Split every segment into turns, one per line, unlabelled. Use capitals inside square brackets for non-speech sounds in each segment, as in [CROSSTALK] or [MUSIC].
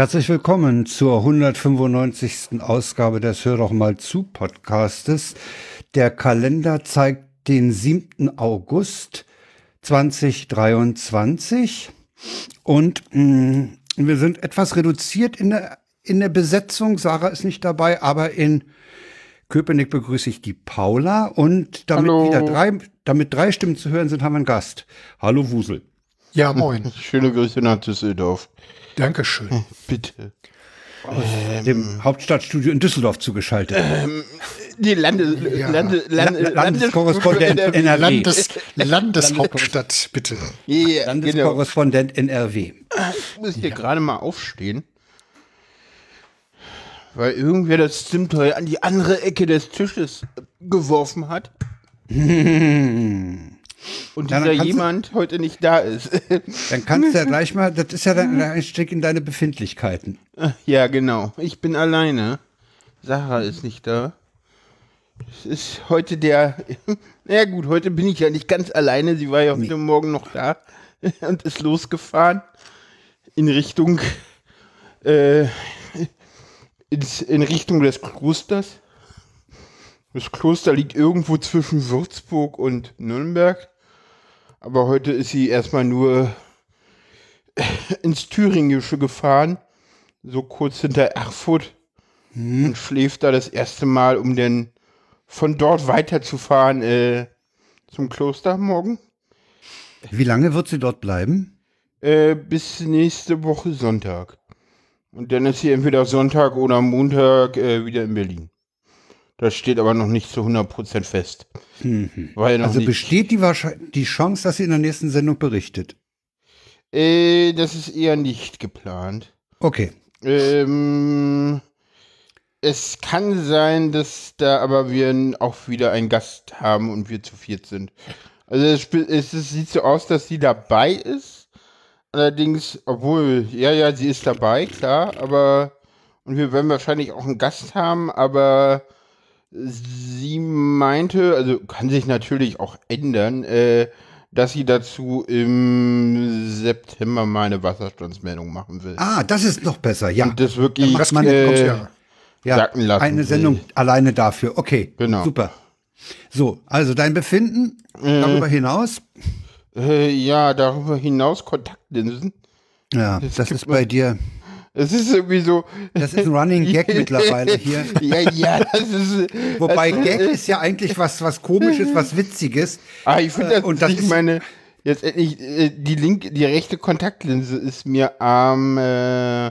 Herzlich willkommen zur 195. Ausgabe des Hör doch mal zu Podcastes. Der Kalender zeigt den 7. August 2023 und mh, mm, wir sind etwas reduziert in der, in der Besetzung. Sarah ist nicht dabei, aber in Köpenick begrüße ich die Paula und damit
Hallo.
wieder drei, damit drei Stimmen zu hören sind, haben wir einen Gast. Hallo Wusel.
Ja, moin.
Schöne Grüße nach Düsseldorf.
Dankeschön.
Bitte.
Aus dem Hauptstadtstudio in Düsseldorf zugeschaltet.
Die Lande,
Ja.
Lande, Lande,
La- Landeskorrespondent NRW.
Landes, Landeshauptstadt, bitte.
Ja, genau.
Landeskorrespondent NRW.
Ich muss hier gerade mal aufstehen. Weil irgendwer das Zimteuer an die andere Ecke des Tisches geworfen hat. [LAUGHS] [LAUGHS] Und
Ja,
dieser
du-
jemand heute nicht da ist. [LAUGHS]
Dann kannst du ja gleich mal, das ist ja dann ein Einstieg in deine Befindlichkeiten.
ja, genau. Ich bin alleine. Sarah ist nicht da. Es ist heute der. [LAUGHS] Na gut, heute bin ich ja nicht ganz alleine. Sie war ja heute Morgen noch da [LAUGHS] und ist losgefahren in Richtung. Äh, in Richtung des Klosters. Das Kloster liegt irgendwo zwischen Würzburg und Nürnberg. Aber heute ist sie erstmal nur ins Thüringische gefahren so kurz hinter Erfurt und schläft da das erste Mal, um dann von dort weiterzufahren äh, zum Kloster morgen.
Wie lange wird sie dort bleiben?
Äh, bis nächste Woche Sonntag. Und dann ist sie entweder Sonntag oder Montag äh, wieder in Berlin. Das steht aber noch nicht zu 100% fest. Noch
Also besteht die, die Chance, dass sie in der nächsten Sendung berichtet?
äh, das ist eher nicht geplant.
Okay.
Ähm, es kann sein, dass da aber wir auch wieder einen Gast haben und wir zu viert sind. Also es, es, es sieht so aus, dass sie dabei ist. Allerdings, obwohl, ja, ja, sie ist dabei, klar, aber und wir werden wahrscheinlich auch einen Gast haben, aber sie meinte, also kann sich natürlich auch ändern, äh, dass sie dazu im September mal eine Wasserstandsmeldung machen will.
Ah, das ist noch besser, ja.
Und das wirklich
Das man
äh,
ja.
ja
sacken lassen
eine
will.
Sendung alleine dafür. Okay,
Genau.
super. So, also dein Befinden darüber hinaus?
Äh, ja, darüber hinaus Kontaktlinsen.
Ja,
Das
das ist bei dir,
Es ist irgendwie so.
das ist ein Running Gag [LAUGHS] mittlerweile hier.
ja, ja, das ist. [LAUGHS]
Wobei
das,
Gag ist ja eigentlich was, was komisches, was witziges.
Ah, ich finde
Äh,
das,
und das
ich meine, jetzt endlich, äh, die linke, die rechte Kontaktlinse ist mir am äh,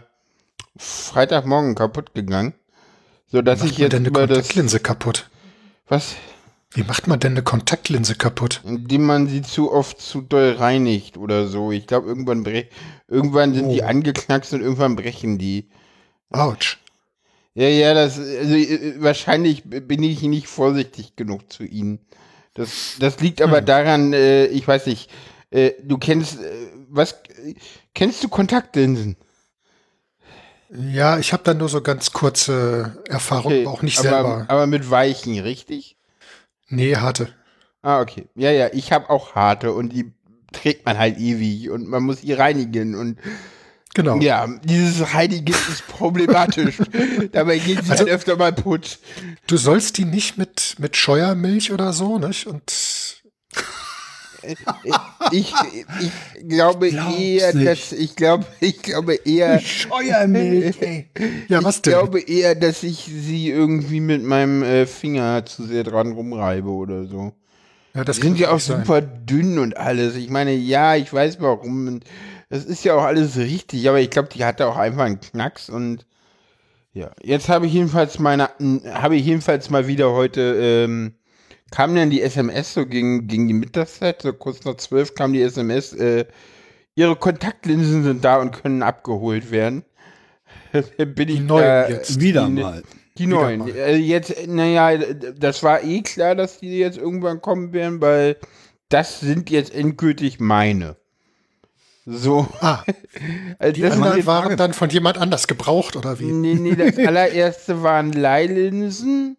Freitagmorgen kaputt gegangen. So dass ich jetzt
denn eine
über das.
Kontaktlinse kaputt?
Was?
Wie macht man denn eine Kontaktlinse kaputt?
Indem man sie zu oft zu doll reinigt oder so. Ich glaube, irgendwann irgendwann sind die
Oh.
angeknackst und irgendwann brechen die.
Autsch.
Ja, ja, das, also äh, wahrscheinlich bin ich nicht vorsichtig genug zu ihnen. Das, das liegt aber daran, äh, ich weiß nicht, äh, du kennst, äh, was, kennst du Kontaktlinsen?
Ja, ich habe da nur so ganz kurze Erfahrungen, aber auch nicht
aber,
selber.
Aber mit weichen, richtig?
Nee, harte.
Ah, okay. Ja, ja, ich habe auch harte und die trägt man halt ewig und man muss die reinigen und
Genau.
ja, dieses Reinigen [LAUGHS] ist problematisch. Dabei geht sie
Also-
halt öfter mal putz.
Du sollst die nicht mit, mit Scheuermilch oder so, nicht? Und
Ich, ich glaube eher,
nicht.
dass ich glaube, ich glaube eher,
Scheuermilch, ey.
ja, was
ich
denn?
glaube eher, dass ich sie irgendwie mit meinem äh, Finger zu sehr dran rumreibe oder so.
ja, das
Die sind ja auch
sein.
super dünn und alles. Ich meine, ja, ich weiß warum. Das ist ja auch alles richtig, aber ich glaube, die hatte auch einfach einen Knacks und ja, jetzt habe ich jedenfalls meine, habe ich jedenfalls mal wieder heute, ähm, kam dann die SMS so gegen, gegen die Mittagszeit, so kurz nach zwölf kam die SMS, äh, ihre Kontaktlinsen sind da und können abgeholt werden. [LAUGHS] Bin ich
Die neuen
da-
jetzt.
Wieder
die,
mal.
Die
Wieder
neuen.
mal.
Äh, jetzt, naja, das war eh klar, dass die jetzt irgendwann kommen werden, weil das sind jetzt endgültig meine. So.
Ah, [LAUGHS]
Also
die
das
anderen waren dann von jemand anders gebraucht, oder wie?
Nee, nee, das [LAUGHS] allererste waren Leihlinsen.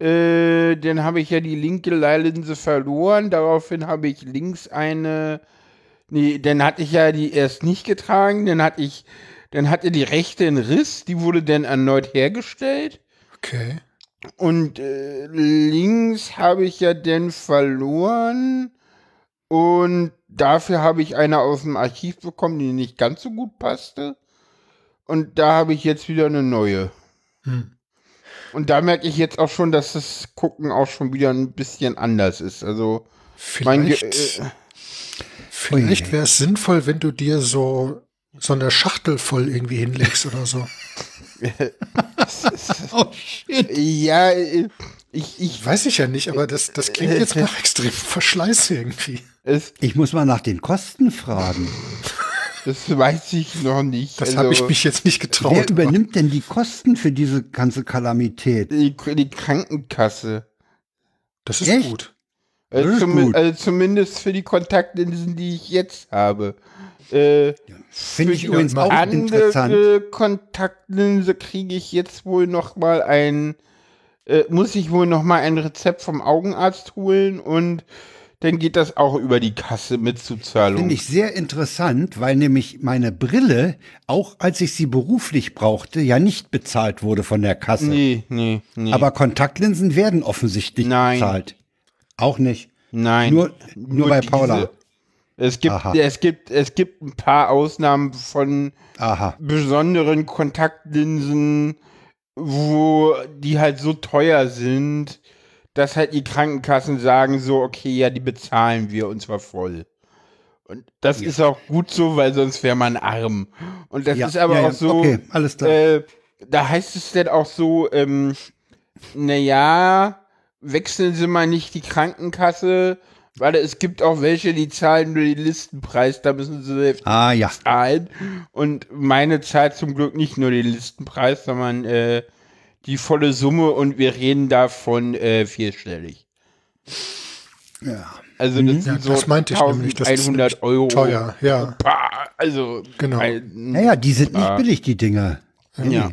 Äh, dann habe ich ja die linke Leihlinse verloren. Daraufhin habe ich links eine. Nee, dann hatte ich ja die erst nicht getragen. Dann hatte ich Dann hatte die rechte einen Riss, die wurde dann erneut hergestellt.
Okay.
Und äh, links habe ich ja dann verloren. Und dafür habe ich eine aus dem Archiv bekommen, die nicht ganz so gut passte. Und da habe ich jetzt wieder eine neue.
Hm.
Und da merke ich jetzt auch schon, dass das Gucken auch schon wieder ein bisschen anders ist. Also
Vielleicht,
äh,
vielleicht wäre es sinnvoll, wenn du dir so, so eine Schachtel voll irgendwie hinlegst oder so. [LAUGHS]
Oh, shit.
ja, ich, ich
Weiß ich ja nicht, aber das, das klingt jetzt [LAUGHS] nach extremem Verschleiß irgendwie.
Ich muss mal nach den Kosten fragen.
Das weiß ich noch nicht.
Das
Also,
habe ich mich jetzt nicht
Wer
getraut.
übernimmt denn die Kosten für diese ganze Kalamität?
die, die Krankenkasse.
Das ist
Echt?
gut.
Also,
Das ist
zum,
gut.
also zumindest für die Kontaktlinsen, die ich jetzt habe. Äh,
Finde ich
für
übrigens
die
auch
andere
interessant.
Kontaktlinse kriege ich jetzt wohl noch mal ein, äh, muss ich wohl noch mal ein Rezept vom Augenarzt holen und dann geht das auch über die Kasse mit Zuzahlung.
Finde ich sehr interessant, weil nämlich meine Brille, auch als ich sie beruflich brauchte, ja nicht bezahlt wurde von der Kasse.
Nee, nee, nee.
Aber Kontaktlinsen werden offensichtlich
Nein.
bezahlt. Auch nicht.
Nein.
Nur, nur, bei Paula.
Es gibt,
Aha.
es gibt, es gibt ein paar Ausnahmen von
Aha.
besonderen Kontaktlinsen, wo die halt so teuer sind, dass halt die Krankenkassen sagen so, okay, ja, die bezahlen wir und zwar voll. Und das ist auch gut so, weil sonst wäre man arm. Und das
Ja,
ist aber
ja,
auch
ja,
so,
okay, alles klar.
Äh, da heißt es dann auch so, ähm, naja, wechseln Sie mal nicht die Krankenkasse, weil es gibt auch welche, die zahlen nur den Listenpreis, da müssen Sie selbst
Ah ja.
zahlen. Und meine zahlt zum Glück nicht nur den Listenpreis, sondern äh, die volle Summe und wir reden davon äh, vierstellig.
ja.
Also das sind
Ja,
so
das meinte ich nämlich. Das ist
1100
nämlich
Euro.
Teuer, ja.
Also,
Genau.
ein-
Naja, die sind nicht billig, die Dinger.
ja.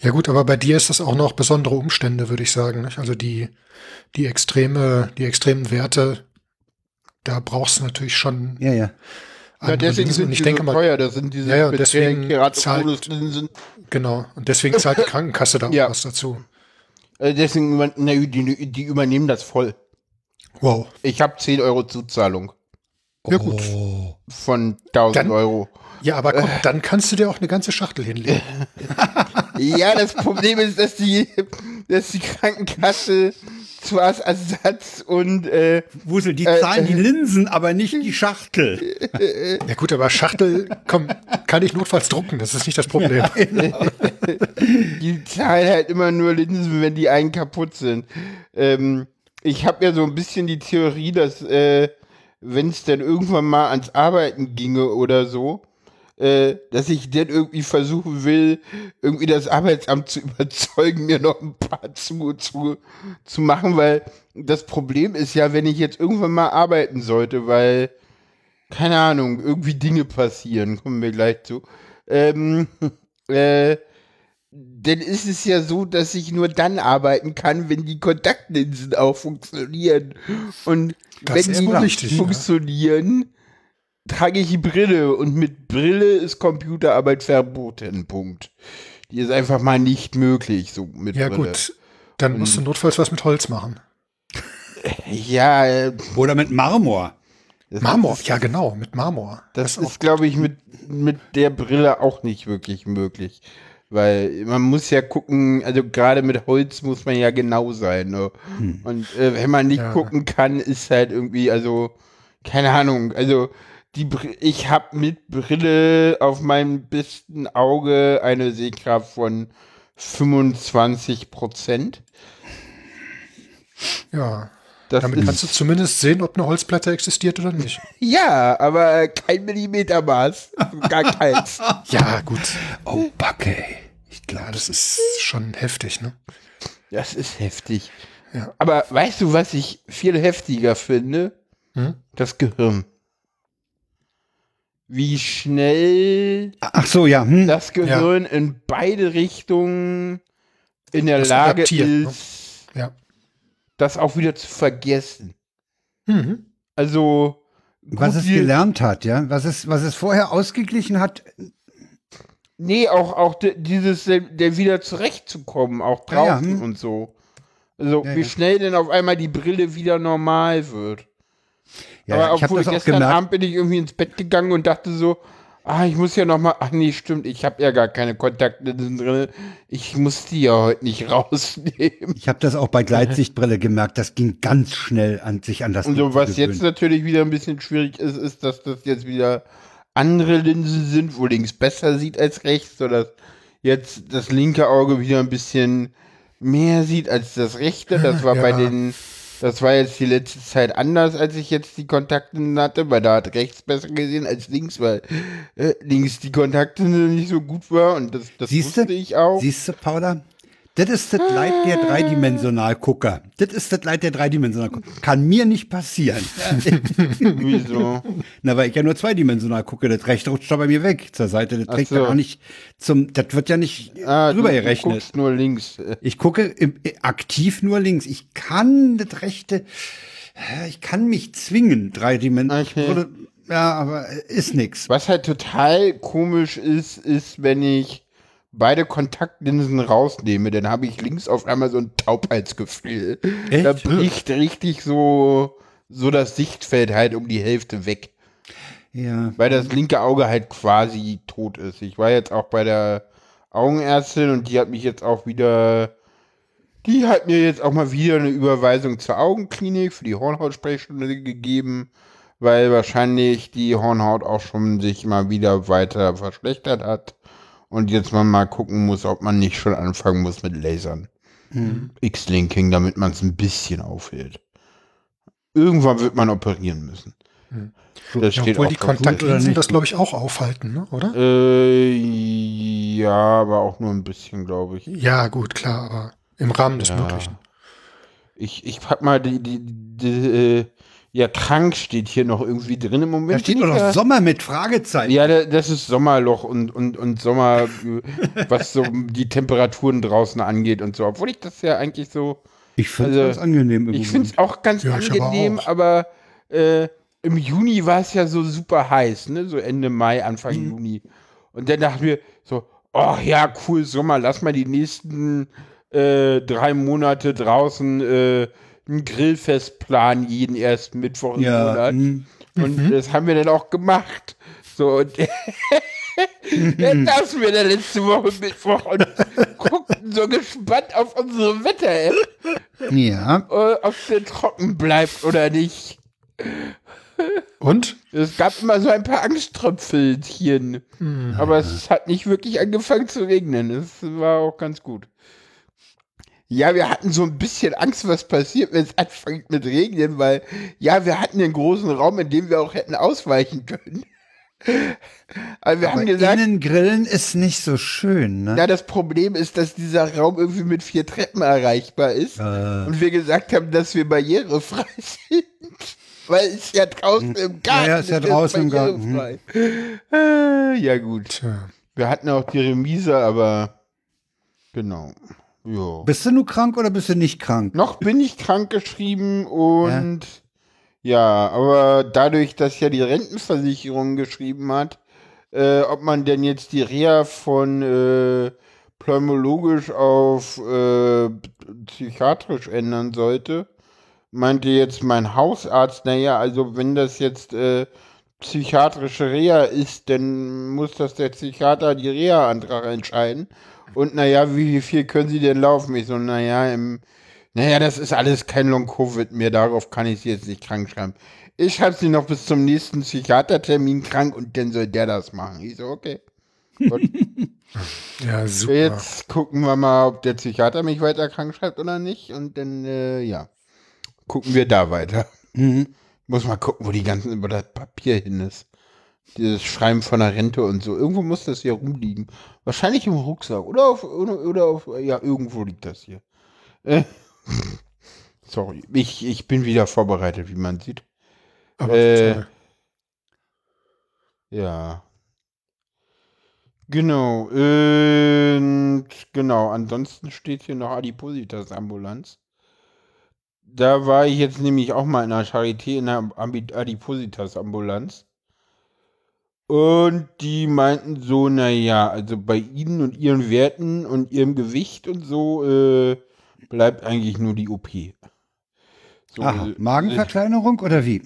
Ja gut, aber bei dir ist das auch noch besondere Umstände, würde ich sagen. Nicht? Also die, die extreme, die extremen Werte, da brauchst du natürlich schon
Ja, ja.
Ja, deswegen sind
Und ich denke mal,
teuer. Das sind diese
Ja, ja, deswegen
Keratokonuslinsen.
genau. Und deswegen zahlt die Krankenkasse da auch
Ja.
was dazu.
Äh, deswegen, na, die, die übernehmen das voll.
Wow.
Ich habe 10 Euro Zuzahlung
Ja gut.
von 1000
Dann-
Euro.
Ja, aber komm, dann kannst du dir auch eine ganze Schachtel hinlegen. [LAUGHS]
Ja, das Problem ist, dass die, dass die Krankenkasse zwar als Ersatz und äh,
Wusel, die
Äh,
zahlen die Linsen, aber nicht die Schachtel. [LAUGHS]
Ja gut, aber Schachtel, komm, kann ich notfalls drucken, das ist nicht das Problem. [LAUGHS]
die zahlen halt immer nur Linsen, wenn die einen kaputt sind. Ähm, ich habe ja so ein bisschen die Theorie, dass äh, wenn es dann irgendwann mal ans Arbeiten ginge oder so, äh, dass ich dann irgendwie versuchen will, irgendwie das Arbeitsamt zu [LAUGHS] überzeugen, mir noch ein paar zu, zu, zu machen, weil das Problem ist ja, wenn ich jetzt irgendwann mal arbeiten sollte, weil, keine Ahnung, irgendwie Dinge passieren, kommen wir gleich zu, ähm, [LAUGHS] äh, dann ist es ja so, dass ich nur dann arbeiten kann, wenn die Kontaktlinsen auch funktionieren. Und
Das
wenn die nicht
richtig, ja.
funktionieren, trage ich die Brille. Und mit Brille ist Computerarbeit verboten. Punkt. Die ist einfach mal nicht möglich, so mit
Ja
Brille.
gut, dann musst du notfalls was mit Holz machen. [LAUGHS]
Ja, äh,
Oder mit Marmor.
das
Marmor,
Ist,
ja genau, mit Marmor.
das
ist auch
ist, glaube ich, mit, mit der Brille auch nicht wirklich möglich. Weil man muss ja gucken, also gerade mit Holz muss man ja genau sein. Ne? Und äh, wenn man nicht
Ja.
gucken kann, ist halt irgendwie, also, keine Ahnung, also die ich habe mit Brille auf meinem besten Auge eine Sehkraft von 25 Prozent.
Ja.
Das
Damit kannst du zumindest sehen, ob eine Holzplatte existiert oder nicht. [LAUGHS]
ja, aber kein Millimetermaß. Gar keins. [LAUGHS]
Ja, gut.
Oh, Backe, ey. Ich glaube,
das ist schon heftig, ne?
Das ist heftig.
Ja.
Aber weißt du, was ich viel heftiger finde?
Hm?
Das Gehirn. Wie schnell
Ach so, ja. Hm.
das Gehirn in beide Richtungen in der
Das
Lage
adaptiert, ne?
ist,
Ja.
das auch wieder zu vergessen.
Mhm.
Also,
was es gelernt hat, ja. Was es, was es vorher ausgeglichen hat,
Nee, auch, auch dieses, der, der wieder zurechtzukommen, auch
Ja, ja,
draußen
hm.
und so. Also,
Ja,
wie
ja.
schnell denn auf einmal die Brille wieder normal wird.
Ja,
Aber
ich
obwohl
auch
gestern
gemerkt.
Abend bin ich irgendwie ins Bett gegangen und dachte so, ah, ich muss ja noch mal, ach nee, stimmt, ich habe ja gar keine Kontaktlinsen drin. Ich muss die ja heute nicht [LAUGHS] rausnehmen.
Ich habe das auch bei Gleitsichtbrille gemerkt. Das ging ganz schnell an sich an das
Und so, was jetzt natürlich wieder ein bisschen schwierig ist, ist, dass das jetzt wieder andere Linsen sind, wo links besser sieht als rechts, sodass jetzt das linke Auge wieder ein bisschen mehr sieht als das rechte. Das war [LAUGHS] bei
Ja.
den, das war jetzt die letzte Zeit anders, als ich jetzt die Kontaktlinsen hatte, weil da hat rechts besser gesehen als links, weil äh, links die Kontaktlinse nicht so gut war und das, das
Siehste?
wusste ich auch.
Siehst du, Paula? Das ist das Leid der Dreidimensionalgucker. Das ist das Leid der Dreidimensionalgucker. Kann mir nicht passieren. [LAUGHS]
Wieso?
Na, weil ich ja nur zweidimensional gucke. Das rechte rutscht doch bei mir weg zur Seite. Das trägt
so.
ja auch nicht zum, das wird ja nicht
Ah,
drüber
du, du
gerechnet.
guckst nur links.
Ich gucke im, äh, aktiv nur links. Ich kann das rechte, äh, ich kann mich zwingen, dreidimensional.
Okay.
Ja, aber äh, ist nix.
Was halt total komisch ist, ist, wenn ich beide Kontaktlinsen rausnehme, dann habe ich links auf einmal so ein Taubheitsgefühl.
Echt?
Da bricht richtig so, so das Sichtfeld halt um die Hälfte weg.
Ja.
Weil das linke Auge halt quasi tot ist. Ich war jetzt auch bei der Augenärztin und die hat mich jetzt auch wieder, die hat mir jetzt auch mal wieder eine Überweisung zur Augenklinik für die Hornhautsprechstunde gegeben, weil wahrscheinlich die Hornhaut auch schon sich mal wieder weiter verschlechtert hat und jetzt man mal gucken muss, ob man nicht schon anfangen muss mit Lasern. X-Linking, damit man es ein bisschen aufhält. Irgendwann wird man operieren müssen. Das
Ja,
steht
obwohl die. Kontaktlinsen das, glaube ich, auch aufhalten, ne? oder?
Äh, ja, aber auch nur ein bisschen, glaube ich.
Ja, gut, klar, aber im Rahmen des
Ja.
Möglichen.
Ich, ich pack mal die, die, die, äh, ja, krank steht hier noch irgendwie drin im Moment.
Da steht
ich
noch Sommer mit Fragezeichen.
Ja, da- das ist Sommerloch und, und, und Sommer, [LAUGHS] was so die Temperaturen draußen angeht und so. Obwohl ich das ja eigentlich so,
Ich finde es
Also,
ganz angenehm. im
ich finde es auch ganz
Ja, ich aber
angenehm,
auch.
aber, äh, im Juni war es ja so super heiß, ne? So Ende Mai, Anfang
Mhm.
Juni. Und dann dachten wir so, oh ja, cool, Sommer, lass mal die nächsten äh, drei Monate draußen äh, ein Grillfest planen, jeden ersten Mittwoch im
Ja,
Monat.
hm.
Und das haben wir dann auch gemacht. So, und dann saßen wir da letzte Woche Mittwoch und guckten so gespannt auf unsere Wetter-App,
ja.
äh, ob der trocken bleibt oder nicht.
Und?
Es gab immer so ein paar Angsttröpfelchen. Aber es hat nicht wirklich angefangen zu regnen. Es war auch ganz gut. Ja, wir hatten so ein bisschen Angst, was passiert, wenn es anfängt mit Regnen, weil, ja, wir hatten einen großen Raum, in dem wir auch hätten ausweichen können. [LAUGHS] Aber wir
Aber
haben gesagt,
innen grillen ist nicht so schön, ne?
na, das Problem ist, dass dieser Raum irgendwie mit vier Treppen erreichbar ist.
Äh,
Und wir gesagt haben, dass wir barrierefrei [LAUGHS] sind. Weil es ja draußen im Garten
Ja, ja, ist ja draußen im Garten, hm.
ja, gut. Wir hatten auch die Remise, aber genau. Ja.
bist du nur krank oder bist du nicht krank?
Noch bin ich krank geschrieben und ja. aber dadurch, dass ja die Rentenversicherung geschrieben hat, äh, ob man denn jetzt die Reha von äh, pneumologisch auf äh, psychiatrisch ändern sollte, meinte jetzt mein Hausarzt, naja, also wenn das jetzt äh, psychiatrische Reha ist, dann muss das der Psychiater die Reha-Antrag entscheiden. Und naja, wie viel können Sie denn laufen? Ich so, naja, im, naja, das ist alles kein Long-Covid mehr, darauf kann ich Sie jetzt nicht krank schreiben. Ich schreibe Sie noch bis zum nächsten Psychiatertermin krank und dann soll der das machen. Ich so, okay. Gut. [LAUGHS]
Ja, super.
Jetzt gucken wir mal, ob der Psychiater mich weiter krank schreibt oder nicht. Und dann, äh, ja, gucken wir da weiter.
Mhm.
Muss mal gucken, wo die ganzen über das Papier hin ist. Dieses Schreiben von der Rente und so. Irgendwo muss das hier rumliegen. Wahrscheinlich im Rucksack. Oder auf, oder, oder auf, ja, irgendwo liegt das hier. Äh, [LAUGHS] sorry, ich, ich bin wieder vorbereitet, wie man sieht.
Aber
äh. Ja. Genau. Und genau, ansonsten steht hier noch Adipositas Ambulanz. Da war ich jetzt nämlich auch mal in der Charité in der Adipositas Ambulanz. Und die meinten so, naja, also bei ihnen und ihren Werten und ihrem Gewicht und so äh, bleibt eigentlich nur die OP. So,
Aha,
äh,
Magenverkleinerung oder wie?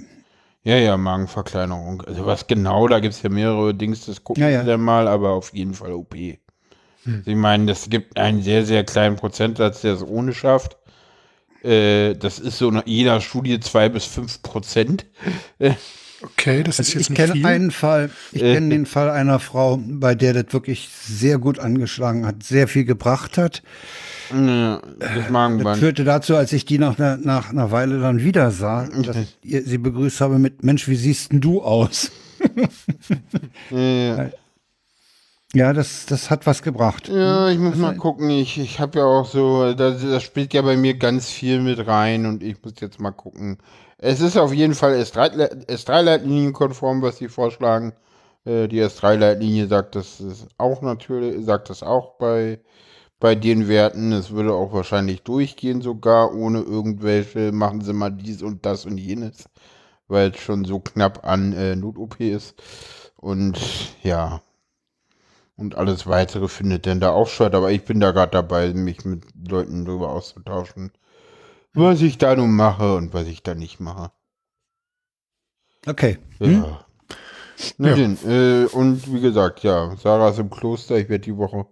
Ja, ja, Magenverkleinerung. Also was genau, da gibt es ja mehrere Dings, das gucken
Ja, ja.
wir dann mal, aber auf jeden Fall OP. Sie meinen, das gibt einen sehr, sehr kleinen Prozentsatz, der es ohne schafft. Äh, das ist so nach jeder Studie zwei bis fünf Prozent. [LAUGHS]
Okay, das ist jetzt
Also Ich
nicht
kenne einen Fall, ich
Äh.
kenne den Fall einer Frau, bei der das wirklich sehr gut angeschlagen hat, sehr viel gebracht hat.
Ja, das
Das
Magenband.
führte dazu, als ich die nach einer, nach einer Weile dann wieder sah, dass [LAUGHS] ich sie begrüßt habe mit Mensch, wie siehst denn du aus?
Ja, ja.
Ja, das, das hat was gebracht.
Ja, ich muss mal gucken. Ich, ich habe ja auch so, das, das spielt ja bei mir ganz viel mit rein und ich muss jetzt mal gucken. Es ist auf jeden Fall S3 S3-Leitlinien-konform, was sie vorschlagen. Äh, die S3-Leitlinie sagt das ist auch natürlich, sagt das auch bei, bei den Werten. Es würde auch wahrscheinlich durchgehen sogar, ohne irgendwelche, machen sie mal dies und das und jenes, weil es schon so knapp an äh, Not-OP ist. Und ja, und alles weitere findet dann da auch statt. Aber ich bin da gerade dabei, mich mit Leuten darüber auszutauschen, was ich da nun mache und was ich da nicht mache.
Okay.
Ja.
Hm?
Ja.
denn, äh, und wie gesagt, ja, Sarah ist im Kloster. Ich werde die Woche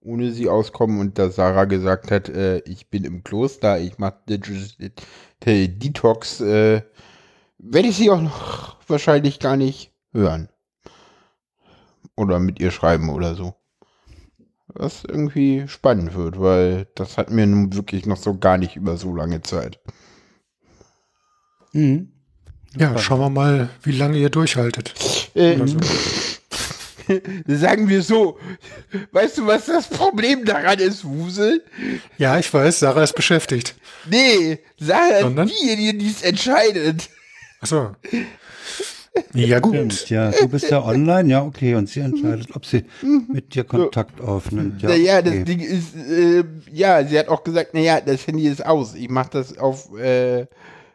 ohne sie auskommen. Und da Sarah gesagt hat, äh, ich bin im Kloster, ich mache Detox, äh, werde ich sie auch noch wahrscheinlich gar nicht hören. Oder mit ihr schreiben oder so. Was irgendwie spannend wird, weil das hatten wir nun wirklich noch so gar nicht über so lange Zeit.
Mhm.
Ja, schauen wir mal, wie lange ihr durchhaltet.
Äh,
so. [LAUGHS]
Sagen wir so, weißt du, was das Problem daran ist, Wusel?
Ja, ich weiß, Sarah ist beschäftigt.
Nee, Sarah
Sondern?
ist diejenige, die es entscheidet.
Achso. Ja, gut.
Stimmt, ja, du bist ja online, ja, okay, und sie entscheidet, ob sie mit dir Kontakt aufnimmt. Ja,
naja,
okay.
das Ding ist, äh, ja, sie hat auch gesagt, naja, das Handy ist aus. Ich mach das auf, äh,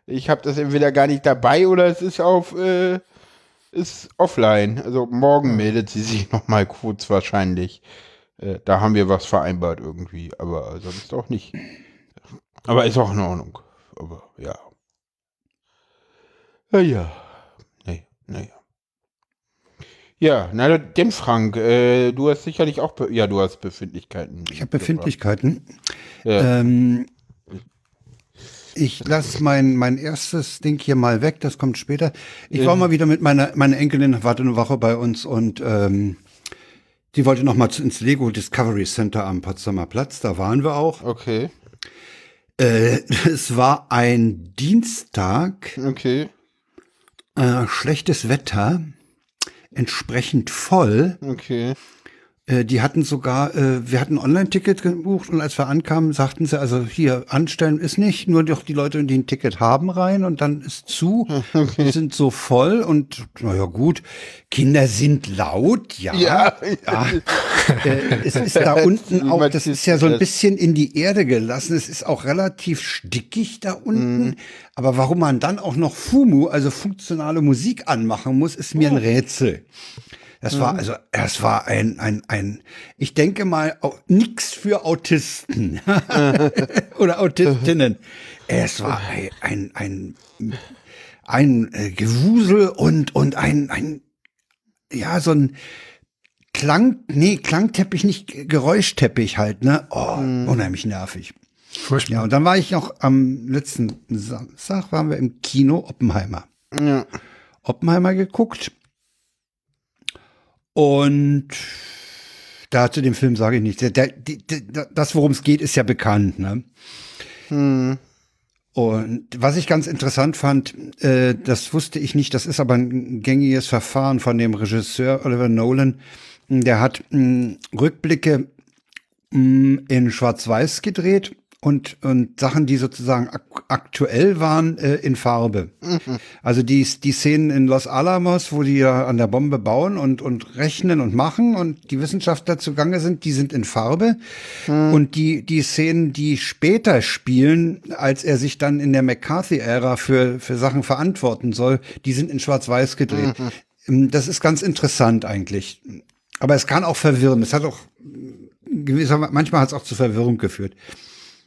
ich habe das entweder gar nicht dabei oder es ist auf, äh, ist offline. Also morgen meldet sie sich [LAUGHS] nochmal kurz wahrscheinlich. Äh, da haben wir was vereinbart irgendwie, aber sonst auch nicht. Aber ist auch in Ordnung. Aber ja. Ja, ja. Naja. Ja, na denn Frank, äh, du hast sicherlich auch, Be ja, du hast Befindlichkeiten.
Ich habe Befindlichkeiten.
Ja.
Ähm, ich lasse mein, mein erstes Ding hier mal weg, das kommt später. Ich war mal wieder mit meiner meine Enkelin, warte eine Woche bei uns und ähm, die wollte noch mal ins Lego Discovery Center am Potsdamer Platz, da waren wir auch.
Okay,
Äh, [LAUGHS] es war ein Dienstag,
okay,
äh, schlechtes Wetter, entsprechend voll.
okay.
Äh, die hatten sogar, äh, wir hatten ein Online-Ticket gebucht und als wir ankamen, sagten sie, also hier, anstellen ist nicht, nur doch die Leute, die ein Ticket haben, rein und dann ist zu. [LAUGHS] Die sind so voll und naja gut, Kinder sind laut, ja.
Ja.
ja. Äh, es ist da [LAUGHS] unten auch, das ist ja so ein bisschen in die Erde gelassen. Es ist auch relativ stickig da unten. Aber warum man dann auch noch FUMU, also funktionale Musik anmachen muss, ist mir ein Rätsel. Das war also, es war ein, ein, ein, ich denke mal, nix für Autisten [LAUGHS] oder Autistinnen. Es war ein, ein, ein, ein äh, Gewusel und, und ein, ein, ja, so ein Klang, nee, Klangteppich, nicht Geräuschteppich halt, ne? Oh, unheimlich nervig.
Furchtbar.
Ja, und dann war ich noch am letzten Samstag, waren wir im Kino Oppenheimer.
Ja.
Oppenheimer geguckt. Und da zu dem Film sage ich nichts. Das, worum es geht, ist ja bekannt. Ne? Und was ich ganz interessant fand, äh, das wusste ich nicht, das ist aber ein gängiges Verfahren von dem Regisseur Oliver Nolan. Der hat mh, Rückblicke mh, in Schwarz-Weiß gedreht und, und Sachen, die sozusagen ak aktuell waren, äh, in Farbe. Also die, die Szenen in Los Alamos, wo die ja an der Bombe bauen und, und rechnen und machen und die Wissenschaftler zugange sind, die sind in Farbe. Und die, die Szenen, die später spielen, als er sich dann in der McCarthy-Ära für, für Sachen verantworten soll, die sind in Schwarz-Weiß gedreht. ähm, das ist ganz interessant eigentlich. Aber es kann auch verwirren. Es hat auch gewisser, manchmal hat es auch zu Verwirrung geführt.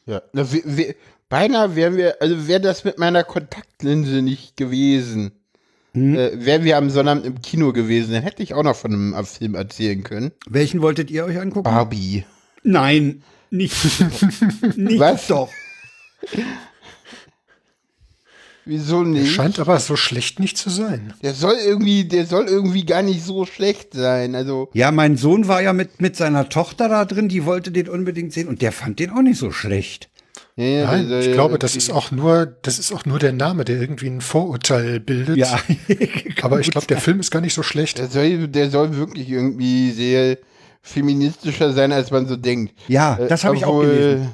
Ja, na, wir, wir, beinahe wären wir, also wäre das mit meiner Kontaktlinse nicht gewesen, hm. äh, wären wir am Sonnabend im Kino gewesen, dann hätte ich auch noch von einem Film erzählen können.
Welchen wolltet ihr euch angucken?
Barbie.
Nein, nicht. [LAUGHS] nicht
Was? doch. Wieso nicht? Der
scheint aber so schlecht nicht zu sein.
Der soll irgendwie, der soll irgendwie gar nicht so schlecht sein. Also
ja, mein Sohn war ja mit mit seiner Tochter da drin, die wollte den unbedingt sehen und der fand den auch nicht so schlecht.
Ja, Nein, ich glaube, das ist auch nur, das ist auch nur der Name, der irgendwie ein Vorurteil bildet. Ja. [LAUGHS] aber ich glaube, der Film ist gar nicht so schlecht.
Der soll, der soll wirklich irgendwie sehr feministischer sein, als man so denkt.
Ja, das habe ich auch gelesen.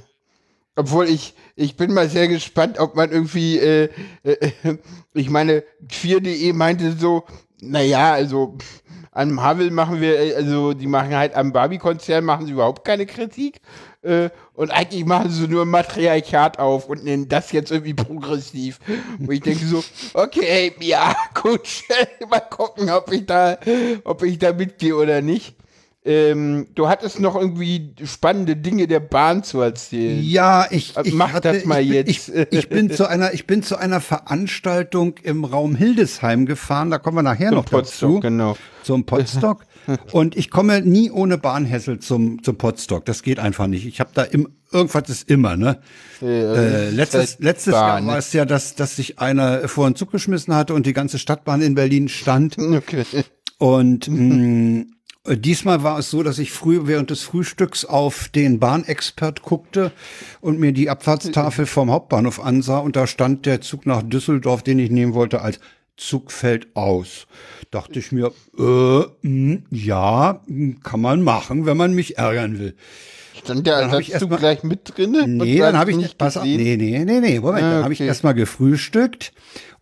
Obwohl ich, ich bin mal sehr gespannt, ob man irgendwie, äh, äh, ich meine, queer.de meinte so, naja, also an Marvel machen wir, äh, also die machen halt am Barbie-Konzern machen sie überhaupt keine Kritik. Äh, und eigentlich machen sie nur Matriarchat auf und nennen das jetzt irgendwie progressiv. Wo ich denke so, [LAUGHS] okay, ja, gut, [LAUGHS] mal gucken, ob ich da, ob ich da mitgehe oder nicht. Ähm, du hattest noch irgendwie spannende Dinge der Bahn zu erzählen.
Ja, ich,
ich mach hatte, das mal
ich,
jetzt.
Ich, ich, bin zu einer, ich bin zu einer Veranstaltung im Raum Hildesheim gefahren. Da kommen wir nachher zum noch Potstock, dazu.
Genau.
Zum Potstock. [LAUGHS] Und ich komme nie ohne Bahnhessel zum zum Potstock. Das geht einfach nicht. Ich habe da im, irgendwas ist immer ne. Ja, äh, letztes letztes Bahn, Jahr war es ja, dass dass sich einer vor einen Zug geschmissen hatte und die ganze Stadtbahn in Berlin stand. [LAUGHS] Okay. Und mh, mm, äh, diesmal war es so, dass ich früh während des Frühstücks auf den Bahnexpert guckte und mir die Abfahrtstafel vom Hauptbahnhof ansah und da stand der Zug nach Düsseldorf, den ich nehmen wollte, als Zug fällt aus. Dachte ich mir, äh, mh, hm, ja, kann man machen, wenn man mich ärgern will.
Stand der Ersatzzug mal, gleich mit drin?
Nee, dann habe ich nicht pass auf, nee, nee, nee, nee, Moment, ah, dann habe ich erstmal gefrühstückt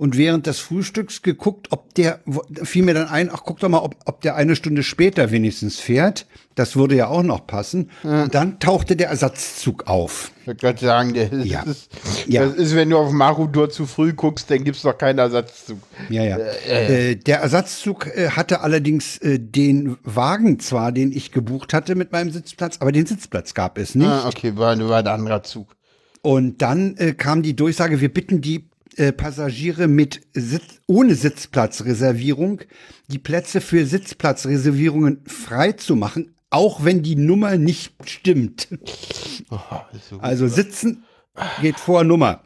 und während des Frühstücks geguckt, ob der fiel mir dann ein, ach guck doch mal, ob, ob der eine Stunde später wenigstens fährt. Das würde ja auch noch passen. Ja. Und dann tauchte der Ersatzzug auf.
Ich würde gerade sagen, der ja. ist, ja. das ist, wenn du auf Marudur zu früh guckst, dann gibt's doch keinen Ersatzzug.
Ja, ja. Äh, äh. der Ersatzzug äh, hatte allerdings äh, den Wagen zwar, den ich gebucht hatte mit meinem Sitzplatz, aber den Sitzplatz gab es nicht. Ah,
okay, war, war ein anderer Zug.
Und dann äh, kam die Durchsage, wir bitten die äh, Passagiere mit Sitz, ohne Sitzplatzreservierung die Plätze für Sitzplatzreservierungen frei zu machen, auch wenn die Nummer nicht stimmt. Oh, so also sitzen geht vor Nummer.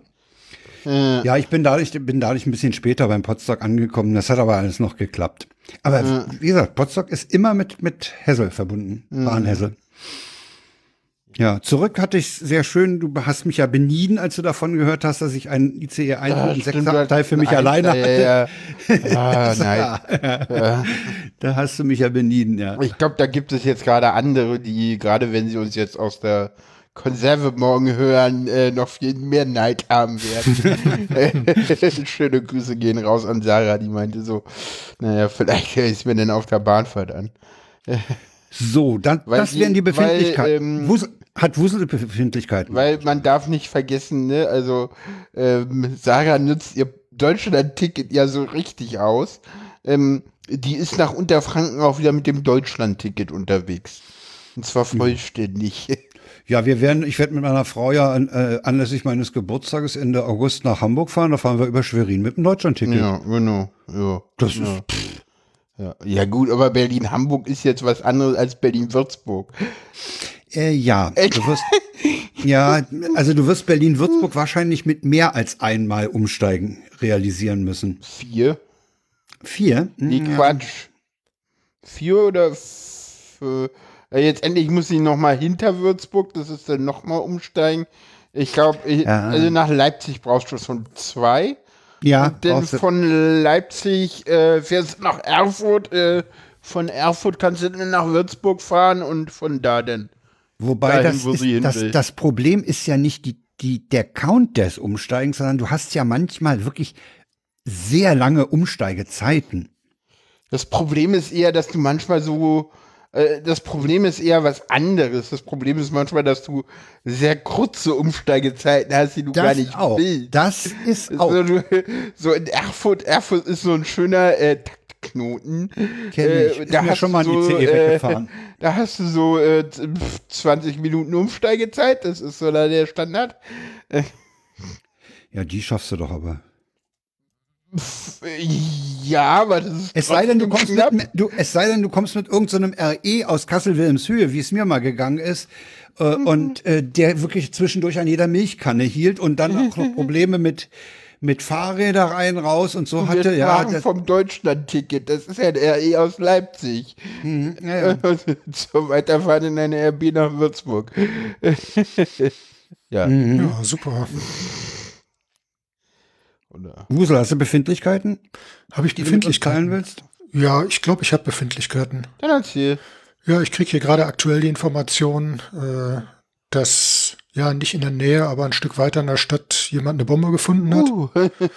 Äh. Ja, ich bin dadurch, bin dadurch ein bisschen später beim Potsdok angekommen. Das hat aber alles noch geklappt. Aber äh. wie gesagt, Potsdok ist immer mit, mit Hessel verbunden. Mhm. Bahnhessel. Ja, zurück hatte ich sehr schön. Du hast mich ja benieden, als du davon gehört hast, dass ich einen ICE 106 Abteil für mich nein, alleine hatte. Ja, ja. [LAUGHS] Ah, nein. [LAUGHS] Ja. Da hast du mich ja benieden, ja.
Ich glaube, da gibt es jetzt gerade andere, die, gerade wenn sie uns jetzt aus der Konserve morgen hören, äh, noch viel mehr Neid haben werden. [LAUGHS] Schöne Grüße gehen raus an Sarah, die meinte so, naja, vielleicht höre ich es mir denn auf der Bahnfahrt an.
So, dann, weil das wären die Befindlichkeiten. Ähm, Wus hat Wuselbefindlichkeiten.
Weil man darf nicht vergessen, ne, also ähm, Sarah nutzt ihr Deutschland-Ticket ja so richtig aus. Ähm, die ist nach Unterfranken auch wieder mit dem Deutschland-Ticket unterwegs. Und zwar vollständig. [LAUGHS]
Ja, wir werden, ich werde mit meiner Frau ja äh, anlässlich meines Geburtstages Ende August nach Hamburg fahren. Da fahren wir über Schwerin mit dem Deutschland-Ticket.
Ja, genau. Ja,
das
ja.
ist. Pff.
Ja. ja gut, aber Berlin-Hamburg ist jetzt was anderes als Berlin-Würzburg.
Äh, ja, du wirst, [LAUGHS] ja, also du wirst Berlin-Würzburg wahrscheinlich mit mehr als einmal umsteigen realisieren müssen.
Vier?
Vier?
Nee, ja. Quatsch. Vier oder jetzt endlich muss ich noch mal hinter Würzburg, das ist dann noch mal umsteigen. Ich glaube, ja. also nach Leipzig brauchst du schon zwei.
Ja.
Denn von Leipzig äh, fährst du nach Erfurt. Äh, von Erfurt kannst du dann nach Würzburg fahren und von da dann.
Wobei dahin, das, ist, das, das, Problem ist ja nicht die, die, der Count des Umsteigens, sondern du hast ja manchmal wirklich sehr lange Umsteigezeiten.
Das Problem ist eher, dass du manchmal so Äh, das Problem ist eher was anderes. Das Problem ist manchmal, dass du sehr kurze Umsteigezeiten hast, die du
das
gar nicht
auch.
willst.
Das ist auch.
So, so in Erfurt, Erfurt ist so ein schöner äh, Taktknoten.
Kenn ich.
Äh, da hast
schon mal
so,
ICE
äh,
weggefahren. [LAUGHS]
Da hast du so äh, 20 Minuten Umsteigezeit, das ist so da der Standard.
Ja, die schaffst du doch aber.
Ja, aber das ist
Es sei denn, du kommst
knapp.
mit, du, es sei denn, du kommst mit irgendeinem RE aus Kassel-Wilhelmshöhe, wie es mir mal gegangen ist, äh,
Mhm.
und äh, der wirklich zwischendurch an jeder Milchkanne hielt und dann auch noch [LAUGHS] Probleme mit mit Fahrräder rein raus und so
Wir
hatte. Ja,
sprachen
das,
vom Deutschland-Ticket. Das ist ja ein RE aus Leipzig.
Mhm, ja, ja. [LAUGHS]
so weiterfahren in eine RB nach Würzburg. [LAUGHS] ja.
Mhm.
Ja, super.
Oder?
Wusel, hast du Befindlichkeiten,
Habe ich
die
Befindlichkeiten?
willst?
Ja, ich glaube, ich habe Befindlichkeiten.
Dann erzähl.
Ja, ich kriege hier gerade aktuell die Information, äh, dass ja nicht in der Nähe, aber ein Stück weiter in der Stadt jemand eine Bombe gefunden hat.
Uh, [LAUGHS]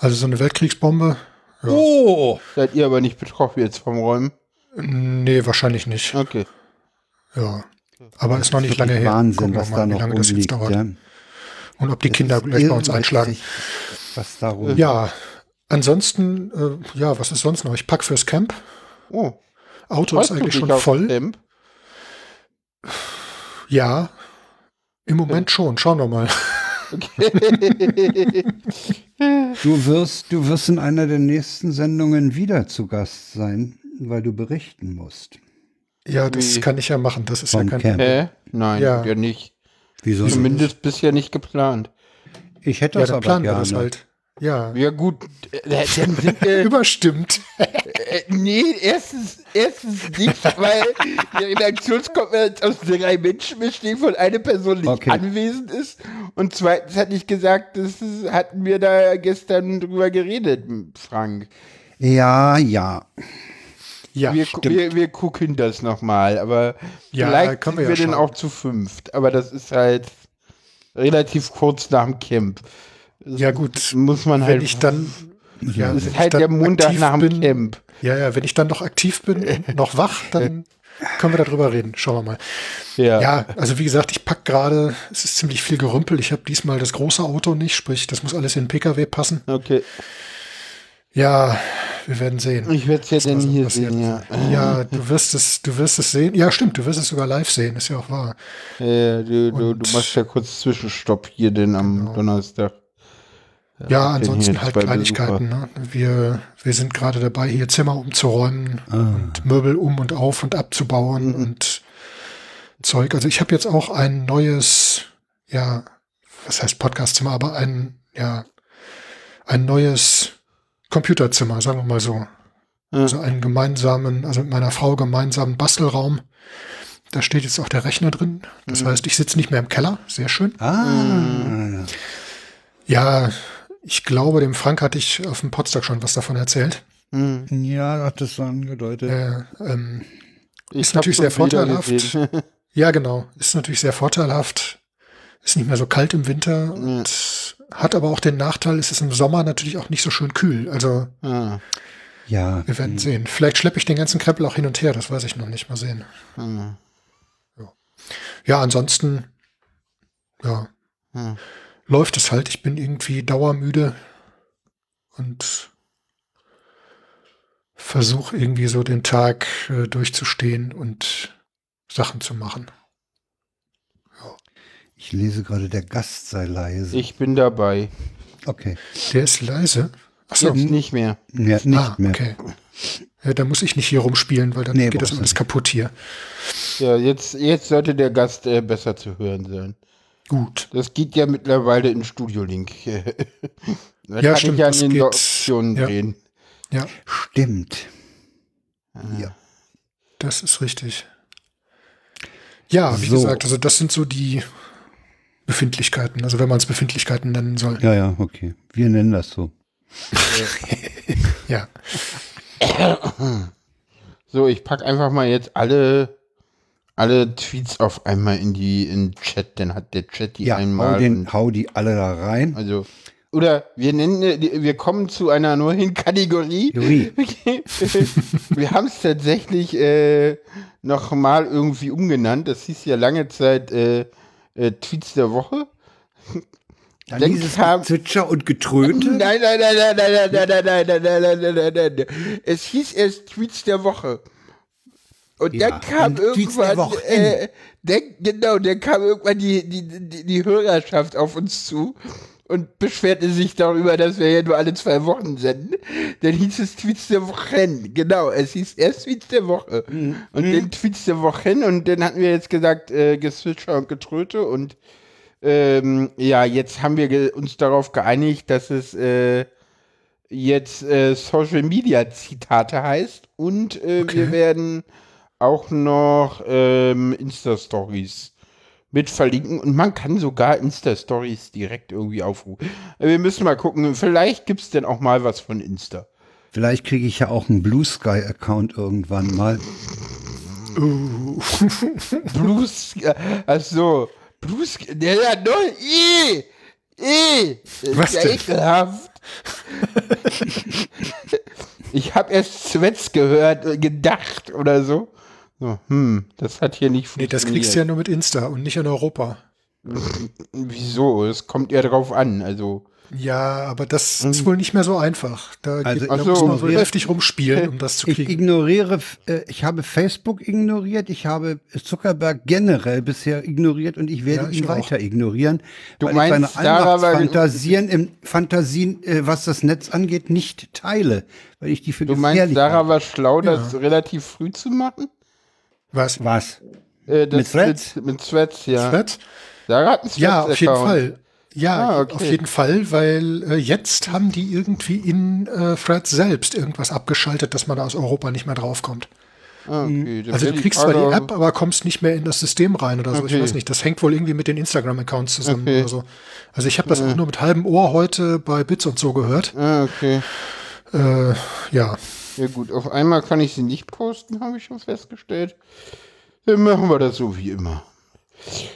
Also so eine Weltkriegsbombe. Ja.
Oh!
seid ihr aber nicht betroffen jetzt vom Räumen?
Nee, wahrscheinlich nicht.
Okay.
Ja. Aber ist noch nicht lange her.
Wahnsinn,
Gucken wir
was
mal,
da
wie
noch
lange das jetzt dauert.
Ja.
Und ob die Kinder
Das ist
gleich bei uns einschlagen.
Was da rumliegt.
Ja, ansonsten, äh, ja, was ist sonst noch? Ich pack fürs Camp.
Oh,
Auto ist eigentlich schon voll.
Camp?
Ja, im Moment schon. Schauen wir mal. [LAUGHS]
Du wirst, du wirst in einer der nächsten Sendungen wieder zu Gast sein, weil du berichten musst.
Ja, das
Wie?
kann ich ja machen. Das ist
Vom
ja kein
Camp.
Hä? Nein,
Ja.
ja, nicht.
Wieso? nicht?
Zumindest bisher nicht geplant.
Ich hätte
Ja,
das aber
planen
gerne.
das halt. Ja.
Ja gut, äh, wir, [LAUGHS]
Überstimmt.
äh, nee, erstens, erstens nicht, weil die Redaktionskonferenz aus drei Menschen besteht, von einer Person nicht
Okay.
anwesend ist. Und zweitens hatte ich gesagt, das ist, hatten wir da gestern drüber geredet, Frank.
Ja, ja.
Ja,
wir, wir, wir gucken das nochmal, aber
Ja,
vielleicht
können
sind
wir
wir
ja
denn
schauen.
auch zu fünft. Aber das ist halt relativ kurz nach dem Camp. Das
Ja, gut.
Muss man
wenn
halt.
ich dann, ja,
das
wenn
ist halt
dann
der Montag nach dem
bin,
Camp.
Ja, ja, wenn ich dann noch aktiv bin und [LAUGHS] noch wach, dann können wir darüber reden. Schauen wir mal.
Ja.
Ja, also wie gesagt, ich pack gerade, es ist ziemlich viel Gerümpel. Ich habe diesmal das große Auto nicht, sprich, das muss alles in den PKW passen.
Okay.
Ja, wir werden sehen.
Ich werde es ja dann hier
passiert.
sehen, ja.
Ja, du wirst es, du wirst es sehen. Ja, stimmt, du wirst es sogar live sehen, ist ja auch wahr.
Äh, du, du, du machst ja kurz Zwischenstopp hier denn am
Genau.
Donnerstag.
Ja, ansonsten halt Kleinigkeiten. Ne? Wir, wir sind gerade dabei, hier Zimmer umzuräumen und Möbel um und auf und abzubauen und Zeug. Also ich habe jetzt auch ein neues, ja, was heißt Podcastzimmer, aber ein, ja, ein neues Computerzimmer, sagen wir mal so.
Ja.
Also einen gemeinsamen, also mit meiner Frau gemeinsamen Bastelraum. Da steht jetzt auch der Rechner drin. Das heißt, ich sitze nicht mehr im Keller. Sehr schön.
Ah.
Ja, ich glaube, dem Frank hatte ich auf dem Potsdam schon was davon erzählt.
Hm.
Ja, hat das so angedeutet.
Äh, ähm,
Ich
Ist natürlich sehr vorteilhaft. [LAUGHS] ja, genau. Ist natürlich sehr vorteilhaft. Ist nicht mehr so kalt im Winter und hat aber auch den Nachteil, es ist im Sommer natürlich auch nicht so schön kühl. Also
ah,
Ja.
wir werden sehen. Vielleicht schleppe ich den ganzen Krempel auch hin und her, das weiß ich noch nicht. Mal sehen.
ah,
Ja, ansonsten, ja. Läuft es halt. Ich bin irgendwie dauermüde und versuche irgendwie so den Tag äh, durchzustehen und Sachen zu machen.
Ich lese gerade, der Gast sei leise.
Ich bin dabei.
okay.
Der ist leise. Achso.
Jetzt nicht mehr.
Ja, nicht
ah,
mehr.
okay. Ja, da muss ich nicht hier rumspielen, weil dann
Nee,
geht das alles
nicht.
kaputt hier.
Ja, jetzt, jetzt sollte der Gast äh, besser zu hören sein.
Gut.
Das geht ja mittlerweile in Studio Link. [LAUGHS] da
Ja,
kann
stimmt,
ich ja
das
an den
geht.
Optionen
Ja.
drehen.
Ja,
Stimmt. Ja.
das ist richtig. Ja, wie
So.
gesagt, also das sind so die Befindlichkeiten, also wenn man es Befindlichkeiten nennen soll.
Ja, ja, okay. Wir nennen das so.
Ja. [LAUGHS]
So, ich pack einfach mal jetzt alle, alle Tweets auf einmal in die in den Chat, dann hat der Chat die
Ja, hau,
einmal.
den,
und,
hau die alle da rein.
also oder wir nennen, wir kommen zu einer neuen Kategorie. Okay. wir haben es tatsächlich äh, noch mal irgendwie umgenannt. Das hieß ja lange Zeit äh, äh, Tweets der Woche.
Dann, hieß kam, Zwitscher und Getröte?
Nein, nein, nein, nein, nein, nein, nein, nein, nein, nein, nein, nein, nein, nein, nein. Es hieß erst Tweets der Woche. Und ja, dann kam irgendwann, äh, dann, genau, dann kam irgendwann die, die, die, die Hörerschaft auf uns zu und beschwerte sich darüber, dass wir ja nur alle zwei Wochen senden. Dann hieß es Tweets der Wochen. Genau, es hieß erst Tweets der Woche mhm. und mhm. dann Tweets der Wochen und dann hatten wir jetzt gesagt, äh, Geswitcher und Getröte und ähm, ja, jetzt haben wir uns darauf geeinigt, dass es äh, jetzt äh, Social Media Zitate heißt und äh, okay. wir werden auch noch ähm, Insta-Stories mit verlinken und man kann sogar Insta-Stories direkt irgendwie aufrufen. Wir müssen mal gucken, vielleicht gibt es denn auch mal was von Insta.
Vielleicht kriege ich ja auch einen Blue Sky-Account irgendwann mal. [LAUGHS]
Blue Sky, achso, Blue Sky, der ja noch, eh, eh,
was
ja ekelhaft. [LAUGHS] ich habe erst Sweats gehört, gedacht oder so. So, hm, das hat hier nicht
funktioniert. Nee, das kriegst du ja nur mit Insta und nicht in Europa.
Wieso? Es kommt eher drauf an, also.
Ja, aber das hm. ist wohl nicht mehr so einfach. Da, also gibt, da so, muss man so heftig rumspielen, um das zu kriegen.
Ich ignoriere, äh, ich habe Facebook ignoriert, ich habe Zuckerberg generell bisher ignoriert und ich werde ja, ich ihn auch. weiter ignorieren.
Du weil meinst, ich seine
Fantasien im Fantasien, äh, was das Netz angeht, nicht teile, weil ich die für
Du meinst, Sarah war schlau, ja. das relativ früh zu machen?
Was? Was?
Äh, mit Threads? Mit, mit Threads, ja. Threads?
Da hat ja, auf jeden Fall. Ja, ah, okay. auf jeden Fall, weil äh, jetzt haben die irgendwie in äh, Threads selbst irgendwas abgeschaltet, dass man da aus Europa nicht mehr draufkommt. Ah, okay. Also du kriegst zwar die App, aber kommst nicht mehr in das System rein oder so. Okay. Ich weiß nicht. Das hängt wohl irgendwie mit den Instagram-Accounts zusammen okay. oder so. Also ich habe das auch nur mit halbem Ohr heute bei Bits und so gehört.
Ah, okay.
Äh, ja.
Ja gut, auf einmal kann ich sie nicht posten, habe ich schon festgestellt. Dann machen wir das so wie immer.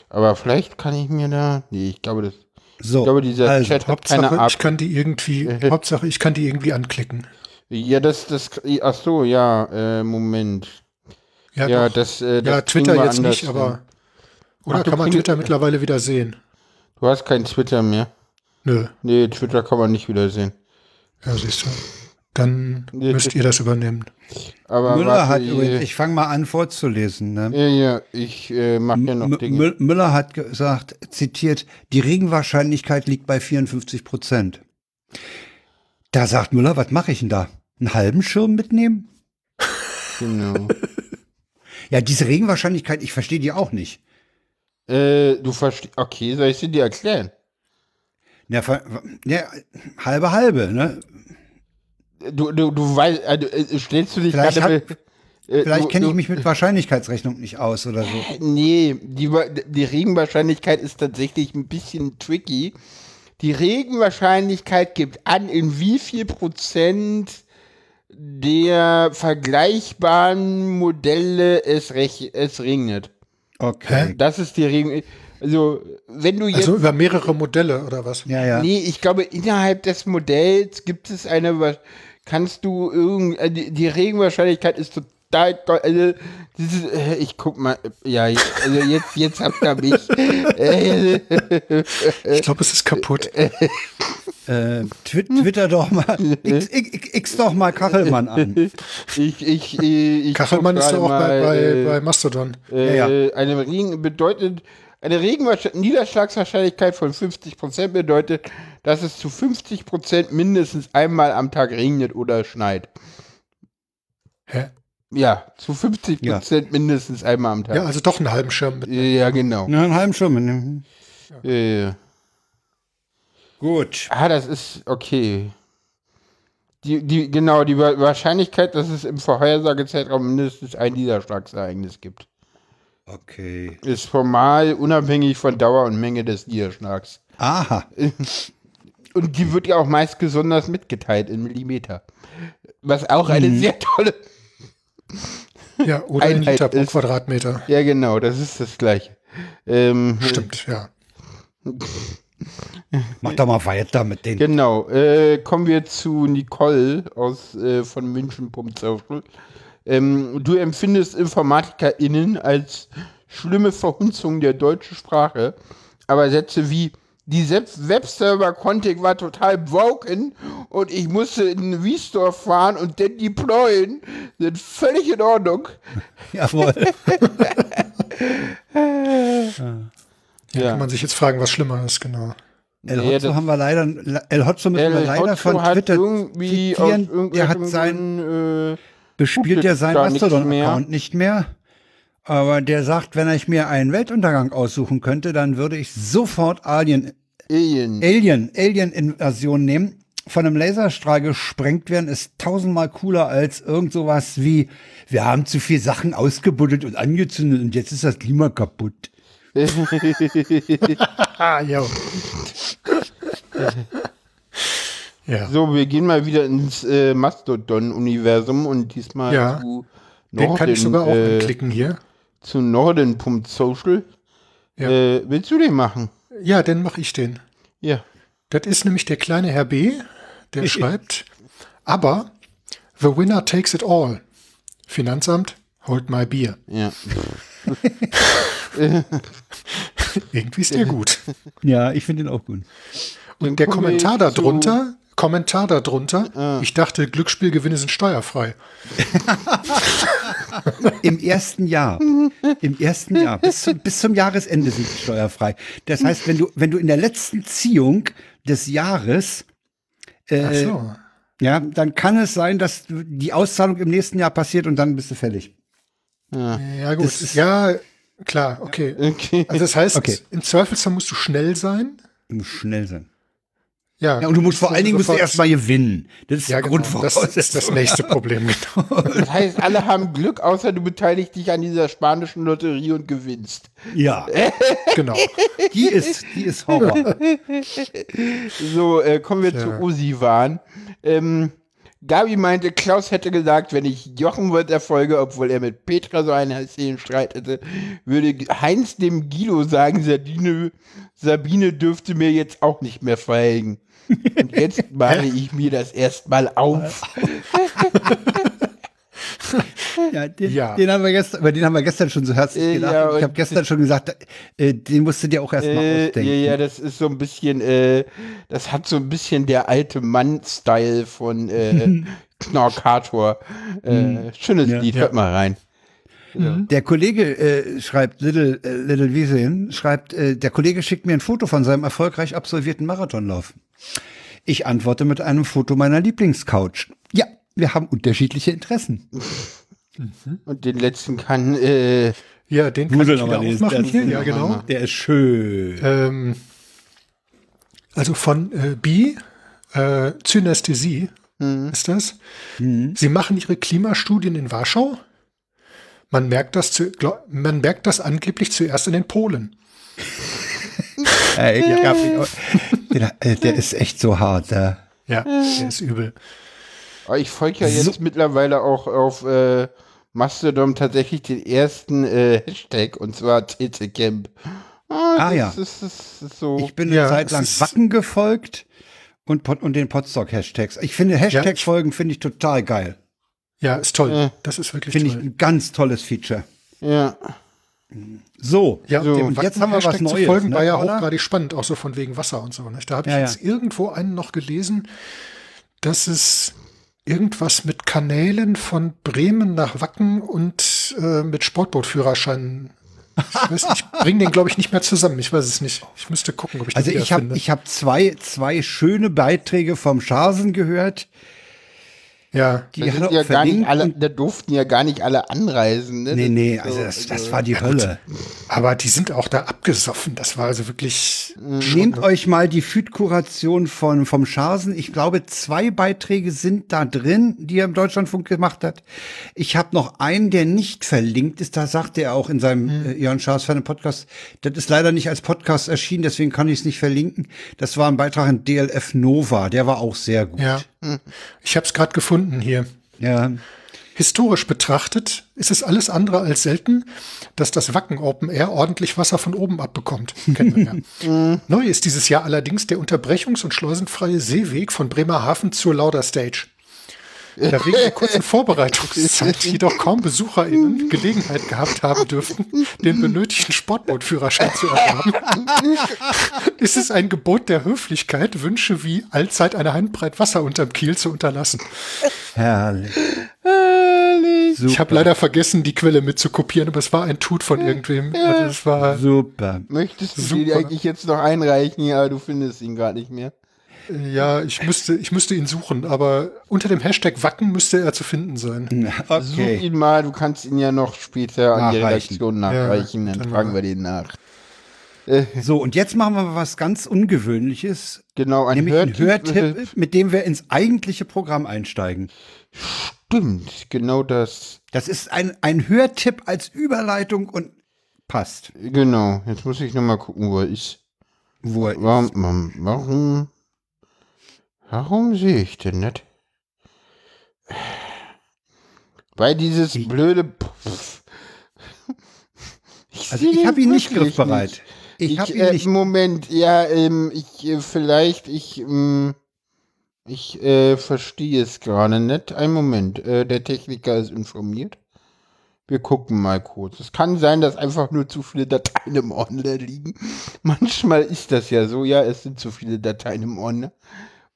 Aber vielleicht kann ich mir da. Nee, ich glaube, das.
So, ich glaube, dieser also, Chat hat Hauptsache, keine Ab ich kann die irgendwie. [LAUGHS] Hauptsache, ich kann die irgendwie anklicken.
Ja, das, das. Ach so, ja, äh, Moment.
Ja, ja das, äh, das. Ja, Twitter jetzt nicht, aber. Oder ach, kann man Twitter mittlerweile wieder sehen?
Du hast kein Twitter mehr.
Nö.
Nee, Twitter kann man nicht wieder sehen.
Ja, siehst du. Dann müsst ihr das übernehmen.
Aber Müller hat übrigens, ich fange mal an vorzulesen. Ne?
Ja, ja, ich äh, mache ja noch Dinge.
Müller hat gesagt, zitiert, die Regenwahrscheinlichkeit liegt bei 54 Prozent. Da sagt Müller, was mache ich denn da? Einen halben Schirm mitnehmen?
Genau. [LAUGHS]
ja, diese Regenwahrscheinlichkeit, ich verstehe die auch nicht.
Äh, du verstehst, okay, soll ich sie dir erklären?
Ja, ja, halbe halbe, ne?
Du, du, du weißt, also, äh, stellst du dich
vielleicht gerade. Äh, vielleicht kenne ich mich mit Wahrscheinlichkeitsrechnung nicht aus oder so.
Nee, die, die Regenwahrscheinlichkeit ist tatsächlich ein bisschen tricky. Die Regenwahrscheinlichkeit gibt an, in wie viel Prozent der vergleichbaren Modelle es, es regnet.
Okay.
Das ist die Regen. Also, wenn du
jetzt. Also über mehrere Modelle oder was?
Ja, ja. Nee, ich glaube, innerhalb des Modells gibt es eine kannst du irgend, äh, die, die Regenwahrscheinlichkeit ist total, also, dieses, äh, ich guck mal, ja, also jetzt, jetzt habt ihr mich.
ich glaube, es ist kaputt.
Äh, Twitter doch mal, x, x, x, doch mal Kachelmann an.
Ich, ich, ich
Kachelmann ist doch auch mal, bei, bei, bei Mastodon.
Äh, ja, ja. Eine Regen bedeutet, eine Niederschlagswahrscheinlichkeit von 50% bedeutet, dass es zu 50% mindestens einmal am Tag regnet oder schneit.
Hä?
Ja, zu 50% ja. mindestens einmal am Tag.
Ja, also doch einen halben Schirm. Mit.
Ja, genau.
Ja, einen halben Schirm.
Ja. ja.
Gut.
Ah, das ist okay. Die, die, genau, die Wahrscheinlichkeit, dass es im Vorhersagezeitraum mindestens ein Niederschlagsereignis gibt.
Okay.
Ist formal unabhängig von Dauer und Menge des Niederschlags.
Aha. [LAUGHS]
Und die wird ja auch meist besonders mitgeteilt in Millimeter. Was auch eine mhm. sehr tolle [LAUGHS]
ja, oder ein Liter pro ist. Quadratmeter.
Ja, genau, das ist das gleiche. Ähm,
Stimmt, ja. [LAUGHS]
Mach doch mal weiter mit den.
Genau. Äh, kommen wir zu Nicole aus äh, von München. Ähm, du empfindest InformatikerInnen als schlimme Verhunzung der deutschen Sprache, aber Sätze wie die Webserver-Config war total broken und ich musste in den Restore fahren und dann deployen, sind völlig in Ordnung. [LAUGHS]
Jawohl.
ja. Kann man sich jetzt fragen, was schlimmer ist, genau.
El Hotzo ja, haben wir leider, El Hotzo müssen wir leider von Twitter zitieren. Der hat sein, äh, bespielt ja seinen [LAUGHS] Mastodon-Account nicht mehr. Aber der sagt, wenn ich mir einen Weltuntergang aussuchen könnte, dann würde ich sofort Alien, Alien, Alien, Alien-Invasion nehmen. Von einem Laserstrahl gesprengt werden ist tausendmal cooler als irgend sowas wie, wir haben zu viel Sachen ausgebuddelt und angezündet und jetzt ist das Klima kaputt. [LAUGHS] [LAUGHS]
ja. So, wir gehen mal wieder ins äh, Mastodon-Universum und diesmal
ja. zu Norden. Den kann ich sogar auch äh, klicken hier.
Zu Norden.social. Ja. Äh, willst du den machen?
Ja, dann mache ich den.
Ja.
Das ist nämlich der kleine Herr B., der schreibt, aber the winner takes it all. Finanzamt, hold my beer.
Ja. [LAUGHS]
Irgendwie ist der gut.
Ja, ich finde ihn auch gut.
Und der Kommentar darunter, Kommentar darunter, ah. ich dachte, Glücksspielgewinne sind steuerfrei. [LAUGHS]
Im ersten Jahr. Im ersten Jahr. Bis zum, bis zum Jahresende sind sie steuerfrei. Das heißt, wenn du, wenn du in der letzten Ziehung des Jahres äh, so. Ja, dann kann es sein, dass die Auszahlung im nächsten Jahr passiert und dann bist du fällig.
Ja, ja gut. ja, klar, okay. okay. Also das heißt, okay. im Zweifelsfall musst du schnell sein.
Du musst schnell sein. Ja, ja, und du musst vor allen Dingen musst du erstmal gewinnen. Das ist ja,
der genau. Das ist das nächste Problem. [LAUGHS]
Genau. Das heißt, alle haben Glück, außer du beteiligst dich an dieser spanischen Lotterie und gewinnst.
Ja, [LAUGHS] genau. Die ist, die ist Horror. [LAUGHS]
So, äh, kommen wir ja. zu Osivan. Ähm, Gabi meinte, Klaus hätte gesagt, wenn ich Jochen wird erfolge, obwohl er mit Petra so einen hässlichen Streit hätte, würde Heinz dem Guido sagen, Sabine, Sabine dürfte mir jetzt auch nicht mehr verhelgen. Und jetzt male ich mir das erstmal auf.
ja, den, ja. den haben wir gestern, über den haben wir gestern schon so herzlich äh, gelacht. Ja, ich habe gestern schon gesagt, äh, den musst du dir auch erstmal äh, ausdenken.
Ja, ja, das ist so ein bisschen, äh, das hat so ein bisschen der alte Mann-Style von äh, [LAUGHS] Knorkator. Äh, hm. schönes ja, Lied, hört mal rein.
Ja. Der Kollege äh, schreibt, Little, äh, Little Wieselin, schreibt, äh, der Kollege schickt mir ein Foto von seinem erfolgreich absolvierten Marathonlauf. Ich antworte mit einem Foto meiner Lieblingscouch. Ja, wir haben unterschiedliche Interessen.
Mhm. Und den letzten kann, äh,
ja, den kann ich wieder aufmachen hier. Ja, genau.
Der ist schön.
Ähm, also von äh, B, äh, Zynästhesie mhm. ist das. Mhm. Sie machen ihre Klimastudien in Warschau. Man merkt das, zu, glaub, man merkt das angeblich zuerst in den Polen. [LAUGHS]
äh, ja, der, äh, der, ist echt so hart.
Ja, der ist übel.
Ich folge ja jetzt so. mittlerweile auch auf äh, Mastodon tatsächlich den ersten äh, Hashtag und zwar TCCamp.
Ah, ah ja. Ist, ist, ist so. Ich bin eine ja, Zeit lang Wacken gefolgt und, und den Podstock-Hashtags. Ich finde Hashtags-Folgen ja. finde ich total geil.
Ja, ist toll. Ja. Das ist wirklich
Finde ich ein ganz tolles Feature.
Ja.
So,
ja, so. und jetzt haben wir was Neues. Folgen ne, war ja oder? hochgradig spannend, auch so von wegen Wasser und so. Ne? Da habe ich ja, jetzt irgendwo einen noch gelesen, dass es irgendwas mit Kanälen von Bremen nach Wacken und äh, mit Sportbootführerschein. Ich weiß nicht, ich bringe den, glaube ich, nicht mehr zusammen. Ich weiß es nicht. Ich müsste gucken, ob ich
also ich habe ich habe zwei zwei schöne Beiträge vom Scharsen gehört.
Ja, die da, ja gar nicht alle, da durften ja gar nicht alle anreisen. Ne?
Nee, nee, also das, das war die ja, Hölle.
Aber die sind auch da abgesoffen. Das war also wirklich.
Mhm. Nehmt euch mal die Füd-Kuration von, vom Scharsen. Ich glaube, zwei Beiträge sind da drin, die er im Deutschlandfunk gemacht hat. Ich habe noch einen, der nicht verlinkt ist. Da sagte er auch in seinem mhm. äh, Jörn Schaas für einen Podcast. Das ist leider nicht als Podcast erschienen, deswegen kann ich es nicht verlinken. Das war ein Beitrag in DLF Nova. Der war auch sehr gut.
Ja. Ich habe es gerade gefunden hier.
Ja.
historisch betrachtet ist es alles andere als selten, dass das Wacken Open Air ordentlich Wasser von oben abbekommt. Kennen wir ja. [LAUGHS] Neu ist dieses Jahr allerdings der unterbrechungs- und schleusenfreie Seeweg von Bremerhaven zur Lauder Stage. Da wegen der kurzen Vorbereitungszeit [LAUGHS] jedoch kaum BesucherInnen Gelegenheit gehabt haben dürften, den benötigten Sportbootführerschein zu erwerben, [LAUGHS] ist es ein Gebot der Höflichkeit, Wünsche wie allzeit eine Handbreit Wasser unterm Kiel zu unterlassen.
Herrlich.
Herrlich.
Ich habe leider vergessen, die Quelle mitzukopieren, aber es war ein Tut von irgendwem. Also es war
Super.
Möchtest du
Super.
den eigentlich jetzt noch einreichen? Ja, du findest ihn gar nicht mehr.
Ja, ich müsste, ich müsste ihn suchen, aber unter dem Hashtag Wacken müsste er zu finden sein.
Such
Okay.
ihn mal, du kannst ihn ja noch später an die. Redaktion nachreichen,
Ja,
dann
dann
fragen wir den nach. [LAUGHS]
So, und jetzt machen wir was ganz Ungewöhnliches.
Genau, ein
Nämlich einen
Hörtipp.
Hörtipp, mit dem wir ins eigentliche Programm einsteigen.
Stimmt, genau das.
Das ist ein, ein Hörtipp als Überleitung und passt.
Genau, jetzt muss ich nochmal gucken, wo er ist.
Wo er
Warum, warum, warum, warum sehe ich denn nicht? Weil dieses blöde. Ich
Also ich habe ihn nicht griffbereit. Ich,
Ich,
habe ihn
äh,
nicht.
Moment, ja, ähm, ich äh, vielleicht, ich, ähm, ich äh, verstehe es gerade nicht. Ein Moment, äh, der Techniker ist informiert. Wir gucken mal kurz. Es kann sein, dass einfach nur zu viele Dateien im Ordner liegen. [LAUGHS] Manchmal ist das ja so, ja, es sind zu viele Dateien im Ordner.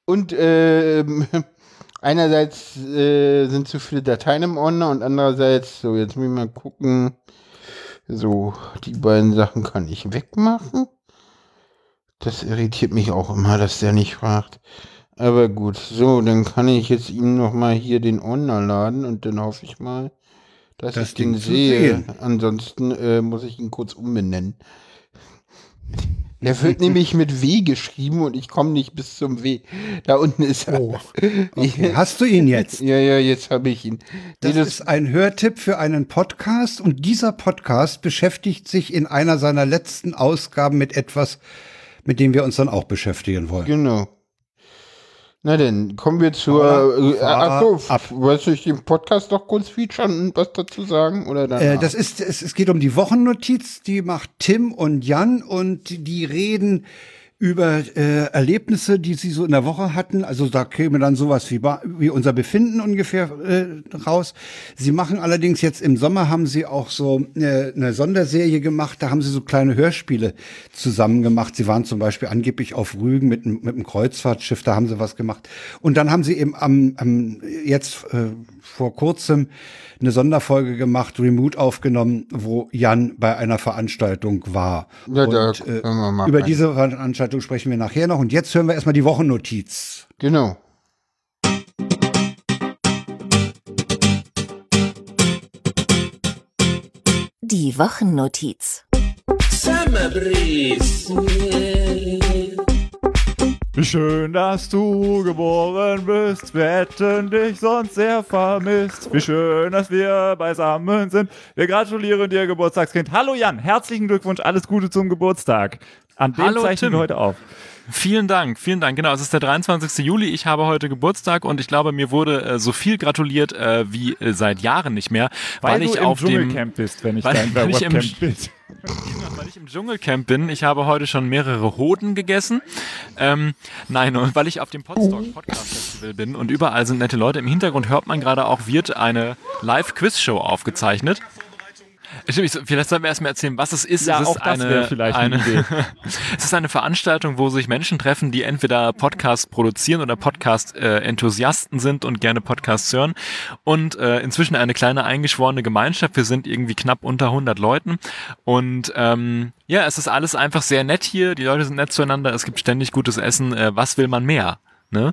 Und ähm, [LAUGHS] einerseits äh, sind zu viele Dateien im Ordner und andererseits, so, jetzt muss ich mal gucken. So, die beiden Sachen kann ich wegmachen. Das irritiert mich auch immer, dass der nicht fragt. Aber gut, so, dann kann ich jetzt ihm noch mal hier den Ordner laden und dann hoffe ich mal, dass
Das
ich den sehe. Ansonsten äh, muss ich ihn kurz umbenennen. Der [LAUGHS] wird nämlich mit W geschrieben und ich komme nicht bis zum W. Da unten ist er.
Oh.
Okay. Hast du ihn jetzt? [LAUGHS]
Ja, ja, jetzt habe ich ihn.
Das
Nee,
ist ein Hörtipp für einen Podcast und dieser Podcast beschäftigt sich in einer seiner letzten Ausgaben mit etwas, mit dem wir uns dann auch beschäftigen wollen.
Genau. Na denn, kommen wir zur. Äh,
Fahrer,
ach so,
ab.
wolltest du dich den Podcast doch kurz featuren und was dazu sagen? Oder danach?
Äh, das ist, es, es geht um die Wochennotiz, die macht Tim und Jan und die reden über äh, Erlebnisse, die sie so in der Woche hatten. Also da käme dann sowas wie, wie unser Befinden ungefähr äh, raus. Sie machen allerdings jetzt im Sommer haben sie auch so äh, eine Sonderserie gemacht. Da haben sie so kleine Hörspiele zusammen gemacht. Sie waren zum Beispiel angeblich auf Rügen mit, mit einem Kreuzfahrtschiff. Da haben sie was gemacht. Und dann haben sie eben am, am jetzt äh, vor kurzem eine Sonderfolge gemacht, Remote aufgenommen, wo Jan bei einer Veranstaltung war.
Ja, da
und, äh, über
rein.
diese Veranstaltung sprechen wir nachher noch. Und jetzt hören wir erstmal die Wochennotiz.
Genau.
Die Wochennotiz.
Wie schön, dass du geboren bist. Wir hätten dich sonst sehr vermisst. Wie schön, dass wir beisammen sind. Wir gratulieren dir, Geburtstagskind. Hallo Jan, herzlichen Glückwunsch, alles Gute zum Geburtstag. An dem
Hallo,
zeichnen
Tim.
wir heute auf.
Vielen Dank, vielen Dank. Genau, es ist der 23. Juli. Ich habe heute Geburtstag und ich glaube, mir wurde äh, so viel gratuliert äh, wie äh, seit Jahren nicht mehr, weil,
Weil,
ich
du im
auf dem
Dschungelcamp bist, wenn ich
weil-
dein [LAUGHS]
weil ich im-
Webcamp-Bild.
Weil ich im Dschungelcamp bin. Ich habe heute schon mehrere Hoden gegessen. Ähm, nein, und weil ich auf dem Podstock Podcast Festival bin und überall sind nette Leute. Im Hintergrund hört man gerade auch, wird eine Live-Quiz-Show aufgezeichnet. Stimmt, ich- Vielleicht sollen wir erstmal erzählen, was es ist.
Ja,
es ist
auch das
eine,
wäre vielleicht eine
eine
Idee. [LAUGHS]
Es ist eine Veranstaltung, wo sich Menschen treffen, die entweder Podcasts produzieren oder Podcast-Enthusiasten sind und gerne Podcasts hören. Und äh, inzwischen eine kleine eingeschworene Gemeinschaft. Wir sind irgendwie knapp unter 100 Leuten. Und ähm, ja, es ist alles einfach sehr nett hier. Die Leute sind nett zueinander. Es gibt ständig gutes Essen. Äh, was will man mehr? Ne?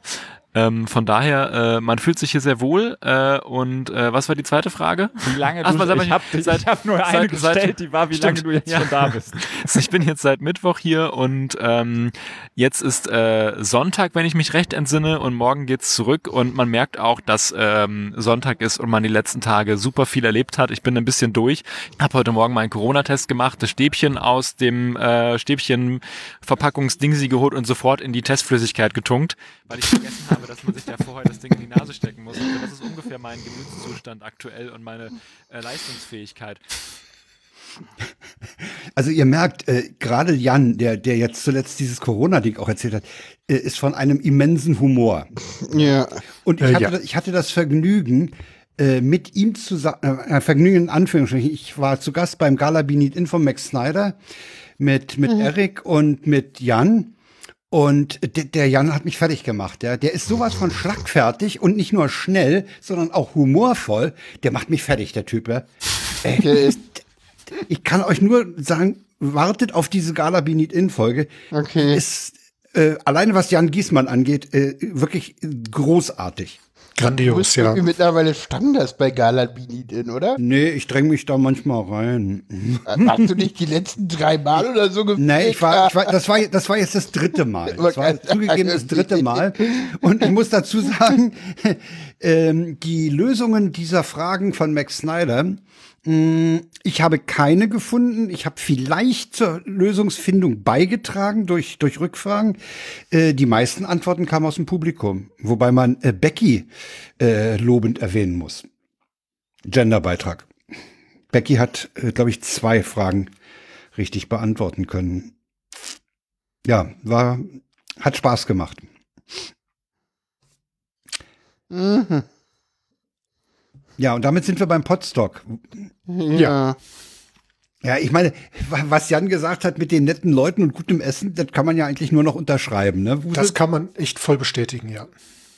Ähm, von daher, äh, man fühlt sich hier sehr wohl. Äh, und äh, was war die zweite Frage?
Wie lange
Ach,
du,
aber
ich habe hab nur eine
seit-
gestellt,
seit-
die war, wie
Stimmt,
lange du jetzt
ja.
schon da bist. [LAUGHS]
Also ich bin jetzt seit Mittwoch hier und ähm, jetzt ist äh, Sonntag, wenn ich mich recht entsinne, und morgen geht's zurück und man merkt auch, dass ähm, Sonntag ist und man die letzten Tage super viel erlebt hat. Ich bin ein bisschen durch. Habe heute Morgen meinen Corona-Test gemacht, das Stäbchen aus dem äh, Stäbchen Verpackungsdingsi geholt und sofort in die Testflüssigkeit getunkt, weil ich vergessen habe, dass man sich da vorher das Ding in die Nase stecken muss. Und das ist ungefähr meinen Gemütszustand aktuell und meine äh, Leistungsfähigkeit.
Also ihr merkt, äh, gerade Jan, der, der jetzt zuletzt dieses Corona-Ding auch erzählt hat, äh, ist von einem immensen Humor.
Ja.
Und ich
Äh,
hatte,
ja.
ich hatte das Vergnügen, äh, mit ihm zusammen, äh, Vergnügen in Anführungsstrichen, ich war zu Gast beim Gala Be Need In von Max Snyder mit, mit Eric und mit Jan. Und der, Jan hat mich fertig gemacht. Der, der ist sowas von schlagfertig und nicht nur schnell, sondern auch humorvoll. Der macht mich fertig, der Typ. Ja. Ey,
Okay.
Ich kann euch nur sagen, wartet auf diese Gala Need In Folge.
Okay.
Ist äh, alleine was Jan Giesmann angeht, äh, wirklich großartig.
Du
Grandios,
bist
ja.
irgendwie mittlerweile Stammgast bei Gala Binidin, oder?
Nee, ich dränge mich da manchmal rein.
Hast du nicht die letzten drei Mal oder so gefehlt? [LAUGHS]
Nee, ich war, ich war, das war, das war jetzt das dritte Mal. Das war zugegeben das dritte Mal. Und ich muss dazu sagen, [LAUGHS] ähm, die Lösungen dieser Fragen von Max Snyder, ich habe keine gefunden. Ich habe vielleicht zur Lösungsfindung beigetragen durch, durch Rückfragen. Äh, die meisten Antworten kamen aus dem Publikum, wobei man äh, Becky äh, lobend erwähnen muss. Genderbeitrag. Becky hat, äh, glaube ich, zwei Fragen richtig beantworten können. Ja, war, hat Spaß gemacht.
Mhm.
Ja, und damit sind wir beim Podstock.
Ja.
Ja, ich meine, wa- was Jan gesagt hat mit den netten Leuten und gutem Essen, das kann man ja eigentlich nur noch unterschreiben, ne? Wuse?
Das kann man echt voll bestätigen, ja.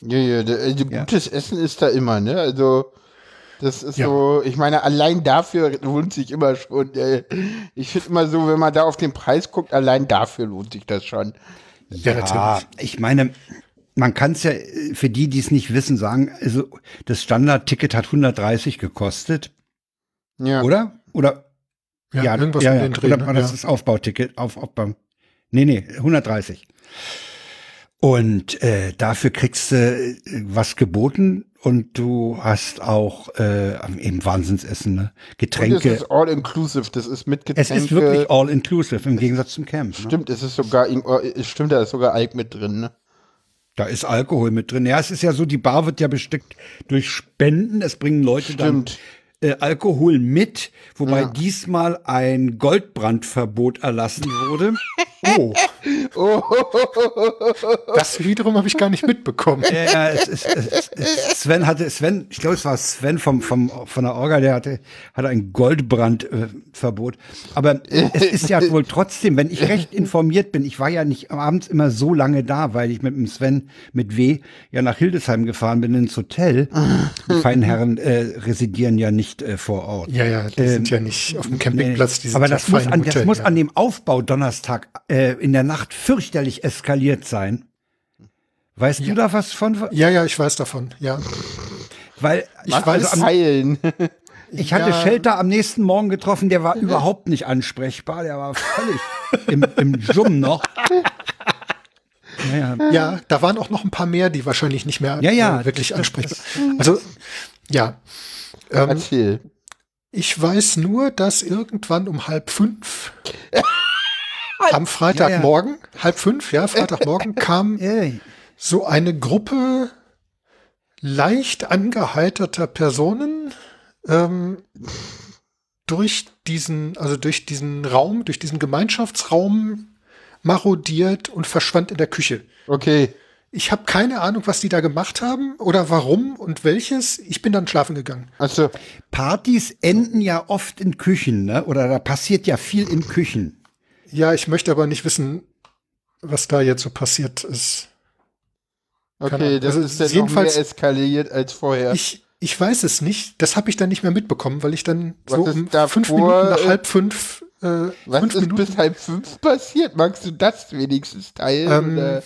Ja, ja, also
Ja.
gutes Essen ist da immer, ne? Also, das ist
Ja.
so, ich meine, allein dafür lohnt sich immer schon. Äh, ich finde immer so, wenn man da auf den Preis guckt, allein dafür lohnt sich das schon.
Ja,
ja, ich meine, man kann es ja äh, für die, die es nicht wissen, sagen, also das Standardticket hat 130 gekostet,
Ja.
oder? Oder
Ja, irgendwas
ja, ja.
den Dreh.
Oder
ne?
das
ja.
das Aufbauticket? Auf, Aufbau. Nee, nee, 130. Und äh, dafür kriegst du äh, was geboten und du hast auch äh, eben Wahnsinnsessen, ne?
Und es
Getränke.
ist all inclusive, das ist mit
Es
Getränke.
ist wirklich all inclusive im Gegensatz zum Camp. Ne?
Stimmt, es ist sogar, oh, es stimmt, da ist sogar Alk mit drin, ne?
Da ist Alkohol mit drin. Ja, es ist ja so, die Bar wird ja bestückt durch Spenden. Es bringen Leute
Stimmt.
dann äh, Alkohol mit, wobei
Ja.
diesmal ein Goldbrandverbot erlassen wurde. [LAUGHS]
Oh. [LAUGHS] Das wiederum habe ich gar nicht mitbekommen.
Ja, es, es, es, Sven hatte, Sven, ich glaube, es war Sven vom, vom, von der Orga, der hatte, hatte ein Goldbrandverbot. Aber es ist ja wohl trotzdem, wenn ich recht informiert bin, ich war ja nicht abends immer so lange da, weil ich mit dem Sven mit W ja nach Hildesheim gefahren bin ins Hotel. Die [LAUGHS] feinen Herren äh, residieren ja nicht äh, vor Ort.
Ja, ja, die sind ja nicht auf dem Campingplatz, die sind
Aber
ja
das muss, an, das
Hotel,
muss
ja.
an dem Aufbau Donnerstag äh, in der Nacht fürchterlich eskaliert sein. Weißt du da was von?
Ja, ja, ich weiß davon, ja.
Weil ich,
weiß,
also am,
Heilen. [LAUGHS]
ich hatte
Ja.
Shelter am nächsten Morgen getroffen, der war überhaupt nicht ansprechbar, der war völlig im, im Jum noch. [LAUGHS] Naja,
Ja, da waren auch noch ein paar mehr, die wahrscheinlich nicht mehr
Ja, ja,
äh, wirklich
das-
ansprechbar. Also, ja. Ähm,
Erzähl.
ich weiß nur, dass irgendwann um halb fünf [LAUGHS] am Freitagmorgen, halb fünf, ja, Freitagmorgen [LAUGHS] kam so eine Gruppe leicht angeheiterter Personen ähm, durch diesen, also durch diesen Raum, durch diesen Gemeinschaftsraum marodiert und verschwand in der Küche.
Okay.
Ich habe keine Ahnung, was die da gemacht haben oder warum und welches. Ich bin dann schlafen gegangen.
Also,
Partys enden ja oft in Küchen, ne? Oder da passiert ja viel in Küchen.
Ja, ich möchte aber nicht wissen, was da jetzt so passiert ist. Keine
okay,
Ahnung.
das
Also
ist dann
jedenfalls-
noch mehr eskaliert als vorher.
Ich, ich weiß es nicht. Das habe ich dann nicht mehr mitbekommen, weil ich dann
Was
so um fünf Minuten nach halb fünf, äh,
Was ist
Minuten.
bis halb fünf passiert? Magst du das wenigstens teilen?
Ähm,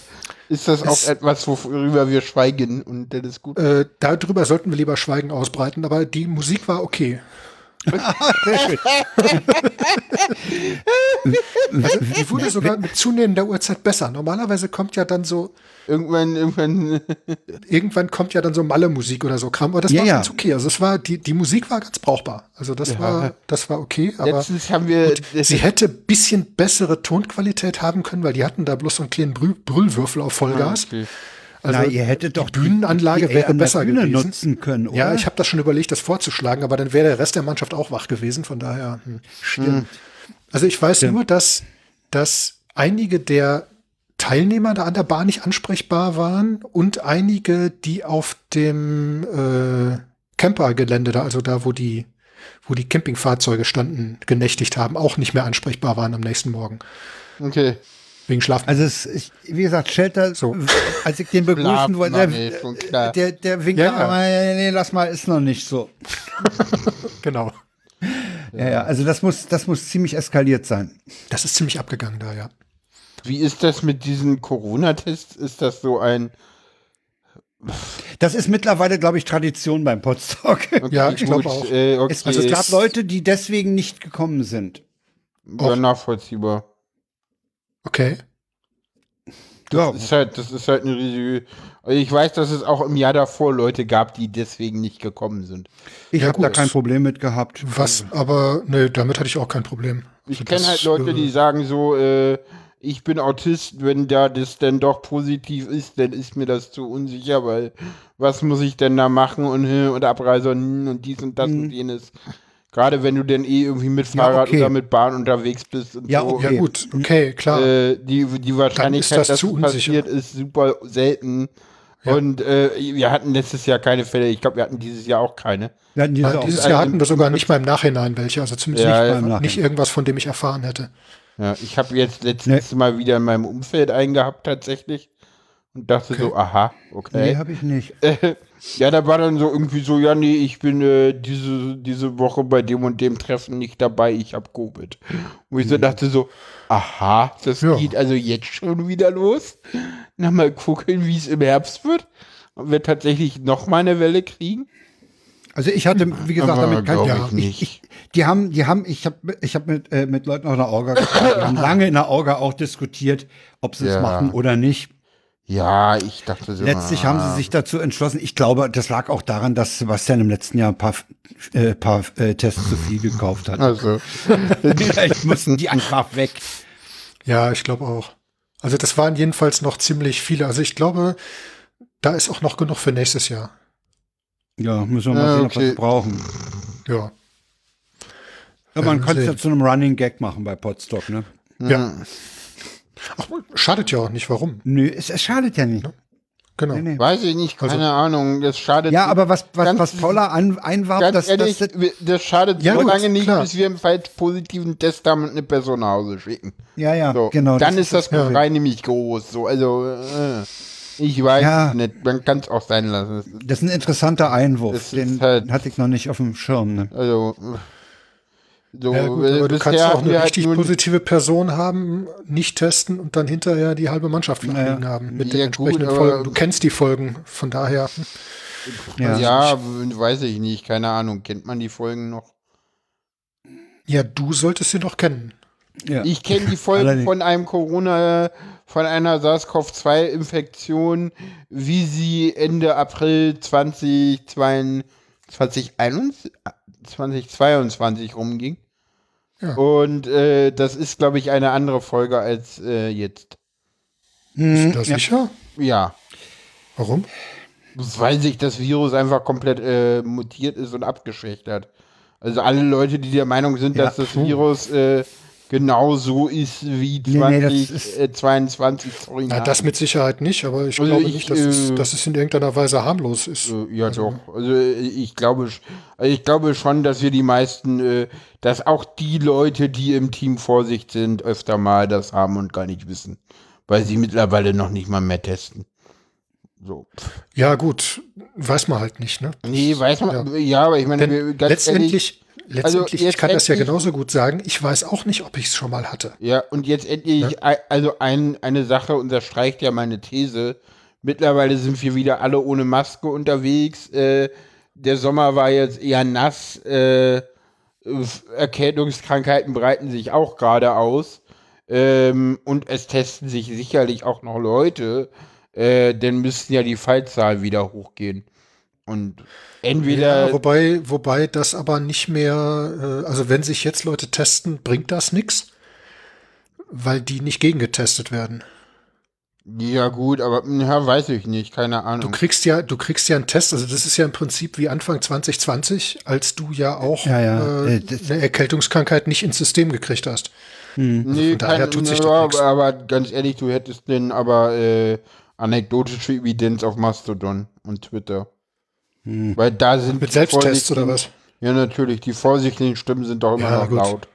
ist das auch etwas, worüber wir schweigen und dann ist gut?
Äh, darüber sollten wir lieber Schweigen ausbreiten, aber die Musik war okay. Die wurde sogar mit zunehmender Uhrzeit besser. Normalerweise kommt ja dann so,
Irgendwann, irgendwann,
irgendwann kommt ja dann so Malle-Musik oder so Kram, aber das
Ja,
war
ja.
ganz okay. Also es war, die, die Musik war ganz brauchbar. Also das war, das war okay, aber
letztens haben wir,
sie hätte bisschen bessere Tonqualität haben können, weil die hatten da bloß so einen kleinen Brüll Brüllwürfel auf Vollgas.
Okay.
Also
Na, ihr hättet doch
die Bühnenanlage
die
wäre besser
Bühne
gewesen.
nutzen können, oder?
Ja, ich habe das schon überlegt, das vorzuschlagen, aber dann wäre der Rest der Mannschaft auch wach gewesen. Von daher. Hm.
Stimmt.
Also ich weiß
Stimmt.
nur, dass, dass einige der Teilnehmer da an der Bahn nicht ansprechbar waren und einige, die auf dem äh, Campergelände da, also da, wo die, wo die Campingfahrzeuge standen, genächtigt haben, auch nicht mehr ansprechbar waren am nächsten Morgen.
Okay.
Wegen Schlaf.
Also es, ich, wie gesagt, Shelter,
So.
als ich den begrüßen wollte, der, der, der winkt
Ja,
ja,
ja.
aber, nee, nee, lass mal, ist noch nicht so. [LAUGHS]
genau.
Ja, ja, also das muss, das muss ziemlich eskaliert sein.
Das ist ziemlich abgegangen da, ja.
Wie ist das mit diesen Corona-Tests? Ist das so ein.
Das ist mittlerweile, glaube ich, Tradition beim Podstock. [LAUGHS]
Okay,
Ja, ich glaube auch.
Äh, okay,
Es, also es gab Leute, die deswegen nicht gekommen sind.
ja, nachvollziehbar.
Okay.
Ja,
Das ist halt, das ist halt eine riesige. Also ich weiß, dass es auch im Jahr davor Leute gab, die deswegen nicht gekommen sind.
ich
Ja,
habe da kein Problem mit gehabt.
Was, aber, ne, damit hatte ich auch kein Problem.
Ich
Also
kenne
das,
halt Leute,
äh,
die sagen so, äh, ich bin Autist, wenn da das denn doch positiv ist, dann ist mir das zu unsicher, weil was muss ich denn da machen und, äh, und Abreise und, und dies und das und jenes. Gerade wenn du denn eh irgendwie mit
Ja,
Fahrrad
okay.
oder mit Bahn unterwegs bist und
Ja,
so.
okay.
Ja, gut, okay, klar.
Äh, die, die Wahrscheinlichkeit,
das
dass
unsicher.
passiert, ist super selten. Und äh, wir hatten letztes Jahr keine Fälle. Ich glaube, wir hatten dieses Jahr auch keine.
Ja, dieses
also-
Jahr hatten wir sogar nicht mal im Nachhinein welche, also zumindest
Ja,
nicht,
ja.
Nachhinein.
nicht irgendwas, von dem ich erfahren hätte.
Ja, ich habe jetzt letztens mal wieder in meinem Umfeld einen gehabt tatsächlich und dachte so, aha, okay.
nee, habe ich nicht. [LAUGHS]
Ja, da war dann so irgendwie so, ja, nee, ich bin äh, diese, diese Woche bei dem und dem Treffen nicht dabei, ich hab Covid. Wo ich so dachte so, aha, das
Ja.
geht also jetzt schon wieder los. Na, mal gucken, wie es im Herbst wird. Ob wir tatsächlich noch mal eine Welle kriegen.
Also ich hatte, wie gesagt,
Aber
damit kein ja,
ich nicht.
Ich, die haben, die haben, ich habe, ich habe mit, äh, mit Leuten aus der Orga, gesprochen, die haben [LAUGHS] lange in der Orga auch diskutiert, ob sie es
Ja.
machen oder nicht.
Ja, ich dachte so.
Letztlich haben sie sich dazu entschlossen. Ich glaube, das lag auch daran, dass Sebastian im letzten Jahr ein paar, äh, paar äh, Tests zu viel gekauft hat.
Also, [LAUGHS]
Vielleicht mussten die einfach weg.
Ja, ich glaube auch. Also das waren jedenfalls noch ziemlich viele. Also ich glaube, da ist auch noch genug für nächstes Jahr.
Ja, müssen wir mal
Ja,
sehen, ob wir
okay.
es brauchen.
Ja.
Ja, man könnte es ja zu einem Running Gag machen bei Podstock, ne?
Ja. Ach, schadet ja auch nicht, warum.
Nö, es, es schadet ja nicht.
Genau.
Nee, nee.
weiß ich nicht, keine
Also-
Ahnung. Das schadet.
Ja, aber was, was,
Ganz-
was Paula an, einwarf,
Ganz
das,
ehrlich,
das,
wir- das schadet
Ja,
so
gut,
lange nicht,
klar.
bis wir einen falls positiven Test haben und eine Person nach Hause schicken.
ja, ja,
So,
genau.
dann ist das
Problem.
Geschrei nämlich groß. So, also, äh, ich weiß
Ja.
nicht, man kann es auch sein lassen.
Das ist ein interessanter Einwurf.
Das
Den
halt-
hatte ich noch nicht auf dem Schirm. Ne?
Also, äh, so,
Ja, gut,
äh,
aber du kannst auch eine
halt
richtig
nur-
positive Person haben, nicht testen und dann hinterher die halbe Mannschaft
Naja.
liegen haben mit
Ja,
den
gut,
entsprechenden Folgen. Du kennst die Folgen, von daher.
Ja.
Ja, weiß ich nicht, keine Ahnung. Kennt man die Folgen noch?
Ja, du solltest sie noch kennen.
Ja.
Ich kenne die Folgen von einem Corona, von einer SARS-CoV-2-Infektion, wie sie Ende April 2022, 2022 rumging.
Ja.
Und äh, das ist, glaube ich, eine andere Folge als äh, jetzt.
Bist du da
ja.
sicher?
Ja.
Warum?
Weil sich das Virus einfach komplett äh, mutiert ist und abgeschwächt hat. Also alle Leute, die der Meinung sind,
Ja.
dass das Virus äh, genau so ist wie
Nee, nee, das ist-
2022. sorry,
Na, das mit Sicherheit nicht, aber ich
Also
glaube
ich,
nicht, dass, es,
äh,
dass es in irgendeiner Weise harmlos ist.
Äh, Ja, doch. Also äh, ich glaube, also ich glaube schon, dass wir die meisten, äh, dass auch die Leute, die im Team Vorsicht sind, öfter mal das haben und gar nicht wissen. Weil sie mittlerweile noch nicht mal mehr testen. So.
Ja, gut, weiß man halt nicht, ne?
Nee, weiß man, ja, aber ich meine,
Denn
ganz
letztendlich, letztendlich
jetzt
ich kann das ja genauso gut sagen, ich weiß auch nicht, ob ich es schon mal hatte.
Ja, und jetzt endlich, ei- also ein, eine Sache unterstreicht ja meine These. Mittlerweile sind wir wieder alle ohne Maske unterwegs. Äh, der Sommer war jetzt eher nass. Äh, Erkältungskrankheiten breiten sich auch gerade aus. Ähm, und es testen sich sicherlich auch noch Leute. Äh, dann müssten ja die Fallzahlen wieder hochgehen. Und entweder.
Ja, wobei, wobei das aber nicht mehr, äh, also wenn sich jetzt Leute testen, bringt das nichts, weil die nicht gegengetestet werden.
Ja, gut, aber ja, weiß ich nicht, keine Ahnung.
Du kriegst ja, du kriegst ja einen Test, also das ist ja im Prinzip wie Anfang 2020, als du ja auch
Ja, ja,
Äh,
äh,
eine Erkältungskrankheit nicht ins System gekriegt hast.
Nee,
von daher
keine,
tut sich nix.
aber, aber ganz ehrlich, du hättest denn aber äh, anekdotische Evidenz auf Mastodon und Twitter. Weil da sind
Mit Selbsttests oder was?
Ja, natürlich. Die vorsichtigen Stimmen sind doch immer
Ja,
noch
gut.
laut.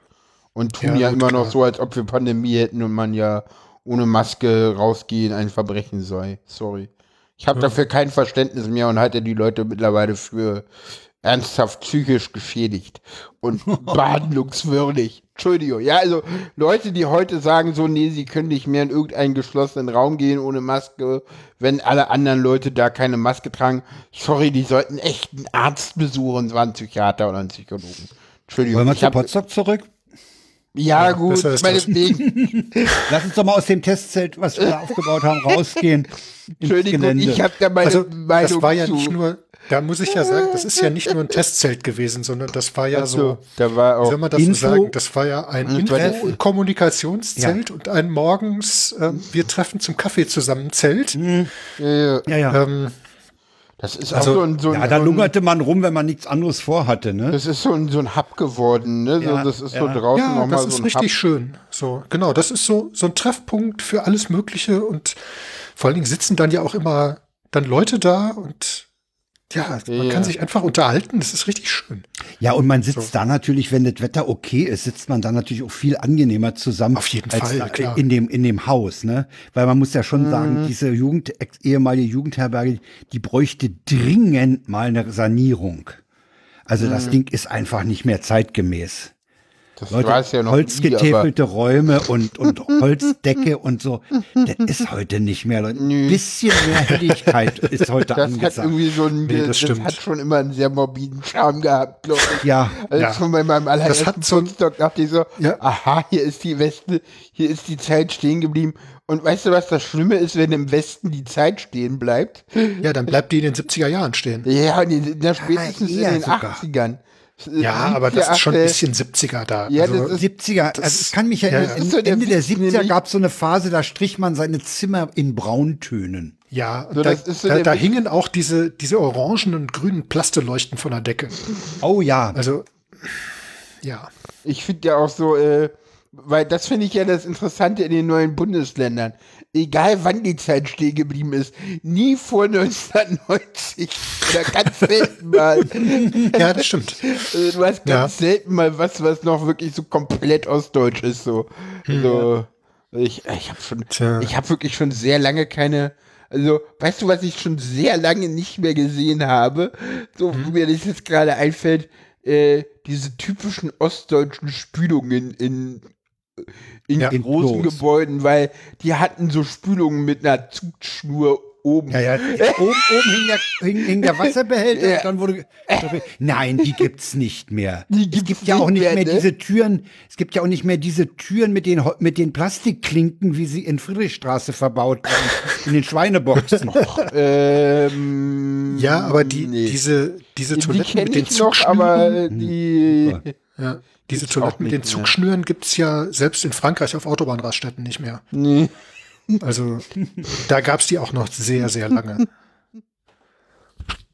Und tun
Ja,
ja,
gut,
immer noch
klar.
so, als ob wir Pandemie hätten und man ja ohne Maske rausgehen ein Verbrechen sei. Sorry. Ich habe dafür kein Verständnis mehr und halte die Leute mittlerweile für ernsthaft psychisch geschädigt und [LAUGHS] behandlungswürdig. Entschuldigung. Ja, also Leute, die heute sagen so, nee, sie können nicht mehr in irgendeinen geschlossenen Raum gehen ohne Maske, wenn alle anderen Leute da keine Maske tragen. Sorry, die sollten echt einen Arzt besuchen, so einen Psychiater oder einen Psychologen. Entschuldigung.
Wollen wir zu Potsdok zurück?
ja, gut,
ist das.
meinetwegen. [LAUGHS]
Lass uns doch mal aus dem Testzelt, was wir da aufgebaut haben, rausgehen. [LAUGHS]
Entschuldigung, ich habe da meine
Also
Meinung
das war ja
zu.
nicht nur, da muss ich ja sagen, das ist ja nicht nur ein [LAUGHS] Testzelt gewesen, sondern das war ja
Ach
so,
so, da war
wie
auch
soll man das
Info-
so sagen, das war ja ein
Das war
Info- Kommunikationszelt und ein morgens, ähm, wir treffen zum Kaffee zusammen Zelt.
äh,
Ja, ja.
Ähm,
das ist
Also,
auch so ein, so ein,
ja, da
so
lungerte man rum, wenn man nichts anderes vorhatte, ne?
das ist so ein, so ein Hub geworden, ne?
Ja,
so, das ist so
ja.
draußen
ja,
nochmal
das
so
ist
ein
richtig
Hub.
schön. So, genau, das ist so, so ein Treffpunkt für alles Mögliche und vor allen Dingen sitzen dann ja auch immer dann Leute da und ja, man
Ja.
kann sich einfach unterhalten, das ist richtig schön.
Ja, und man sitzt da natürlich, wenn das Wetter okay ist, sitzt man da natürlich auch viel angenehmer zusammen.
Auf jeden
als
Fall,
da
klar.
In dem, in dem Haus, ne? Weil man muss ja schon
Mhm.
sagen, diese Jugend, ehemalige Jugendherberge, die bräuchte dringend mal eine Sanierung. Also
Mhm.
das Ding ist einfach nicht mehr zeitgemäß.
Das
Leute,
war es ja noch nie,
holzgetäfelte Räume und, und [LAUGHS] Holzdecke und so. Das ist heute nicht mehr, Leute. Ein bisschen mehr Helligkeit [LAUGHS] ist heute
das hat
angesagt.
irgendwie so ein,
Nee, das
das,
stimmt.
hat schon immer einen sehr morbiden Charme gehabt, glaube ich.
Ja,
Also
Ja.
schon bei meinem allerersten
hat
Postdoc dachte ich so,
Ja.
aha, hier ist die Weste, hier ist die Zeit stehen geblieben. Und weißt du, was das Schlimme ist, wenn im Westen die Zeit stehen bleibt?
Ja, dann bleibt die in den 70er Jahren stehen.
Ja, und in, na, spätestens in
eher
den
sogar.
80ern.
Ja, aber das ist schon ein bisschen 70er da.
Ja,
also,
ist-
70er, also ich kann mich erinnern,
ja,
so der
Ende der
Witz,
70er
nämlich-
gab es so eine Phase, da strich man seine Zimmer in Brauntönen.
ja,
So,
da,
so
da, da hingen auch diese, diese orangen und grünen Plasteleuchten von der Decke.
Oh ja,
Also, ja.
Ich finde ja auch so, äh, weil das finde ich ja das Interessante in den neuen Bundesländern. Egal wann die Zeit stehen geblieben ist, nie vor 1990 oder ganz selten mal. [LAUGHS]
Ja, das stimmt.
Äh, Du hast ganz selten mal was, was noch wirklich so komplett ostdeutsch ist. So, so ich, ich habe schon,
Tja.
ich habe wirklich schon sehr lange keine. Also, weißt du, was ich schon sehr lange nicht mehr gesehen habe? So, wo mir das jetzt gerade einfällt, äh, diese typischen ostdeutschen Spülungen in, in
Ja.
Großen
Klos.
Gebäuden, weil die hatten so Spülungen mit einer Zugschnur oben.
ja, ja. [LAUGHS] oben, oben hing, der, hing, hing der Wasserbehälter
Ja.
und dann wurde. Nein, die gibt's nicht mehr.
Die
es
gibt's
gibt ja auch
nicht mehr,
mehr
ne?
diese Türen. Es gibt ja auch nicht mehr diese Türen mit den, mit den Plastikklinken, wie sie in Friedrichstraße verbaut werden, in den Schweineboxen. [LAUGHS]
Ähm,
Ja, aber die,
nee.
diese, diese
die
Toiletten
kenne
mit den
ich noch, aber die.
ja, diese
gibt's
Toiletten mit den
mehr.
Zugschnüren gibt's ja selbst in Frankreich auf Autobahnraststätten nicht mehr.
Nee.
Also, da gab's die auch noch sehr, sehr lange.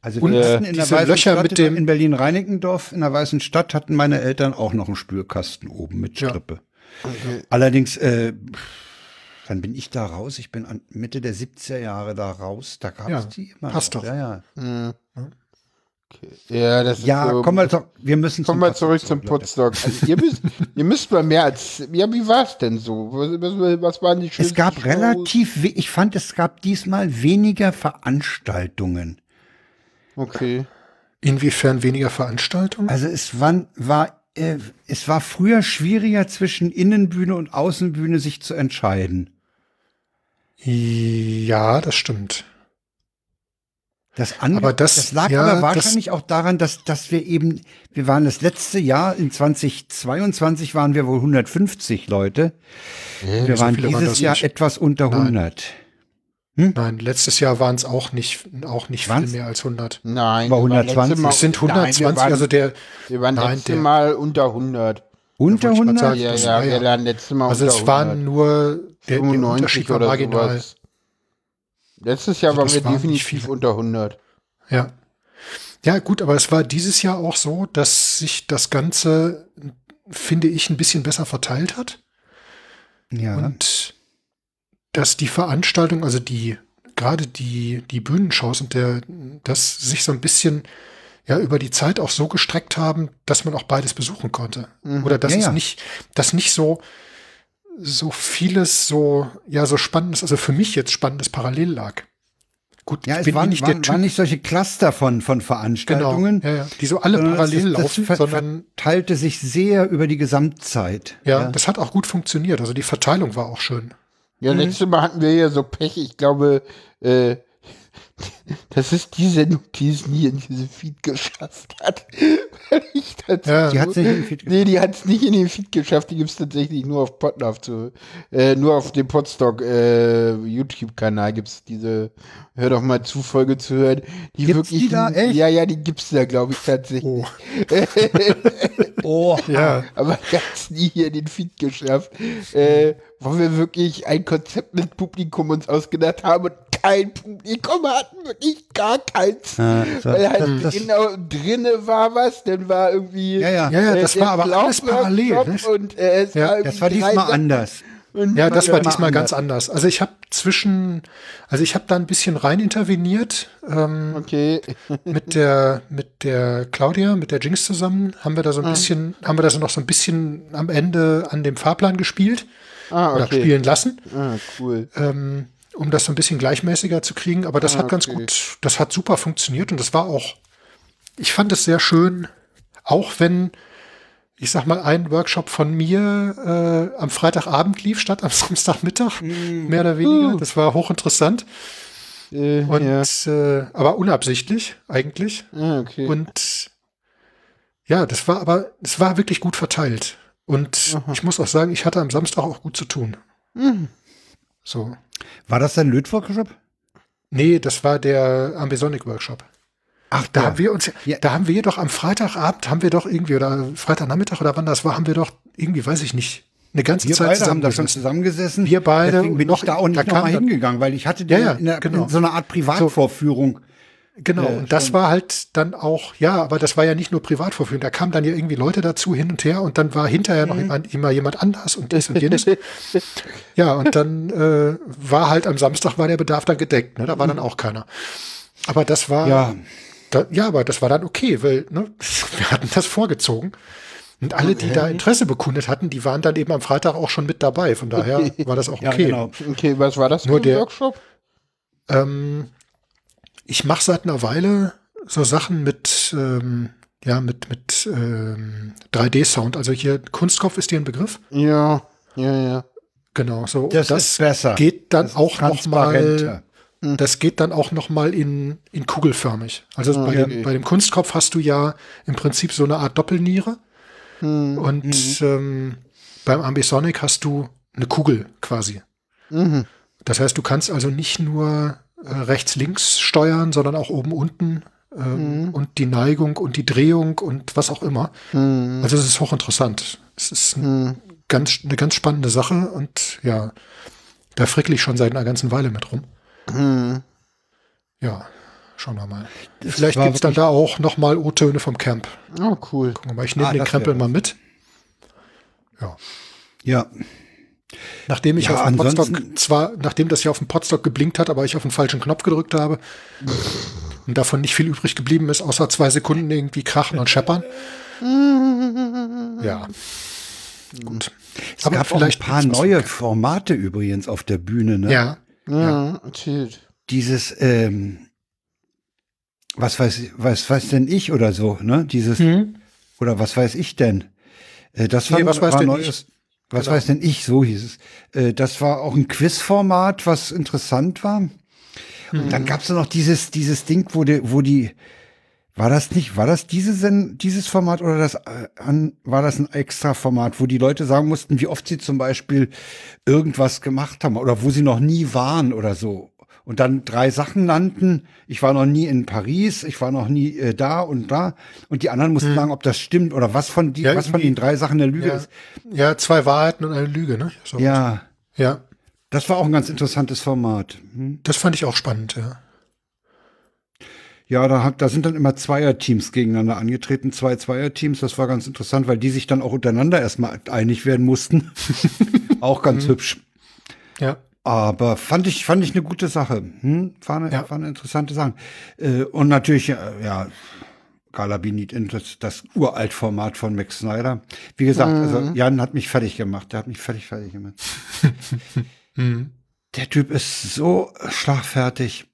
Also
Und, äh,
in der
diese
Weißen
Löcher
Stadt,
mit dem-
in Berlin-Reinickendorf, in der Weißen Stadt, hatten meine Eltern auch noch einen Spülkasten oben mit
Ja.
Strippe. Allerdings, äh, wann bin ich da raus? Ich bin an Mitte der 70er Jahre da raus. Da gab es
Ja,
die immer.
passt
noch.
doch.
Ja, ja.
Okay. Ja, das ist
ja
so.
komm mal, doch, wir müssen
Komm
zum
mal zurück zum. Potsdok. Also ihr, müsst, [LAUGHS] ihr müsst mal mehr als. Ja, wie war es denn so? Was, was, waren die
Es
schönsten
gab
Shows?
relativ, ich fand, es gab diesmal weniger Veranstaltungen.
Okay.
Inwiefern weniger Veranstaltungen?
Also es war, war, äh, es war früher schwieriger zwischen Innenbühne und Außenbühne sich zu entscheiden.
Ja, das stimmt.
Das, andere,
Aber das-
das lag
ja,
aber
das-
wahrscheinlich auch daran, dass, dass wir eben, wir waren das letzte Jahr, in 2022 waren wir wohl 150 Leute. wir
so
waren
waren
dieses
das
Jahr
nicht.
etwas unter
Nein.
100.
Nein, letztes Jahr waren es auch nicht, auch nicht viel
Waren's?
mehr als 100.
Nein.
War
wir waren
120.
letztes Mal-
Es sind
Nein, wir
120,
waren,
also der,
wir waren
nein,
letztes
der-
Mal unter 100.
Unter
wollte ich grad
100?
sagen.
Ja,
Das
ja,
war
wir
ja-
waren letztes Mal
also
unter
es waren
100.
nur, der, der
95
Unterschied war
oder
marginal.
sowas. Letztes Jahr also waren wir war definitiv unter 100.
Ja. Ja, gut, aber es war dieses Jahr auch so, dass sich das Ganze, finde ich, ein bisschen besser verteilt hat. Ja. Und dass die Veranstaltung, also die, gerade die, die Bühnenshows und der, das sich so ein bisschen ja über die Zeit auch so gestreckt haben, dass man auch beides besuchen konnte. Mhm. Oder dass ja, es ja. nicht, dass nicht so, so vieles so, ja, so spannendes, also für mich jetzt spannendes parallel lag.
Gut, ja, es waren nicht, waren, waren nicht solche Cluster von, von Veranstaltungen,
genau, ja, ja. die so alle parallel das, laufen,
das sondern teilte sich sehr über die Gesamtzeit.
Ja, ja, das hat auch gut funktioniert. Also die Verteilung war auch schön.
Ja, mhm. letztes Mal hatten wir ja so Pech. Ich glaube, äh, dass es diese Notiz nie in diese Feed geschafft hat. [LAUGHS] ich ja, die hat nicht in den Feed geschafft. Nee, die hat es nicht in den Feed geschafft. Die gibt es tatsächlich nur auf Podlove zu, äh, nur auf dem Podstock äh, YouTube-Kanal gibt es diese Hör doch mal zu Folge zu hören.
Die gibt's wirklich, die da echt?
Ja, ja, die gibt's da, glaube ich, tatsächlich. Oh. [LAUGHS] oh. ja. Aber ich hab's nie hier in den Feed geschafft. Äh, wo wir wirklich ein Konzept mit Publikum uns ausgedacht haben und kein Publikum hatten, wirklich gar keins. Ja, so, Weil halt das, genau drinne war was, dann war irgendwie.
Ja, ja, ja, ja das äh, war aber alles parallel.
Und, äh,
ja, war das war diesmal anders.
Und ja, das war diesmal anders. ganz anders. Also ich habe zwischen, also ich habe da ein bisschen rein interveniert. Ähm,
okay. [LAUGHS]
mit der mit der Claudia, mit der Jinx zusammen haben wir da so ein ah. bisschen, haben wir da so noch so ein bisschen am Ende an dem Fahrplan gespielt ah, okay. oder spielen lassen.
Ah, cool.
Ähm, um das so ein bisschen gleichmäßiger zu kriegen. Aber das ah, hat ganz okay. gut, das hat super funktioniert und das war auch, ich fand es sehr schön, auch wenn, ich sag mal, ein Workshop von mir äh, am Freitagabend lief, statt am [LAUGHS] Samstagmittag, mm. mehr oder weniger. Uh. Das war hochinteressant. Äh, und, ja. äh, aber unabsichtlich eigentlich.
Ah, okay.
Und ja, das war aber, es war wirklich gut verteilt. Und Aha. ich muss auch sagen, ich hatte am Samstag auch gut zu tun. Mhm. So.
War das dein Lötworkshop?
Nee, das war der Ambisonic Workshop. Ach, da ja. haben wir uns, ja. da haben wir doch am Freitagabend, haben wir doch irgendwie, oder Freitagnachmittag oder wann das war, haben wir doch irgendwie, weiß ich nicht, eine ganze
wir
Zeit
beide haben da schon zusammengesessen.
Wir beide.
Deswegen bin noch, ich da auch nicht da nochmal hingegangen, weil ich hatte ja, ja, in, der, genau. in so einer Art Privatvorführung.
Genau, äh, und das war halt dann auch, ja, aber das war ja nicht nur Privatvorführung, da kamen dann ja irgendwie Leute dazu hin und her und dann war hinterher noch mhm. immer, jemand anders und dies und jenes. [LAUGHS] ja, und dann äh, war halt am Samstag war der Bedarf dann gedeckt, ne? da war dann auch keiner. Aber das war,
ja,
da, ja aber das war dann okay, weil ne, [LAUGHS] wir hatten das vorgezogen. Und alle, die da Interesse bekundet hatten, die waren dann eben am Freitag auch schon mit dabei. Von daher war das auch okay. Ja, genau.
Okay, was war das
Nur der Workshop? Ähm, ich mache seit einer Weile so Sachen mit, ähm, ja, mit, mit ähm, 3D-Sound. Also hier, Kunstkopf ist dir ein Begriff?
Ja, ja, ja.
Genau, so.
Das, das ist besser.
geht dann das auch noch mal. Das geht dann auch noch mal in, in kugelförmig. Also okay. bei, dem, bei dem Kunstkopf hast du ja im Prinzip so eine Art Doppelniere. Mhm. Und mhm. Ähm, beim Ambisonic hast du eine Kugel quasi. Mhm. Das heißt, du kannst also nicht nur rechts-links steuern, sondern auch oben unten äh, mhm. und die Neigung und die Drehung und was auch immer. Mhm. Also es ist hochinteressant. Es ist ein mhm. ganz, eine ganz spannende Sache und ja, da frickle ich schon seit einer ganzen Weile mit rum. Mhm. Ja, schauen wir mal. Das Vielleicht gibt es dann da auch noch mal O-Töne vom Camp.
Oh, cool.
Gucken wir mal, ich nehme ah, den Krempel mal mit. Ja.
Ja.
Nachdem ich ja, auf dem Podstock zwar, nachdem das ja auf dem Podstock geblinkt hat, aber ich auf den falschen Knopf gedrückt habe und davon nicht viel übrig geblieben ist, außer zwei Sekunden irgendwie krachen und scheppern. ja.
Gut. Es aber gab vielleicht ein paar neue Formate übrigens auf der Bühne, ne?
Ja.
Ja, erzählt.
Dieses, ähm, was weiß, was weiß denn ich oder so, ne? Dieses, hm? oder was weiß ich denn? Äh, das nee,
was weiß war neues. Ich?
Was genau. weiß denn ich, so hieß es. Äh, das war auch ein Quizformat, was interessant war. Mhm. Und dann gab es noch dieses, dieses Ding, wo die, wo die, war das nicht, war das diese, dieses Format oder das, äh, war das ein extra Format, wo die Leute sagen mussten, wie oft sie zum Beispiel irgendwas gemacht haben oder wo sie noch nie waren oder so und dann drei Sachen nannten. Ich war noch nie in Paris, ich war noch nie äh, da und da. Und die anderen mussten hm. sagen, ob das stimmt oder was von, die, ja, was von den drei Sachen eine Lüge
ja.
ist.
Ja, zwei Wahrheiten und eine Lüge, ne?
So ja.
Ja.
Das war auch ein ganz interessantes Format. Hm?
Das fand ich auch spannend, ja.
Ja, da, hat, da sind dann immer Zweierteams gegeneinander angetreten, zwei Zweierteams. Das war ganz interessant, weil die sich dann auch untereinander erstmal einig werden mussten. [LAUGHS] auch ganz mhm. hübsch.
Ja.
Aber fand ich, fand ich eine gute Sache. Hm? War, eine, ja. war eine interessante Sache. Äh, und natürlich, äh, ja, Galabinit, das, das Uraltformat von Max Snyder. Wie gesagt, also mhm. also Jan hat mich fertig gemacht. Der hat mich fertig, fertig gemacht. mhm. [LAUGHS] Der Typ ist so schlagfertig.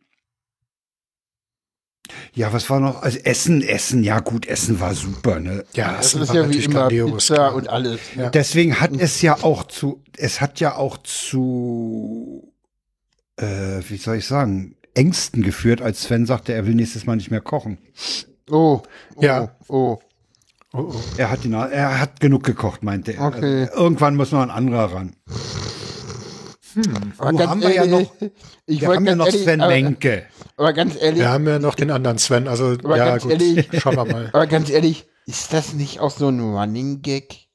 Ja, was war noch? Also Essen, Essen, ja gut, Essen war super, ne?
Ja, das ist ja wie immer Pizza und alles.
Ja. Deswegen hat es ja auch zu, es hat ja auch zu, äh, wie soll ich sagen, Ängsten geführt, als Sven sagte, er will nächstes Mal nicht mehr kochen.
Oh, oh ja, oh.
Oh, oh. Er hat ihn, er hat genug gekocht, meinte er.
Okay.
Also, irgendwann muss noch ein anderer ran.
Hm. Aber oh, haben wir ja noch,
ich wir haben ja noch Sven ehrlich, Menke.
Aber, aber, ganz ehrlich.
Wir haben ja noch den anderen Sven, also ja gut,
ehrlich, schauen wir mal. [LAUGHS] Aber ganz ehrlich, ist das nicht auch so ein Running Gag?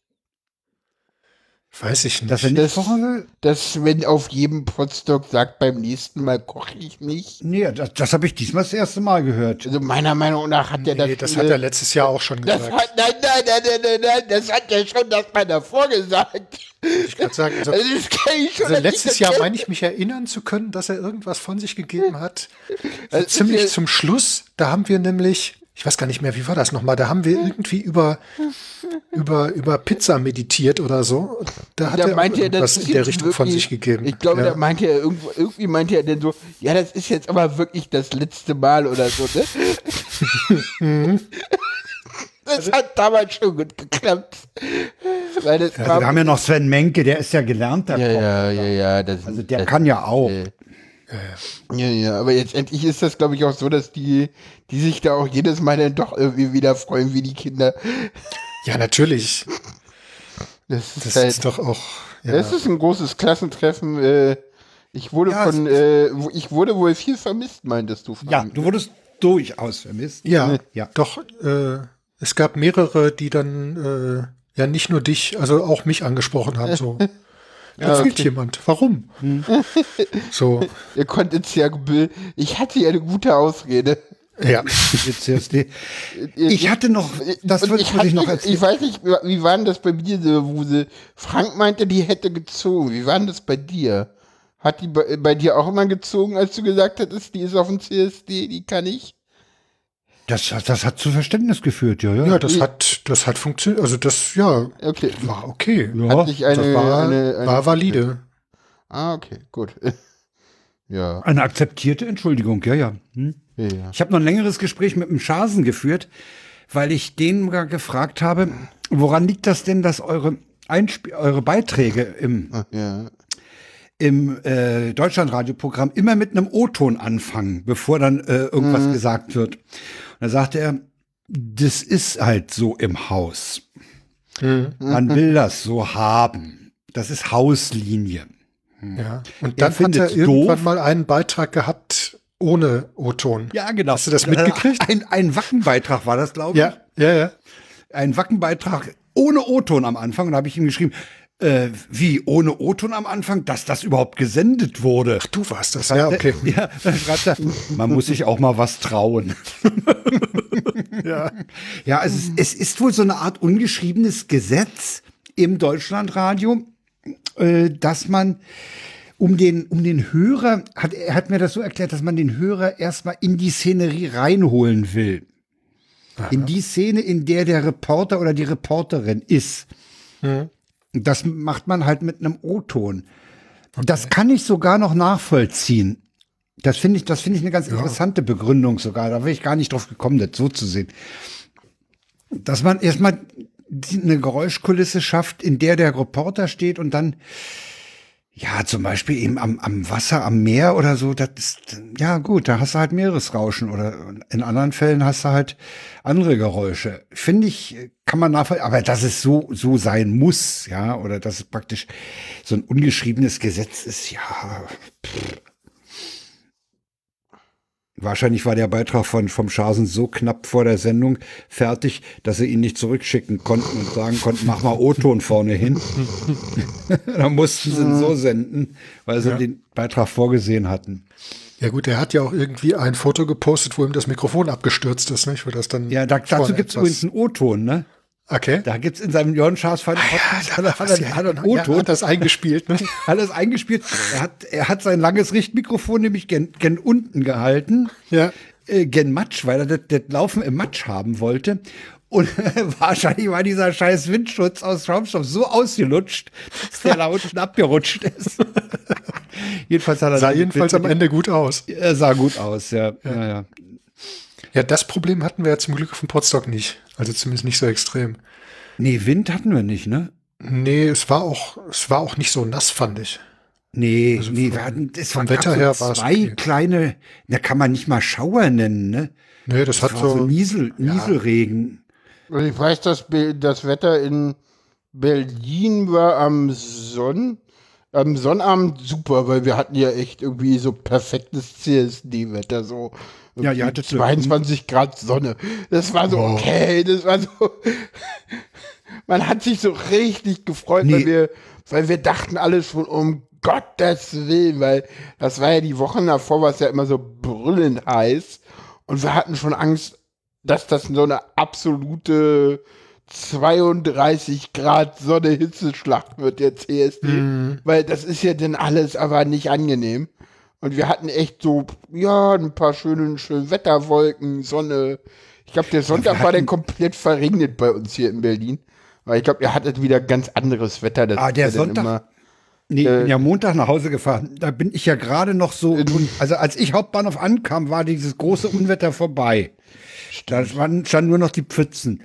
Weiß ich nicht.
Dass, er nicht kochen will? dass Sven auf jedem Potstock sagt, beim nächsten Mal koche ich nicht.
Nee, das, das habe ich diesmal das erste Mal gehört.
Also meiner Meinung nach hat er
nee, das. das hat er letztes Jahr auch schon
gesagt. Hat, nein, nein, nein, nein, nein, nein, das hat er schon das mal davor gesagt.
Ich kann sagen, also, also, schon, also letztes Jahr meine ich mich erinnern zu können, dass er irgendwas von sich gegeben hat. Also ziemlich zum Schluss, da haben wir nämlich ich weiß gar nicht mehr, wie war das nochmal? Da haben wir irgendwie über, [LAUGHS] über, über Pizza meditiert oder so. Da hat da er meinte er, was in der Richtung wirklich, von sich gegeben.
Ich glaube, ja. da meinte er irgendwo, irgendwie meinte er denn so, ja, das ist jetzt aber wirklich das letzte Mal oder so, ne? [LAUGHS] Das hat damals schon gut geklappt.
Weil das ja, wir haben ja noch Sven Menke, der ist ja gelernter
ja, Koch. Ja, ja, ja.
Das, also der das, kann ja auch. Äh,
ja, ja, aber jetzt endlich ist das, glaube ich, auch so, dass die, die sich da auch jedes Mal dann doch irgendwie wieder freuen wie die Kinder.
Ja, natürlich.
Das ist, das halt, ist
doch auch.
Ja. Das ist ein großes Klassentreffen. Äh, ich wurde ja, von, äh, ich wurde wohl viel vermisst, meintest du?
Ja, du wurdest durchaus vermisst.
Ja, ja. Doch, äh, es gab mehrere, die dann äh, ja nicht nur dich, also auch mich angesprochen haben. So. [LAUGHS] Da ja, fehlt okay. jemand. Warum? Hm. So. [LAUGHS]
Ihr konntet ja, ich hatte ja eine gute Ausrede.
Ja. Ich hatte noch, das würde ich, ich noch erzählen.
Ich weiß nicht, wie war denn das bei dir, Wuse? Frank meinte, die hätte gezogen. Wie war denn das bei dir? Hat die bei, bei dir auch immer gezogen, als du gesagt hattest, die ist auf dem CSD, die kann ich?
Das, das hat zu Verständnis geführt, ja, ja.
Ja, das hat, das hat funktioniert. Also das, ja,
okay.
war okay.
Ja, hat sich eine,
das war,
eine, eine,
war valide.
Ah, okay, gut. [LAUGHS]
ja. Eine akzeptierte Entschuldigung, ja, ja. Hm? ja. Ich habe noch ein längeres Gespräch mit dem Schasen geführt, weil ich den gefragt habe, woran liegt das denn, dass eure, Einspie eure Beiträge im, ja im äh, Deutschlandradioprogramm immer mit einem O-Ton anfangen, bevor dann äh, irgendwas mhm. gesagt wird. Und da sagte er, das ist halt so im Haus. Mhm. Man will das so haben. Das ist Hauslinie.
Hm. Ja. Und dann er hat er irgendwann doof. mal einen Beitrag gehabt ohne O-Ton.
Ja, genau.
Hast du das mitgekriegt?
Ein, ein Wackenbeitrag war das, glaube ich.
Ja, ja, ja.
Ein Wackenbeitrag ohne O-Ton am Anfang. Und da habe ich ihm geschrieben, äh, wie, ohne O-Ton am Anfang, dass das überhaupt gesendet wurde.
Ach, du warst das, ja, okay. [LAUGHS]
Ja, dann schreibt er, man muss sich auch mal was trauen. [LAUGHS] ja, ja also es, es ist wohl so eine Art ungeschriebenes Gesetz im Deutschlandradio, äh, dass man um den, um den Hörer, hat, er hat mir das so erklärt, dass man den Hörer erstmal in die Szenerie reinholen will. Aha. In die Szene, in der der Reporter oder die Reporterin ist. Mhm. Das macht man halt mit einem O-Ton. Okay. Das kann ich sogar noch nachvollziehen. Das finde ich, das finde ich eine ganz ja. interessante Begründung sogar. Da wäre ich gar nicht drauf gekommen, das so zu sehen. Dass man erstmal eine Geräuschkulisse schafft, in der der Reporter steht und dann ja, zum Beispiel eben am, am Wasser, am Meer oder so, das ist, ja gut, da hast du halt Meeresrauschen oder in anderen Fällen hast du halt andere Geräusche. Finde ich, kann man nachvollziehen, aber dass es so, so sein muss, ja, oder dass es praktisch so ein ungeschriebenes Gesetz ist, ja, pff. Wahrscheinlich war der Beitrag von, vom Schasen so knapp vor der Sendung fertig, dass sie ihn nicht zurückschicken konnten und sagen konnten, mach mal O-Ton vorne hin. [LAUGHS] Dann mussten sie ihn so senden, weil sie ja. den Beitrag vorgesehen hatten.
Ja gut, er hat ja auch irgendwie ein Foto gepostet, wo ihm das Mikrofon abgestürzt ist, nicht? Wo das dann
ja, da, dazu gibt es übrigens einen O-Ton, ne?
Okay.
Da gibt es in seinem Jörn Schaas
ah, ja, hat, er, hat, er, hat, hat das eingespielt. Ne? [LAUGHS]
hat das eingespielt. Er hat, er hat sein langes Richtmikrofon nämlich gen, gen unten gehalten.
Ja.
Äh, gen Matsch, weil er das, das Laufen im Matsch haben wollte. Und [LAUGHS] wahrscheinlich war dieser scheiß Windschutz aus Schaumstoff so ausgelutscht, dass der [LAUGHS] da unten abgerutscht ist.
jedenfalls hat er
sah jedenfalls am Ende gut aus.
Er sah gut aus, ja. Ja. ja, ja. Ja das Problem hatten wir ja zum Glück auf dem Podstock nicht. Also zumindest nicht so extrem.
Nee, Wind hatten wir nicht, ne?
Nee, es war auch, es war auch nicht so nass, fand ich.
Nee, also nee, wir hatten,
es vom Wetter her
so zwei okay. kleine, da kann man nicht mal Schauer nennen, ne?
Nee, das, das hat so,
so Niesel, Nieselregen.
Ja. Ich weiß, dass das Wetter in Berlin war am Sonn, am Sonnabend super, weil wir hatten ja echt irgendwie so perfektes CSD-Wetter, so
ja, ihr hattet
22 Grad Sonne. Das war so oh. okay, das war so. Man hat sich so richtig gefreut, nee. weil wir, weil wir dachten alles schon um Gottes Willen, weil das war ja die Wochen davor, war es ja immer so brüllend heiß und wir hatten schon Angst, dass das so eine absolute 32 Grad Sonne Hitzeschlacht wird der CSD, mm. weil das ist ja dann alles aber nicht angenehm. Und wir hatten echt so, ja, ein paar schöne, schöne Wetterwolken, Sonne. Ich glaube, der Sonntag war dann komplett verregnet bei uns hier in Berlin. Weil ich glaube, ihr hattet wieder ganz anderes Wetter.
Das ah, der Sonntag. Immer, nee, äh, ja, Montag nach Hause gefahren. Da bin ich ja gerade noch so. also, als ich Hauptbahnhof ankam, war dieses große Unwetter vorbei. Da standen nur noch die Pfützen.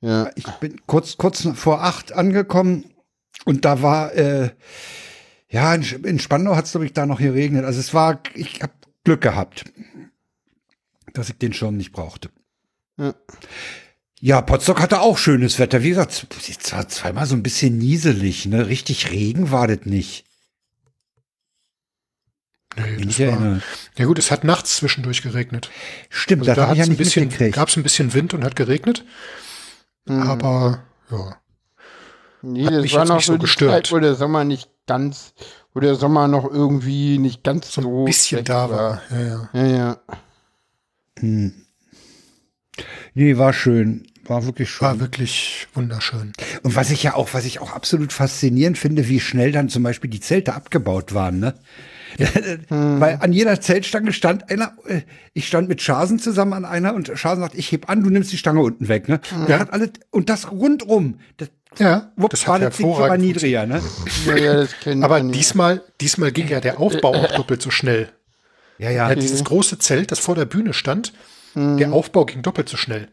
Ja. Ich bin kurz, kurz vor acht angekommen und da war, äh, ja, in, in Spandau hat es, glaube ich, da noch geregnet. Also es war, ich habe Glück gehabt, dass ich den Schirm nicht brauchte. Ja. Ja, Potsdok hatte auch schönes Wetter. Wie gesagt, es war zweimal so ein bisschen nieselig, ne? Richtig Regen war das nicht.
Nee, das war, ja gut, es hat nachts zwischendurch geregnet.
Stimmt,
also da hat ja ein bisschen, gab es ein bisschen Wind und hat geregnet. Mhm. Aber ja.
Nee, hat das war noch so gestört. Zeit, wo der Sommer nicht ganz, wo der Sommer noch irgendwie nicht ganz so,
so ein bisschen da war. war. Ja, ja.
ja, ja.
Hm. Nee, war schön. War wirklich schön.
War wirklich wunderschön.
Und was ich ja auch, was ich auch absolut faszinierend finde, wie schnell dann zum Beispiel die Zelte abgebaut waren, ne? hm. [LAUGHS] Weil an jeder Zeltstange stand einer, äh, ich stand mit Schasen zusammen an einer und Schasen sagt, ich heb an, du nimmst die Stange unten weg, ne? Hm. Der hat alle, und das rundrum, das,
ja, Wupp, das hat hervorragend
niedriger, ne? [LAUGHS]
Ja, ja, das Aber diesmal, diesmal ging ja der Aufbau auch doppelt so schnell.
Ja, ja.
ja dieses große Zelt, das vor der Bühne stand, mhm. der Aufbau ging doppelt so schnell.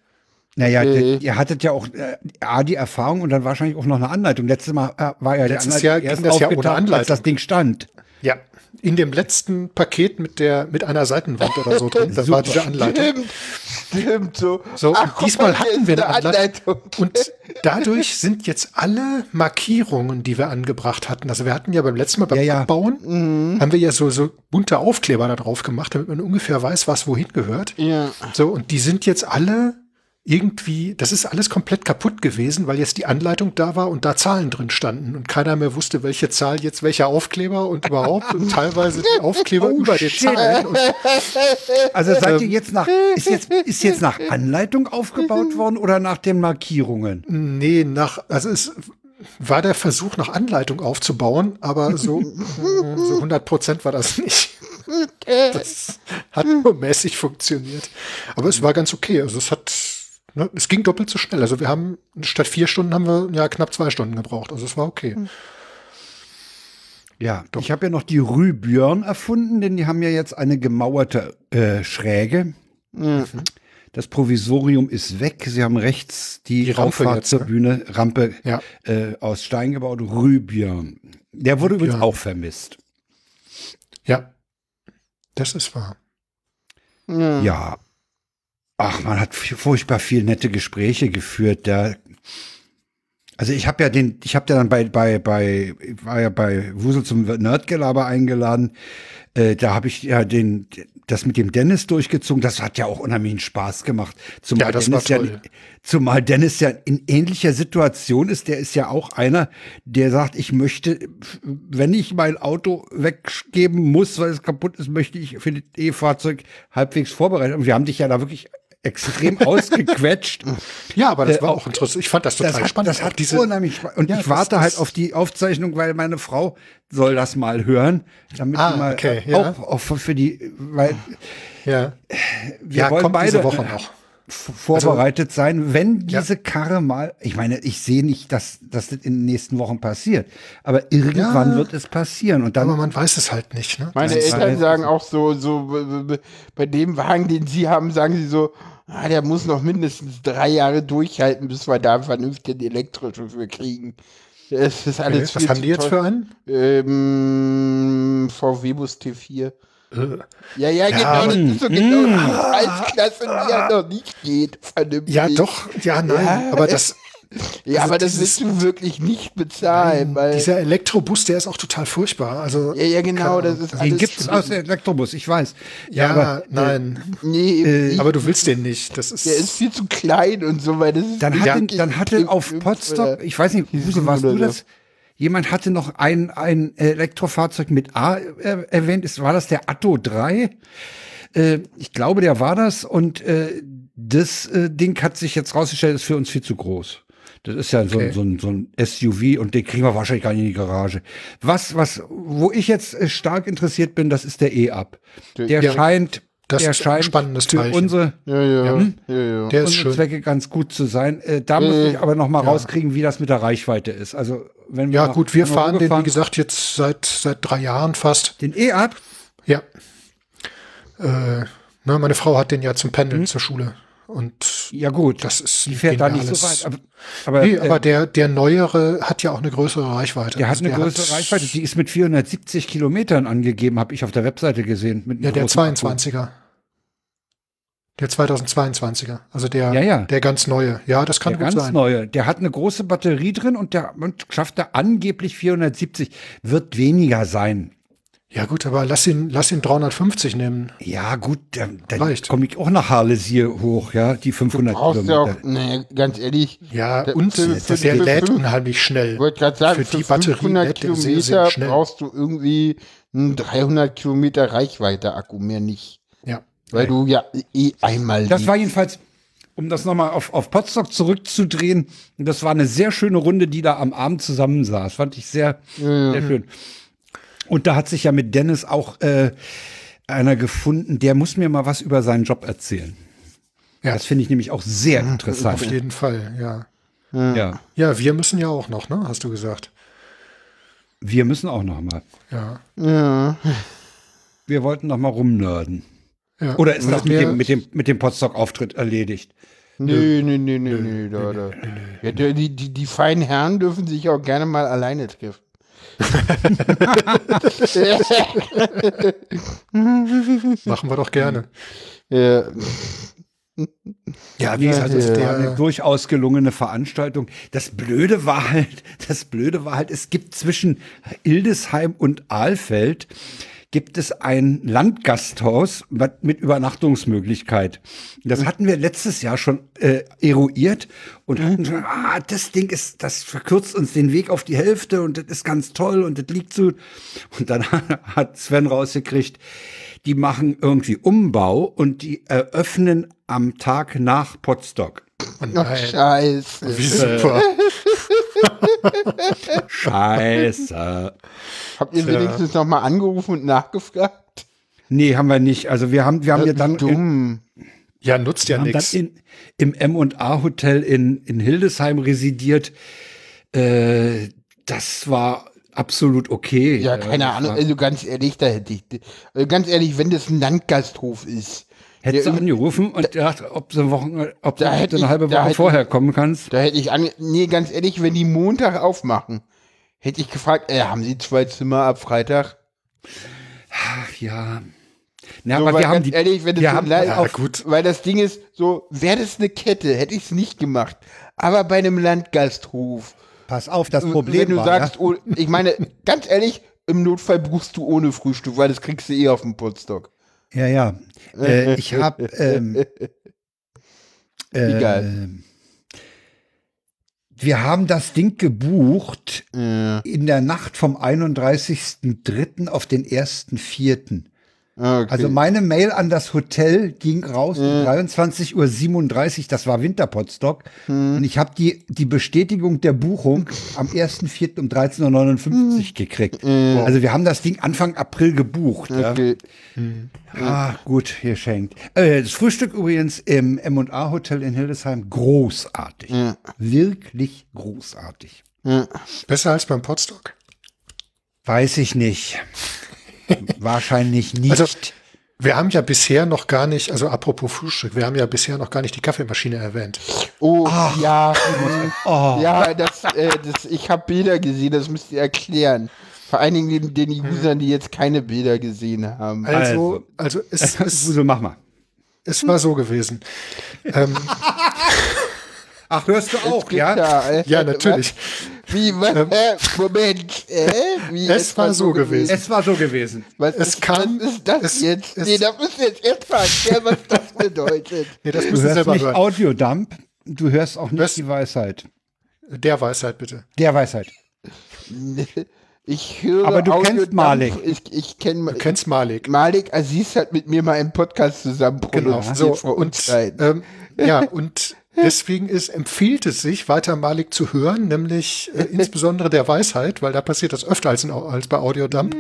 Naja, äh. ihr hattet ja auch äh, A, die Erfahrung und dann wahrscheinlich auch noch eine Anleitung. Letztes Mal äh, war ja
Letztes Jahr ging das ja ohne Anleitung. Als
das Ding stand.
Ja, in dem letzten Paket mit der mit einer Seitenwand oder so drin. Da war [LAUGHS] diese Anleitung.
Stimmt, stimmt so.
So, Ach, diesmal mal, hatten wir eine Anleitung. Anleitung. Und dadurch sind jetzt alle Markierungen, die wir angebracht hatten. Also wir hatten ja beim letzten Mal beim ja, Abbauen, ja. Mhm. haben wir ja so, so bunte Aufkleber da drauf gemacht, damit man ungefähr weiß, was wohin gehört.
Ja.
So, und die sind jetzt alle irgendwie, das ist alles komplett kaputt gewesen, weil jetzt die Anleitung da war und da Zahlen drin standen und keiner mehr wusste, welche Zahl jetzt welcher Aufkleber und überhaupt und teilweise die [LAUGHS] Aufkleber oh, über den Zahlen.
also seid ihr jetzt nach, ist jetzt, ist jetzt nach Anleitung aufgebaut [LAUGHS] worden oder nach den Markierungen?
Nee, nach, also es war der Versuch nach Anleitung aufzubauen, aber so, [LAUGHS] so 100 Prozent war das nicht. Das hat nur mäßig funktioniert. Aber es war ganz okay. Also es hat Ne? Es ging doppelt so schnell. Also wir haben statt vier Stunden haben wir ja knapp zwei Stunden gebraucht. Also es war okay. Hm.
Ja, Doch. ich habe ja noch die Rübjörn erfunden, denn die haben ja jetzt eine gemauerte äh, Schräge. Mhm. Das Provisorium ist weg. Sie haben rechts die, die Rampe zur ne? Bühne, Rampe ja. äh, aus Stein gebaut. Rübjörn. Der wurde Rübjörn. übrigens auch vermisst.
Ja, das ist wahr.
Ja, Ach, man hat furchtbar viel nette Gespräche geführt. Da, Also ich habe ja den, ich habe ja dann bei, bei, bei, war ja bei Wusel zum Nerdgelaber eingeladen. Äh, da habe ich ja den, das mit dem Dennis durchgezogen. Das hat ja auch unheimlichen Spaß gemacht. Zumal
Ja, das
Dennis
war
ja,
toll.
zumal Dennis ja in ähnlicher Situation ist. Der ist ja auch einer, der sagt, ich möchte, wenn ich mein Auto weggeben muss, weil es kaputt ist, möchte ich für das E-Fahrzeug halbwegs vorbereitet. Und wir haben dich ja da wirklich extrem ausgequetscht.
Ja, aber das
Äh,
war
auch-
interessant. Ich fand das total
Das hat,
spannend.
das hat unheimlich Spaß. Und
Ja,
ich
das-
warte
das-
halt auf die Aufzeichnung, weil meine Frau soll das mal hören, damit
Ah,
sie mal
okay,
äh,
ja.
auch, auch für die, weil
Ja,
wir
ja
wollen
kommt
beide
diese Woche noch.
vorbereitet sein, wenn
Ja.
diese Karre mal, ich meine, ich sehe nicht, dass, dass das in den nächsten Wochen passiert, aber irgendwann
Ja.
wird es passieren und dann
Aber man weiß es halt nicht. Ne?
Meine Eltern sagen auch so, so bei dem Wagen, den sie haben, sagen sie so, ah, der muss noch mindestens drei Jahre durchhalten, bis wir da einen vernünftigen elektrischen für kriegen. Es ist alles
Okay, was
viel
haben die jetzt
teuer.
für einen?
Ähm, VW Bus T4.
Äh,
Ja, ja, genau, das ist so genau die Preisklasse, die ja noch nicht geht, vernünftig.
Ja, doch, ja, nein.
Ja.
Aber das,
Ja,
also
aber das willst du wirklich nicht bezahlen, weil.
dieser Elektrobus, der ist auch total furchtbar. Also,
ja, ja, genau, das ist
den
alles.
gibt's aus dem Elektrobus, ich weiß.
ja,
aber
nein.
Nee,
Äh,
ich,
aber du willst den nicht. Das ist,
der ist viel zu klein und so, weil das ist.
Dann
ja,
hatte, dann hatte auf Potsdok, ich weiß nicht, Huse, warst du das? Jemand hatte noch ein, ein Elektrofahrzeug mit A äh, erwähnt. Ist, war das der Atto 3? Äh, ich glaube, der war das. Und äh, das äh, Ding hat sich jetzt rausgestellt, ist für uns viel zu groß. Das ist ja so,
Okay.
ein so, ein, so ein SUV und den kriegen wir wahrscheinlich gar nicht in die Garage. Was, was, wo ich jetzt äh, stark interessiert bin, das ist der E-Up. Der
Ja,
scheint,
das
der
ist ein
scheint
spannendes
für
Teilchen.
unsere
Ja, ja, ja.
Hm?
ja, ja.
der ist
unsere
schön.
Zwecke ganz gut zu sein. Äh, da muss
Äh,
ich aber noch mal rauskriegen, wie das mit der Reichweite ist. Also wenn wir
Ja,
nach
gut, wir fahren den, wie gesagt, jetzt seit, seit drei Jahren fast.
den E-Up.
Ja. Äh, ne, meine Frau hat den ja zum Pendeln zur Schule. Und
Ja gut,
das ist
die fährt da nicht so weit. Aber, aber,
nee,
äh,
aber der, der neuere hat ja auch eine größere Reichweite.
der hat
Also
eine größere
hat-
Reichweite. Die ist mit 470 Kilometern angegeben, habe ich auf der Webseite gesehen. Mit
Ja, der
großen Akku.
22er. Der 2022er. Also der,
Ja, ja.
der ganz neue. Ja, das kann
Der
gut
ganz
sein.
neue. Der hat eine große Batterie drin und der und schafft er angeblich 470. Wird weniger sein.
Ja, gut, aber lass ihn, lass ihn 350 nehmen.
Ja, gut, dann, dann
Reicht.
komme ich auch nach Harlesier hoch, ja, die 500
brauchst ja
Kilometer.
auch, nee, ganz ehrlich,
Ja,
Der-
und
für-
der
für- für-
lädt unheimlich schnell.
ich wollte gerade sagen,
Für
für,
die Batterie
500
lädt der sehr,
Kilometer
sehr schnell.
brauchst du irgendwie einen 300 Kilometer Reichweite-Akku, mehr nicht.
Ja.
Weil du ja eh einmal.
Das war jedenfalls, um das nochmal auf, auf Potsdok zurückzudrehen, das war eine sehr schöne Runde, die da am Abend zusammensaß. Fand ich sehr, sehr schön. Und da hat sich ja mit Dennis auch äh, einer gefunden, der muss mir mal was über seinen Job erzählen.
Ja.
Das finde ich nämlich auch sehr
Auf
interessant.
jeden Fall, ja.
Ja.
Ja, wir müssen ja auch noch, ne? Hast du gesagt.
Wir müssen auch noch mal.
Ja.
ja.
Wir wollten noch mal rumnörden.
ja.
Oder ist das mit dem, mit dem, mit dem Potsdok-Auftritt erledigt?
Nö, nö, nö, nö, nö, da, da. Ja, die, die, die, die feinen Herren dürfen sich auch gerne mal alleine treffen. [LAUGHS]
Machen wir doch gerne.
Ja.
Ja, wie gesagt,
das
also
war eine durchaus gelungene Veranstaltung. Das Blöde war halt, [LAUGHS] das Blöde war halt, es gibt zwischen Ildesheim und Ahlfeld gibt es ein Landgasthaus mit Übernachtungsmöglichkeit. Das hatten wir letztes Jahr schon äh, eruiert und hatten schon, ah, das Ding ist, das verkürzt uns den Weg auf die Hälfte und das ist ganz toll und das liegt so. Und dann [LAUGHS] hat Sven rausgekriegt, die machen irgendwie Umbau und die eröffnen am Tag nach Potsdok.
oh
scheiße.
wie super. [LAUGHS]
Scheiße.
Habt ihr wenigstens noch mal angerufen und nachgefragt?
Nee, haben wir nicht. Also wir haben, wir haben ja dann, in,
Dumm.
Ja, nutzt ja
haben dann
nichts.
in, im M&A Hotel in, in Hildesheim residiert. Äh, das war absolut okay.
Ja, keine Ahnung. Also ganz ehrlich, da hätte ich. Also ganz ehrlich, wenn das ein Landgasthof ist,
Hättest du
der-
angerufen und gedacht, ob du, Wochen, ob du
Da
bitte
hätte
eine
ich-
halbe
da
Woche
hätte
vorher kommen kannst.
da hätte ich an. Nee, ganz ehrlich, wenn die Montag aufmachen, hätte ich gefragt, äh, haben Sie zwei Zimmer ab Freitag?
Ach ja. Na,
so,
aber wir haben
ganz
die,
ehrlich, wenn
wir
es so
haben
ja,
auf,
gut.
weil das Ding ist, so, wäre das eine Kette, hätte ich es nicht gemacht. Aber bei einem Landgasthof,
pass auf, das
wenn
Problem
du
war,
sagst,
ja,
oh, ich meine, [LAUGHS] ganz ehrlich, im Notfall buchst du ohne Frühstück, weil das kriegst du eh auf dem Potstock.
Ja, ja, äh, ich habe, ähm,
Egal.
ähm, wir haben das Ding gebucht
Ja.
in der Nacht vom 31.03. auf den 1.04.
Ah, Okay.
Also meine Mail an das Hotel ging raus um
Mhm.
23.37 Uhr, das war Winterpotstock.
Mhm.
Und ich habe die, die Bestätigung der Buchung am 1.04. um 13.59
Mhm.
Uhr gekriegt. Also wir haben das Ding Anfang April gebucht. Ja.
okay.
Ah, gut, geschenkt. Äh, das Frühstück übrigens im M&A Hotel in Hildesheim, großartig.
Ja.
Wirklich großartig.
Ja.
Besser als beim Potstock.
Weiß ich nicht. Wahrscheinlich nicht.
Also, wir haben ja bisher noch gar nicht, also apropos Frühstück, wir haben ja bisher noch gar nicht die Kaffeemaschine erwähnt.
Oh, ja. [LAUGHS]
oh.
Ja, das, äh, das, ich habe Bilder gesehen, das müsst ihr erklären. Vor allen Dingen den, den Usern, die jetzt keine Bilder gesehen haben.
Also, also es, [LAUGHS] es,
Wusel, mach mal.
es war so gewesen. ähm, [LAUGHS]
Ach, hörst du auch, ja?
äh,
ja, natürlich.
Was? Wie, was, äh, Moment, äh, wie,
Es war so gewesen.
Es war so gewesen.
Was,
Es
ist,
kann-
was ist das
es-
jetzt?
es-
nee, da müssen wir jetzt erst mal erklären, was das bedeutet. [LAUGHS]
Nee, das
Du hörst
selber
nicht
hören.
Audiodump, du hörst auch nicht
Was?
die Weisheit.
Der Weisheit bitte.
Der Weisheit. [LAUGHS]
Ich höre
Aber du kennst
Audiodampf.
Malik.
Ich, ich kenne
Du kennst Malik.
Malik Aziz hat mit mir mal einen Podcast zusammen
Genau.
produziert
So,
vor
und, ähm, ja, [LAUGHS] und deswegen ist, empfiehlt es sich, weiter Malik zu hören, nämlich äh, [LAUGHS] insbesondere der Weisheit, weil da passiert das öfter als, in, als bei Audiodump.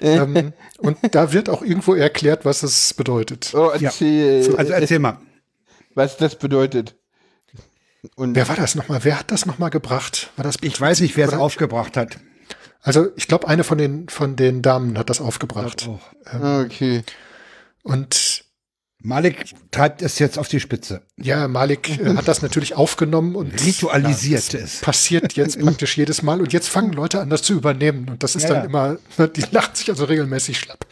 ähm, und da wird auch irgendwo erklärt, was es bedeutet.
Oh, erzähl,
Also erzähl mal.
was das bedeutet. Und
Wer war das nochmal? Wer hat das nochmal gebracht? War das
Ich weiß nicht, wer es aufgebracht hat.
Also ich glaube, eine von den von den Damen hat das aufgebracht.
okay.
Und
Malik treibt es jetzt auf die Spitze.
ja, Malik äh, hat das natürlich aufgenommen und
Ritualisiert
ja,
es.
Passiert jetzt praktisch jedes Mal und jetzt fangen Leute an, das zu übernehmen und das ist
Ja,
dann
ja.
immer, [LAUGHS] die lachen sich also regelmäßig schlapp.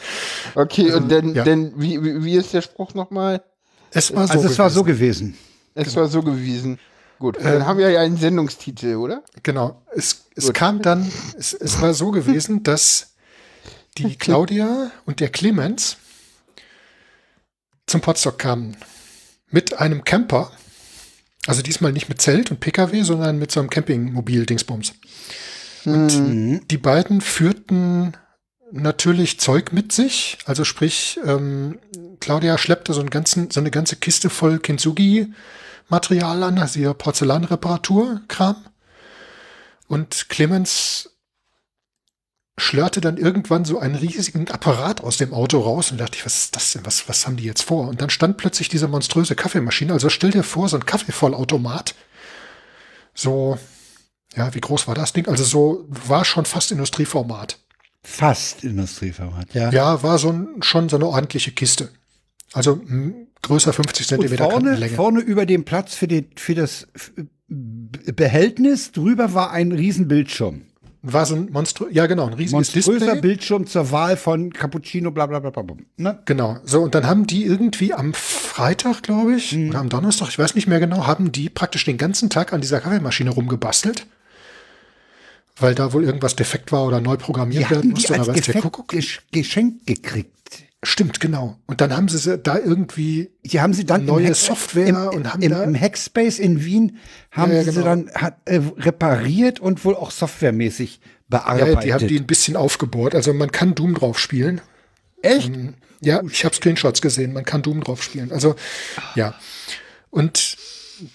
Okay, und dann,
ja.
dann wie, wie ist der Spruch nochmal?
Es war so.
Also es war so
gewesen.
Es war so gewesen. Gut, dann haben wir ja einen Sendungstitel, oder?
Genau. Es, es
Gut.
kam dann, es, es war so gewesen, dass die [LAUGHS] Claudia und der Clemens zum Potsdok kamen mit einem Camper. Also diesmal nicht mit Zelt und PKW, sondern mit so einem Campingmobil-Dingsbums. Und die beiden führten natürlich Zeug mit sich. Also sprich, ähm, Claudia schleppte so, einen ganzen, so eine ganze Kiste voll Kintsugi-Material an, also ihr Porzellanreparatur-Kram. Und Clemens schlörte dann irgendwann so einen riesigen Apparat aus dem Auto raus und dachte ich, was ist das denn? Was, was haben die jetzt vor? Und dann stand plötzlich diese monströse Kaffeemaschine. Also stell dir vor, so ein Kaffeevollautomat. So, ja, wie groß war das Ding? Also so war schon fast Industrieformat.
Fast Industrieformat, ja.
Ja, war so ein, schon so eine ordentliche Kiste. Also mh, größer 50
Und
Zentimeter
vorne, vorne über dem Platz für, den, für das Behältnis drüber war ein Riesenbildschirm.
War so ein monströ ja genau, ein riesiges Display.
Bildschirm zur Wahl von Cappuccino, bla bla bla bla. bla. Ne?
Genau. So, und dann haben die irgendwie am Freitag, glaube ich, oder am Donnerstag, ich weiß nicht mehr genau, haben die praktisch den ganzen Tag an dieser Kaffeemaschine rumgebastelt. Weil da wohl irgendwas defekt war oder neu programmiert werden
hatten die
musste.
als Gefekt
Kuckuck.
gesch geschenkt gekriegt.
Stimmt, genau. Und dann haben sie da irgendwie
Die haben sie dann
Neue Software
im,
und haben
im,
da-
im Hackspace in Wien haben
Ja, ja,
sie sie
genau.
dann hat, äh, repariert und wohl auch softwaremäßig bearbeitet.
ja, die haben die ein bisschen aufgebohrt. Also man kann Doom drauf spielen.
Echt?
Ja, ich habe Screenshots gesehen. Man kann Doom drauf spielen. Also ja. Und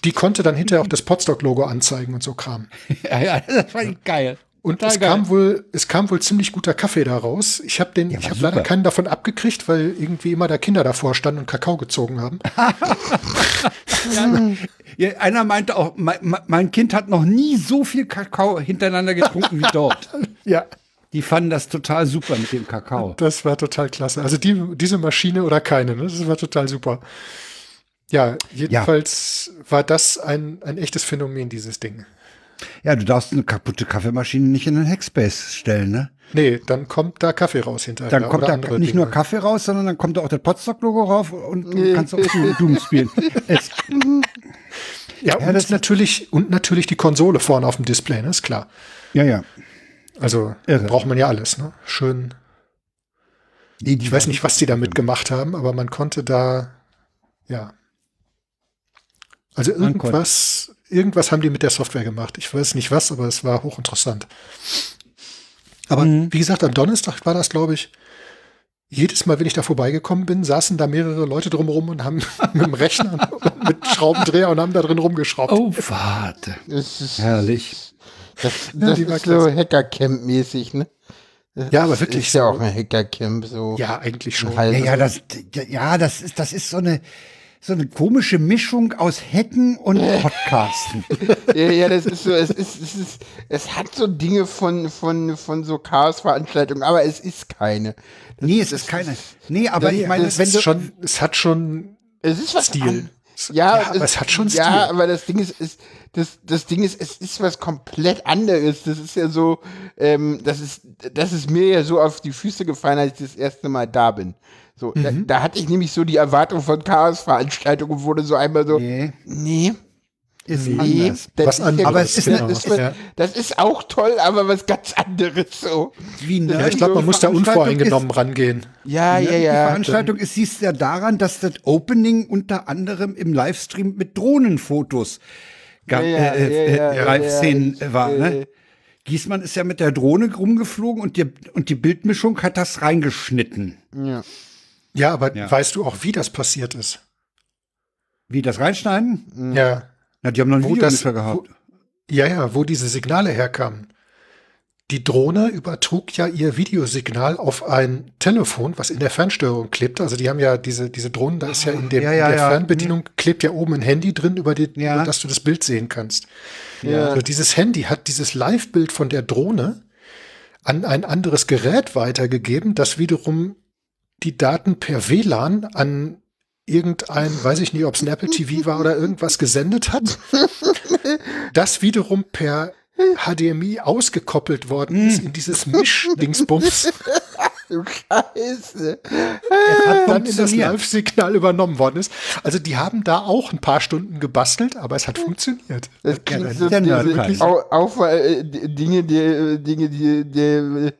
die konnte dann hinterher auch das Podstock-Logo anzeigen und so Kram. [LAUGHS]
Ja, ja, das war geil.
Und
Total
es
geil.
kam wohl, es kam wohl ziemlich guter Kaffee da raus. Ich habe den,
Ja,
ich habe leider keinen davon abgekriegt, weil irgendwie immer da Kinder davor standen und Kakao gezogen haben. [LAUGHS]
Ja, einer meinte auch, mein, mein Kind hat noch nie so viel Kakao hintereinander getrunken wie dort. [LAUGHS]
ja,
Die fanden das total super mit dem Kakao.
das war total klasse. Also die, diese Maschine oder keine, ne? das war total super. Ja, jedenfalls war das ein, ein echtes Phänomen, dieses Ding.
Ja, du darfst eine kaputte Kaffeemaschine nicht in den Hackspace stellen, ne?
Nee, dann kommt da Kaffee raus hinterher.
Dann kommt da nicht
Dinge.
nur Kaffee raus, sondern dann kommt da auch das Potstock-Logo rauf und du kannst auch Doom spielen. [LAUGHS] Es,
Ja, und
das-
natürlich, und natürlich die Konsole vorne auf dem Display, ne? Ist klar.
ja, ja.
Also
Irre.
braucht man ja alles, ne? Schön.
Nee,
Ich weiß nicht, was die damit gemacht haben, aber man konnte da, ja. Also irgendwas, irgendwas haben die mit der Software gemacht. Ich weiß nicht was, aber es war hochinteressant. Aber
Mhm.
wie gesagt, am Donnerstag war das, glaube ich, jedes Mal, wenn ich da vorbeigekommen bin, saßen da mehrere Leute drumherum und haben [LAUGHS] mit dem Rechner und mit Schraubendreher und haben da drin rumgeschraubt.
Oh, warte.
Das ist,
Herrlich.
das, das
war
ist so Hackercamp-mäßig, ne?
Ja, aber wirklich
Ist ja
so.
auch ein Hackercamp, so.
Ja, eigentlich schon.
Ja, ja, das, ja, das ist, das ist so eine, so eine komische Mischung aus Hacken und [LAUGHS] Podcasten.
Ja, ja, das ist so, es ist, es ist, es hat so Dinge von, von, von so Chaos-Veranstaltungen, aber es ist keine. Das
Nee, es ist keine. Nee, aber ich meine,
es,
wenn
ist
du,
schon, es hat schon
Es ist was
Stil.
an- Ja,
Ja, aber es hat schon
Ja,
Stil.
aber das Ding ist, ist das, das Ding ist, es ist was komplett anderes. Das ist ja so, ähm, das ist, das ist mir ja so auf die Füße gefallen, als ich das erste Mal da bin. So, da,
Mhm.
da hatte ich nämlich so die Erwartung von Chaos-Veranstaltungen und wurde so einmal so,
nee,
nee,
ist
nee,
anders.
das
Was
ist
anderes,
ja,
Aber es ist
das,
eine-
ist
ja.
das ist auch toll, aber was ganz anderes so.
Wie
Ja, ich glaube, man muss da unvoreingenommen rangehen.
Ja, ja,
Die
ja.
Veranstaltung ist, siehst ja daran, dass das Opening unter anderem im Livestream mit Drohnenfotos
Ja,
äh, äh, äh, Live-Szenen war. Ne? Giesmann ist ja mit der Drohne rumgeflogen und die, und die Bildmischung hat das reingeschnitten.
ja.
Ja, aber
Ja.
weißt du auch, wie das passiert ist?
Wie das reinschneiden?
Ja.
Na, die haben noch ein
Wo
Video
das-
gehabt.
Ja, ja, wo diese Signale herkamen. Die Drohne übertrug ja ihr Videosignal auf ein Telefon, was in der Fernsteuerung klebte. Also die haben ja diese, diese Drohnen, da ist ja in, dem,
Ja, ja,
in der
ja.
Fernbedienung klebt ja oben ein Handy drin, über, die, über das du das Bild sehen kannst.
Ja.
Also dieses Handy hat dieses Live-Bild von der Drohne an ein anderes Gerät weitergegeben, das wiederum die Daten per WLAN an irgendein, weiß ich nicht, ob es ein Apple TV war oder irgendwas gesendet hat, [LAUGHS] das wiederum per HDMI ausgekoppelt worden ist in dieses Mischdingsbums,
Du Scheiße.
dann in das Live-Signal übernommen worden ist. Also die haben da auch ein paar Stunden gebastelt, aber es hat funktioniert.
Das klingt
das
so diese,
Nerdpreis.
au, auf, äh, d- Dinge, die, äh, Dinge, die, die äh,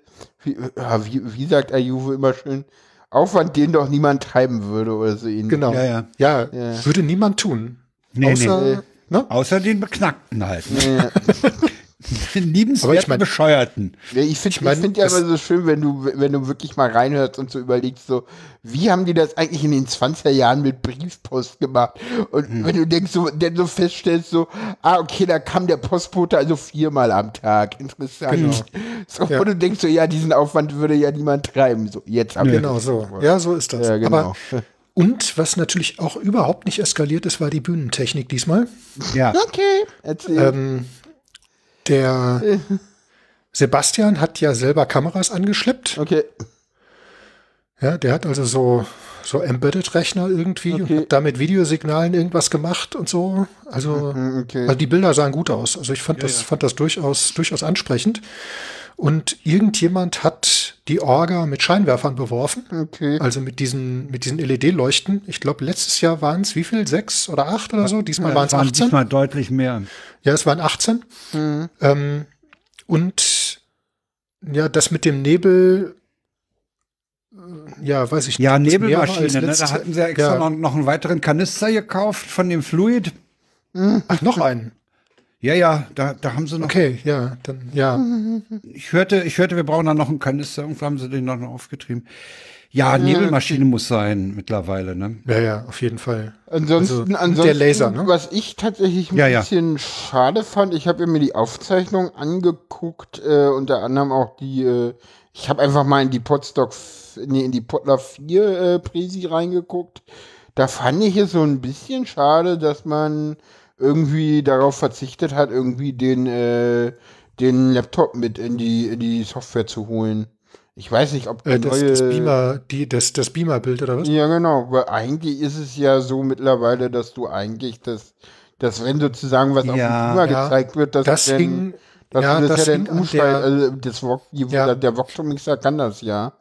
wie, ja, wie, wie sagt Ayuvo immer schön, Aufwand, den doch niemand treiben würde oder so ähnlich.
Genau.
Ja, ja.
Ja,
Ja.
würde niemand tun.
Nee,
Außer,
nee.
Ne?
Außer den Beknackten halt. Ne? [LAUGHS] [LAUGHS] Liebenswerten
ich mein-
Bescheuerten.
Ja, ich finde
Ich mein,
ich find ja immer so schön, wenn du, wenn du wirklich mal reinhörst und so überlegst, so, wie haben die das eigentlich in den 20er Jahren mit Briefpost gemacht? Und
Hm.
wenn du denkst, so, dann so feststellst, so, ah, okay, da kam der Postbote also viermal am Tag. Interessant.
Genau.
So,
Ja.
wo du denkst, so, ja, diesen Aufwand würde ja niemand treiben. So, jetzt ab.
Genau so. Ja, so ist das.
Ja, genau.
Aber, [LAUGHS] und was natürlich auch überhaupt nicht eskaliert ist, war die Bühnentechnik diesmal.
Ja.
Okay, erzähl.
Ähm, der [LAUGHS] Sebastian hat ja selber Kameras angeschleppt.
okay.
Ja, der hat also so, so Embedded-Rechner irgendwie und
Okay.
hat da mit Videosignalen irgendwas gemacht und so. Also,
Mhm, okay.
also die Bilder sahen gut aus. Also ich fand das, fand das durchaus, durchaus ansprechend. Und irgendjemand hat die Orga mit Scheinwerfern beworfen.
Okay.
Also mit diesen, mit diesen LED-Leuchten. Ich glaube, letztes Jahr waren es wie viel? Sechs oder acht oder so? Diesmal waren es
waren
18.
diesmal deutlich mehr.
Ja, es waren 18.
Mhm.
Ähm, und ja, das mit dem Nebel, äh, ja, weiß ich
Ja,
nicht. als
Nebelmaschine, ne? Da hatten sie ja extra
ja.
noch, noch einen weiteren Kanister gekauft von dem Fluid.
Ach, noch einen.
Ja, ja, da, da haben sie noch.
Okay, ja, dann, ja.
Ich hörte, ich hörte, wir brauchen da noch einen Kanister. Irgendwo haben sie den noch aufgetrieben. Ja, Nebelmaschine muss sein mittlerweile, ne?
Ja, ja, auf jeden Fall.
Ansonsten,
Also,
ansonsten
der Laser, ne?
was ich tatsächlich ein
Ja, ja.
bisschen schade fand, ich habe mir die Aufzeichnung angeguckt, äh, unter anderem auch die, äh, ich habe einfach mal in die Podstock, nee, in die Podler 4 äh, Präsi reingeguckt. Da fand ich es so ein bisschen schade, dass man irgendwie darauf verzichtet hat, irgendwie den, äh, den Laptop mit in die, in die Software zu holen. Ich weiß nicht, ob
Äh, das,
neue-
das Beamer, die, das, das Beamer-Bild oder was?
ja, genau, weil eigentlich ist es ja so mittlerweile, dass du eigentlich das, dass wenn sozusagen was
Ja,
auf dem Klima
ja.
gezeigt wird, dass
Das
dann,
hing,
dass
ja,
das,
das
ja dann
der-
also das Wok, die,
Ja.
der Woktomixer kann das ja.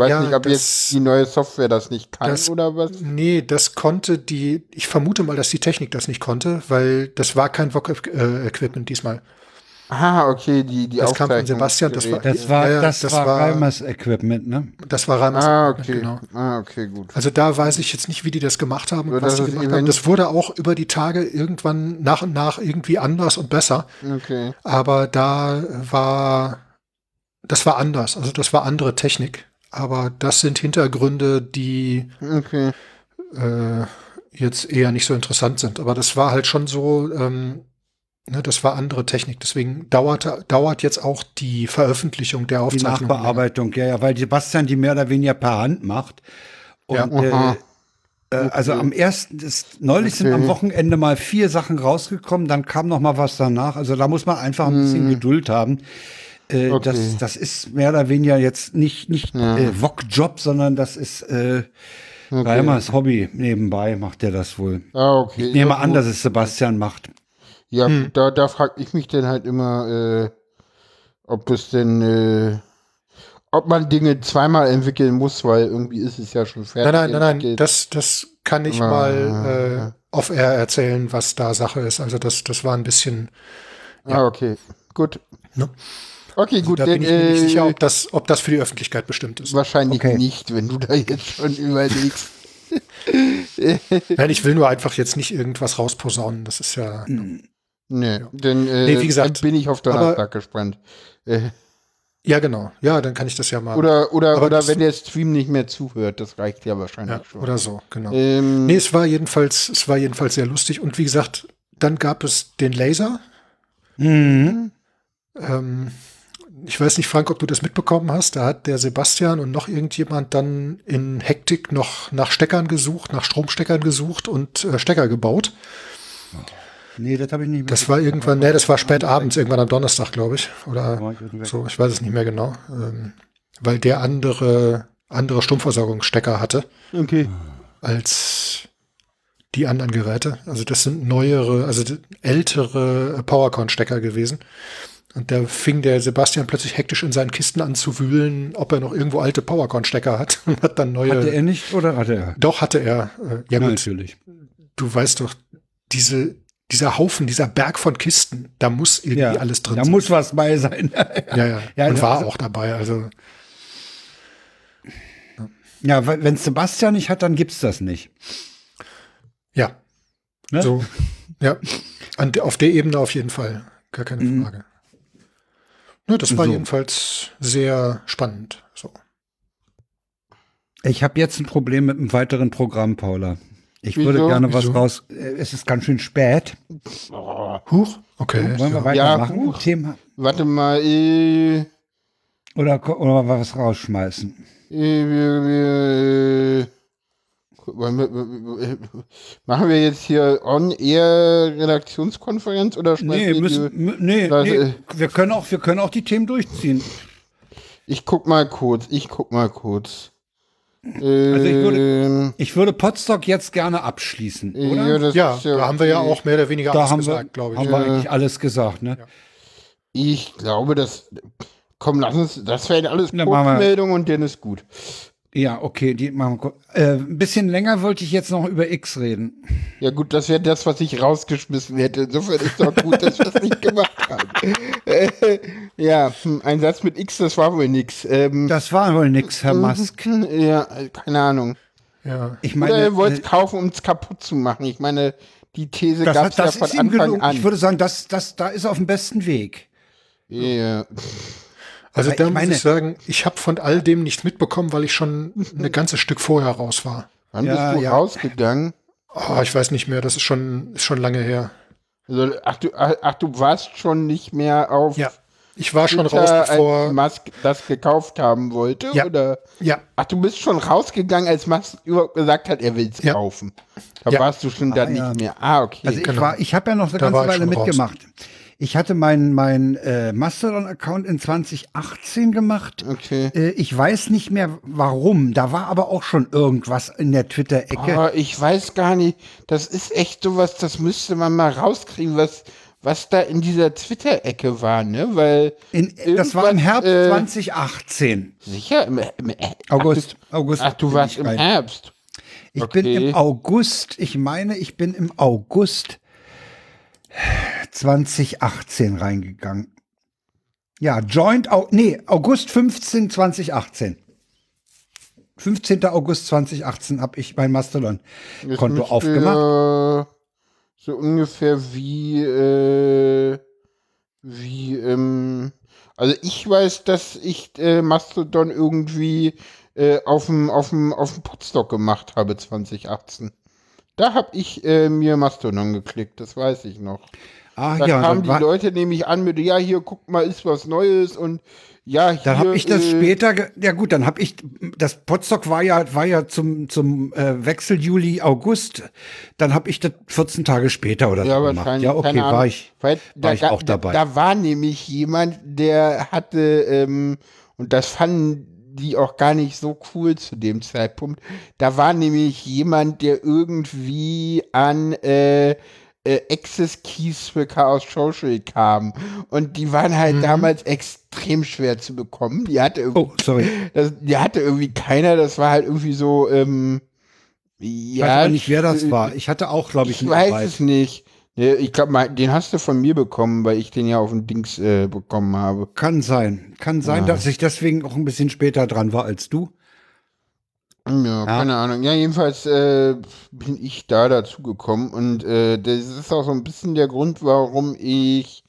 Ich weiß
Ja,
nicht, ob
das-
jetzt die neue Software das nicht kann
das-
oder was.
Nee, das konnte die, ich vermute mal, dass die Technik das nicht konnte, weil das war kein VOC-Equipment diesmal.
Ah, okay, die, die
Das kam von Sebastian, das war-
Das war,
Ja,
das,
das
war,
war-
Reimers Equipment, ne?
Das war Reimers.
Ah,
Equipment,
okay.
Genau.
Ah, okay, gut.
Also da weiß ich jetzt nicht, wie die das gemacht haben und
Oder
was
das
gemacht haben. Das wurde auch über die Tage irgendwann nach und nach irgendwie anders und besser.
Okay.
Aber da war, das war anders. Also das war andere Technik. Aber das sind Hintergründe, die
Okay.
äh, jetzt eher nicht so interessant sind. Aber das war halt schon so, ähm, ne, das war andere Technik. Deswegen dauert, dauert jetzt auch die Veröffentlichung der
Die
Aufzeichnung. länger.
Nachbearbeitung, ja, ja, weil Sebastian die mehr oder weniger per Hand macht. Und
Ja.
Äh, äh, also am ersten, das, neulich sind
Okay.
am Wochenende mal vier Sachen rausgekommen, dann kam noch mal was danach. Also da muss man einfach ein bisschen Geduld haben. Äh.
Okay.
das, das ist mehr oder weniger jetzt nicht, nicht
Ja.
äh, Wok-Job, sondern das ist äh, Reimers Hobby. Nebenbei macht er das wohl.
Ah, okay.
Ich nehme
Ja,
an, dass es Sebastian macht.
Ja,
Hm.
da, da frage ich mich dann halt immer, äh, ob es denn, äh, ob man Dinge zweimal entwickeln muss, weil irgendwie ist es ja schon fertig.
Nein, nein, nein, nein. Das, das kann ich
Ah.
mal äh, auf Air erzählen, was da Sache ist. Also das, das war ein bisschen.
Ah, okay. Gut.
Ne?
Okay, gut.
da
dann,
bin ich mir nicht
äh,
sicher, ob das, ob das für die Öffentlichkeit bestimmt ist.
Wahrscheinlich
Okay.
nicht, wenn du da jetzt schon überlegst. [LAUGHS]
Nein, ich will nur einfach jetzt nicht irgendwas rausposaunen. Das ist ja.
Nee, dann äh,
Nee, wie gesagt,
dann bin ich auf Donnerstag gespannt. Äh,
Ja, genau. Ja, dann kann ich das ja mal.
oder oder,
Aber
oder wenn der Stream nicht mehr zuhört, das reicht ja wahrscheinlich
ja,
schon.
oder so, genau.
ähm,
Nee, es war jedenfalls, es war jedenfalls sehr lustig. Und wie gesagt, dann gab es den Laser.
Mhm.
Ähm, ich weiß nicht, Frank, ob du das mitbekommen hast. Da hat der Sebastian und noch irgendjemand dann in Hektik noch nach Steckern gesucht, nach Stromsteckern gesucht und äh, Stecker gebaut.
Nee, das habe ich nicht
Das war irgendwann, nee, das war spät abends, irgendwann am Donnerstag, glaube ich. Oder so, ich weiß es nicht mehr genau. Ähm, weil der andere, andere Stromversorgungsstecker hatte
okay.
als die anderen Geräte. Also das sind neuere, also ältere PowerCon-Stecker gewesen. Und da fing der Sebastian plötzlich hektisch in seinen Kisten an zu wühlen, ob er noch irgendwo alte PowerCon-Stecker hat [LAUGHS] und hat dann neue.
Hatte er nicht oder hatte er?
Doch, hatte er. Äh, ja, gut,
natürlich.
du weißt doch, diese, dieser Haufen, dieser Berg von Kisten, da muss irgendwie
Ja,
alles drin
da
sein.
muss was bei sein.
ja, ja. [LAUGHS]
Ja,
und
ja,
war
also-
auch dabei. Also,
ja, wenn Sebastian nicht hat, dann gibt's das nicht.
ja.
Ne?
So, ja. An, auf der Ebene auf jeden Fall. Gar keine
Mhm.
Frage. Ne, das war
So.
jedenfalls sehr spannend. So.
Ich habe jetzt ein Problem mit einem weiteren Programm, Paula. Ich
Wieso?
würde gerne was
Wieso?
raus. äh, Es ist ganz schön spät.
Huch, okay.
Wollen wir
ja.
weitermachen?
huch.
Thema
Warte mal, äh,
oder oder was rausschmeißen?
äh, wir, äh, äh, machen wir jetzt hier on-air Redaktionskonferenz oder schmeißen
Nee,
wir
müssen,
die,
nee,
Das,
nee.
äh,
wir können auch, wir können auch die Themen durchziehen.
Ich guck mal kurz, ich guck mal kurz.
Also ich würde-
Ähm,
Ich würde Potsdok jetzt gerne abschließen,
ja,
oder?
Ja,
ist
da haben wir ja auch mehr oder weniger
da
alles gesagt, glaube ich.
haben wir eigentlich alles gesagt, ne?
Ich glaube, das. Komm, lass uns. Das wäre alles Kurzmeldung und dann ist gut.
Ja, okay, die machen wir kurz. Äh, ein bisschen länger wollte ich jetzt noch über X reden.
Ja, gut, das wäre das, was ich rausgeschmissen hätte. Insofern ist doch gut, dass wir es nicht gemacht haben. Äh, ja, hm, ein Satz mit X, das war wohl nix. Ähm,
Das war wohl nix, Herr Musk.
ja, keine Ahnung.
Ja.
Ich
Oder
meine,
er wollte es
äh,
kaufen, um es kaputt zu machen. Ich meine, die These
das,
gab es ja
das
von
ist ihm
Anfang
gelungen.
an.
Ich würde sagen, das, das, da ist er auf dem besten Weg.
ja.
Also
Aber
da
ich
muss
meine-
ich sagen, ich habe von all dem nichts mitbekommen, weil ich schon ein [LAUGHS] ganzes Stück vorher raus war.
Wann
Ja,
bist du
ja.
rausgegangen?
Oh, ich weiß nicht mehr, das ist schon, ist schon lange her.
Also, ach, du, ach, du warst schon nicht mehr auf
Ja, ich war schon
Twitter,
raus,
als
bevor.
Musk das gekauft haben wollte?
Ja.
Oder?
Ja,
Ach, du bist schon rausgegangen, als Musk überhaupt gesagt hat, er will es
Ja.
kaufen. Da
Ja.
warst du schon dann
Ah, ja.
nicht mehr. Ah, okay.
Also ich
genau.
war, ich habe ja noch eine
Da
ganze Weile
schon raus.
Ich hatte meinen mein, äh, Mastodon-Account in 2018 gemacht.
Okay.
Äh, ich weiß nicht mehr warum. Da war aber auch schon irgendwas in der Twitter-Ecke.
Aber ich weiß gar nicht, das ist echt sowas, das müsste man mal rauskriegen, was, was da in dieser Twitter-Ecke war, ne? Weil.
In, das war im Herbst
äh,
2018.
Sicher? Im, im,
August.
Ach, du,
August
ach, du warst im
rein.
Herbst.
Ich
Okay.
bin im August, ich meine, ich bin im August 2018 reingegangen. Ja, Joint, nee, August 15, 2018. 15. August 2018 habe ich mein Mastodon-Konto aufgemacht.
So ungefähr wie, äh, wie, ähm, also ich weiß, dass ich äh, Mastodon irgendwie äh, auf dem auf dem auf dem gemacht habe 2018. Da habe ich äh, mir Mastodon geklickt, das weiß ich noch.
Ah
Da
ja,
kamen die Leute nämlich an mit, ja, hier, guck mal, ist was Neues und ja, hier.
dann habe ich das
äh,
später, ja gut, dann habe ich, das Potsdok war ja, war ja zum, zum äh, Wechsel Juli, August, dann habe ich das 14 Tage später oder
Ja,
so gemacht.
wahrscheinlich.
Ja, okay, war ich, war
da,
ich auch dabei.
Da, da war nämlich jemand, der hatte, ähm, und das fanden die auch gar nicht so cool zu dem Zeitpunkt. Da war nämlich jemand, der irgendwie an äh, äh, Access Keys für Chaos Social kam. Und die waren halt
Mhm.
damals extrem schwer zu bekommen. Die hatte irgendwie,
Oh, sorry.
das, die hatte irgendwie keiner. Das war halt irgendwie so, ähm,
Ich
ja.
weiß aber nicht, wer das
äh,
war. Ich hatte auch, glaube ich,
ich weiß
Invite.
es nicht. Nee, Ich glaube, den hast du von mir bekommen, weil ich den ja auf dem Dings äh, bekommen habe.
Kann sein. Kann sein,
Ja.
dass ich deswegen auch ein bisschen später dran war als du.
Ja, keine Ahnung. Ja, jedenfalls äh, bin ich da dazu gekommen und äh, das ist auch so ein bisschen der Grund, warum ich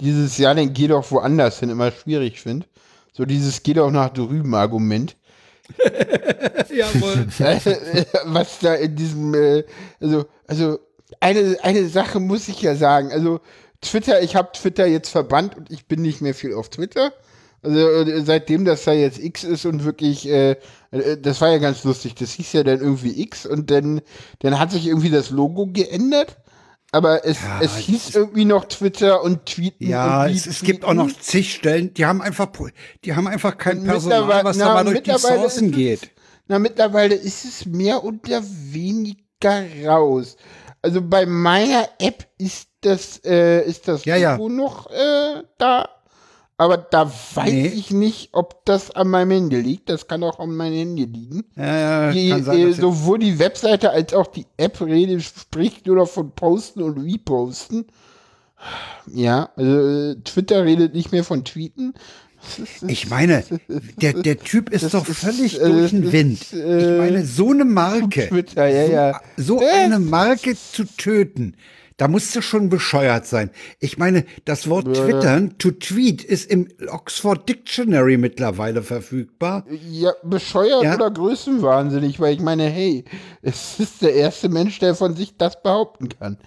dieses Jahr den Geh doch woanders hin immer schwierig finde. So dieses Geh doch nach drüben Argument. [LAUGHS]
Jawohl. [LAUGHS]
was da in diesem, äh, also, also eine, eine Sache muss ich ja sagen. Also Twitter, ich habe Twitter jetzt verbannt und ich bin nicht mehr viel auf Twitter. Also äh, seitdem das da jetzt X ist und wirklich, äh, äh, das war ja ganz lustig. Das hieß ja dann irgendwie X und dann, dann hat sich irgendwie das Logo geändert. Aber es,
Ja,
es hieß irgendwie noch Twitter und Tweeten.
Ja,
und
es, es gibt auch noch zig Stellen, die haben einfach, die haben einfach kein Personal, was
na,
da mal durch die Sourcen
es-
geht.
Na, mittlerweile ist es mehr oder weniger raus. Also bei meiner App ist das, äh, ist das
Ja, ja.
Logo noch äh, da. Aber da weiß
Nee.
ich nicht, ob das an meinem Handy liegt. Das kann auch an meinem Handy liegen.
Ja, ja,
Die,
kann sein,
äh, sowohl die Webseite als auch die App rede, spricht nur noch von Posten und Reposten. Ja, also äh, Twitter redet nicht mehr von Tweeten.
ich meine, der, der Typ ist
Das
doch
ist,
völlig
äh,
durch den Wind.
ist, äh,
ich meine, so eine Marke,
Twitter, ja, ja.
so
Äh,
eine Marke zu töten, da musst du schon bescheuert sein. Ich meine, das Wort Twittern, to tweet, ist im Oxford Dictionary mittlerweile verfügbar.
Ja, bescheuert
Ja.
oder größenwahnsinnig, weil ich meine, hey, es ist der erste Mensch, der von sich das behaupten kann.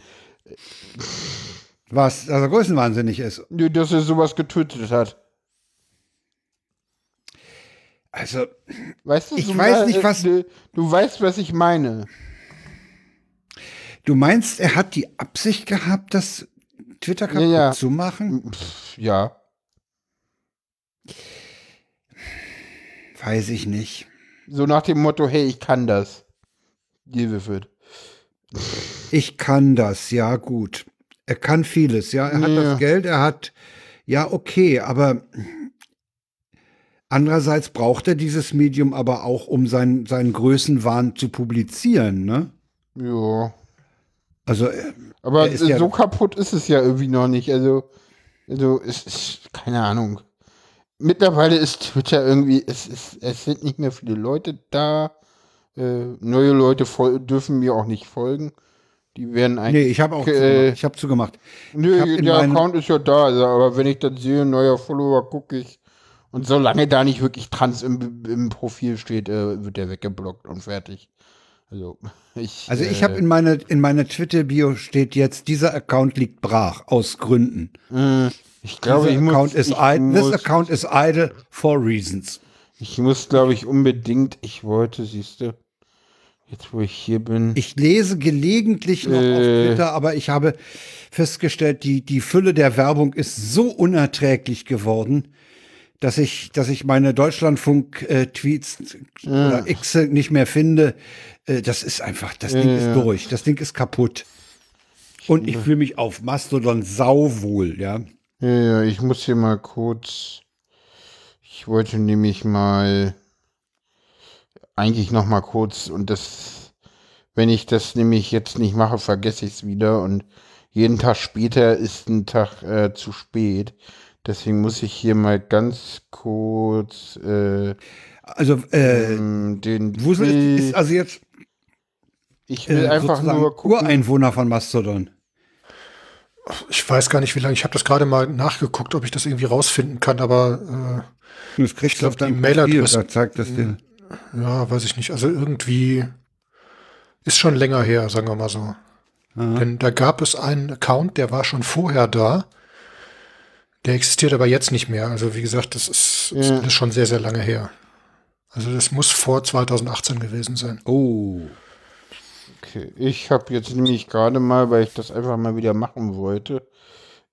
Was, dass er größenwahnsinnig ist.
Nö, Dass er sowas getötet hat.
Also,
Weißt du,
Ich
so
weiß
mal,
nicht,
äh,
was-
Du, du weißt, was ich meine.
Du meinst, er hat die Absicht gehabt, das Twitter kaputt
ja.
zu machen?
Ja.
Weiß ich nicht.
So nach dem Motto, hey, ich kann das. It.
Ich kann das, ja gut. Er kann vieles, ja. Er hat
Ja.
das Geld, er hat, ja okay, aber andererseits braucht er dieses Medium aber auch, um seinen, seinen Größenwahn zu publizieren, ne?
Ja.
Also, äh,
Aber
Er ist ja-
so kaputt ist es ja irgendwie noch nicht. Also, also es ist, keine Ahnung. Mittlerweile ist Twitter irgendwie, es, ist, es sind nicht mehr viele Leute da. Äh, neue Leute dürfen mir auch nicht folgen. Die werden
nee,
eigentlich.
ich habe auch
äh,
zugemacht. Ich habe zugemacht.
Nö,
hab
der Account ist ja da, also, aber wenn ich dann sehe, neuer Follower, gucke ich. Und solange da nicht wirklich trans im, im Profil steht, äh, wird der weggeblockt und fertig. Also, ich.
Also ich
äh,
habe in meine, in meine Twitter-Bio steht jetzt, dieser Account liegt brach, aus Gründen.
äh, ich glaube,
Dieser
ich muss,
account is
ich
idle, this
muss,
account is idle for reasons.
Ich muss, glaube ich, unbedingt, ich wollte, siehst du, Jetzt, wo ich hier bin.
Ich lese gelegentlich noch
Äh.
auf Twitter, aber ich habe festgestellt, die, die Fülle der Werbung ist so unerträglich geworden, dass ich, dass ich meine Deutschlandfunk-Tweets oder X nicht mehr finde. Äh, Das ist einfach, das Ding ist durch. Das Ding ist kaputt. Und ich fühle mich auf Mastodon sauwohl, ja.
Ja, ja, ich muss hier mal kurz. Ich wollte nämlich mal. Eigentlich noch mal kurz und das. Wenn ich das nämlich jetzt nicht mache, vergesse ich es wieder und jeden Tag später ist ein Tag äh, zu spät. Deswegen muss ich hier mal ganz kurz äh,
Also, äh,
ähm, den.
Wusel ist, ist also jetzt
ich will
äh,
einfach nur gucken.
Ureinwohner von Mastodon.
Ich weiß gar nicht, wie lange. Ich habe das gerade mal nachgeguckt, ob ich das irgendwie rausfinden kann, aber
Das kriegst
glaub,
auf deinem
die Mailadresse-
zeigt das dir.
äh, ja, weiß ich nicht. Also irgendwie ist schon länger her, sagen wir mal so. Denn da gab es einen Account, der war schon vorher da. Der existiert aber jetzt nicht mehr. Also wie gesagt, das ist, ist
Ja.
alles schon sehr, sehr lange her. Also das muss vor 2018 gewesen sein.
Oh.
Okay, ich habe jetzt nämlich gerade mal, weil ich das einfach mal wieder machen wollte,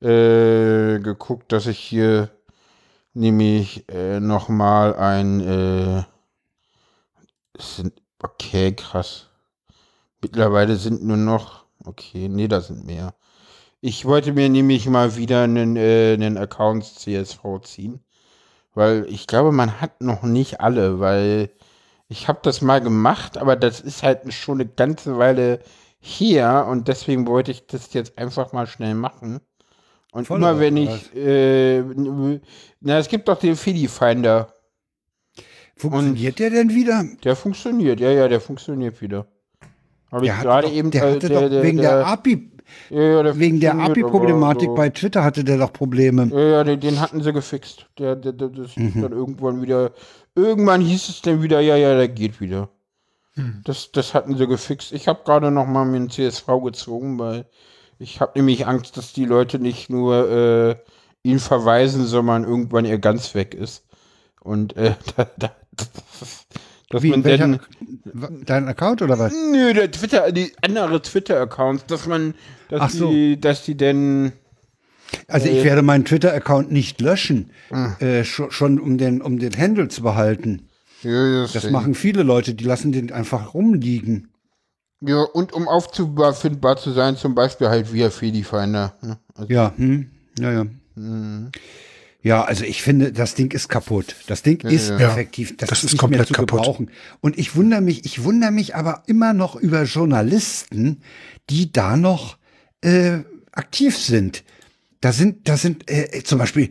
äh, geguckt, dass ich hier nämlich äh, nochmal ein, äh, es sind, okay, krass. Mittlerweile sind nur noch, okay, nee, da sind mehr. Ich wollte mir nämlich mal wieder einen, äh, einen Account CSV ziehen, weil ich glaube, man hat noch nicht alle, weil ich habe das mal gemacht, aber das ist halt schon eine ganze Weile hier und deswegen wollte ich das jetzt einfach mal schnell machen. Und
Voll
immer wenn ich, äh, na, es gibt doch den Fili-Finder.
Funktioniert der denn wieder?
Der funktioniert, ja, ja, der funktioniert wieder. Habe ich
Der
gerade eben.
der
äh,
hatte doch wegen der, API,
ja, ja, der
wegen der API-Problematik
aber
bei Twitter hatte der doch Probleme.
Ja, ja, den, den hatten sie gefixt. Der, der, der, das ist dann irgendwann wieder. Irgendwann hieß es dann wieder, ja, ja, der geht wieder. Das, das hatten sie gefixt. Ich habe gerade noch mal mir einen CSV gezogen, weil ich habe nämlich Angst, dass die Leute nicht nur äh, ihn verweisen, sondern irgendwann er ganz weg ist. Und äh, [LAUGHS] da, da, dass
Wie,
man
welcher,
dann,
dein Account oder was?
Nö, der Twitter, die andere Twitter-Accounts, dass man, dass
so.
die, dass die denn
Also
Äh.
ich werde meinen Twitter-Account nicht löschen,
Ah.
äh, schon, schon um den, um den Handle zu behalten.
ja,
Das machen viele Leute, die lassen den einfach rumliegen.
Ja, und um auffindbar zu sein, zum Beispiel halt via Fedifinder. Ne? Also,
Ja, hm, ja, ja.
Mhm.
Ja, also ich finde, das Ding ist kaputt. Das Ding ist
ja.
effektiv, das,
Das
ist
ist
nicht mehr
komplett
zu
kaputt.
gebrauchen. Und ich wundere mich, ich wundere mich aber immer noch über Journalisten, die da noch äh, aktiv sind. Da sind, da sind äh, zum Beispiel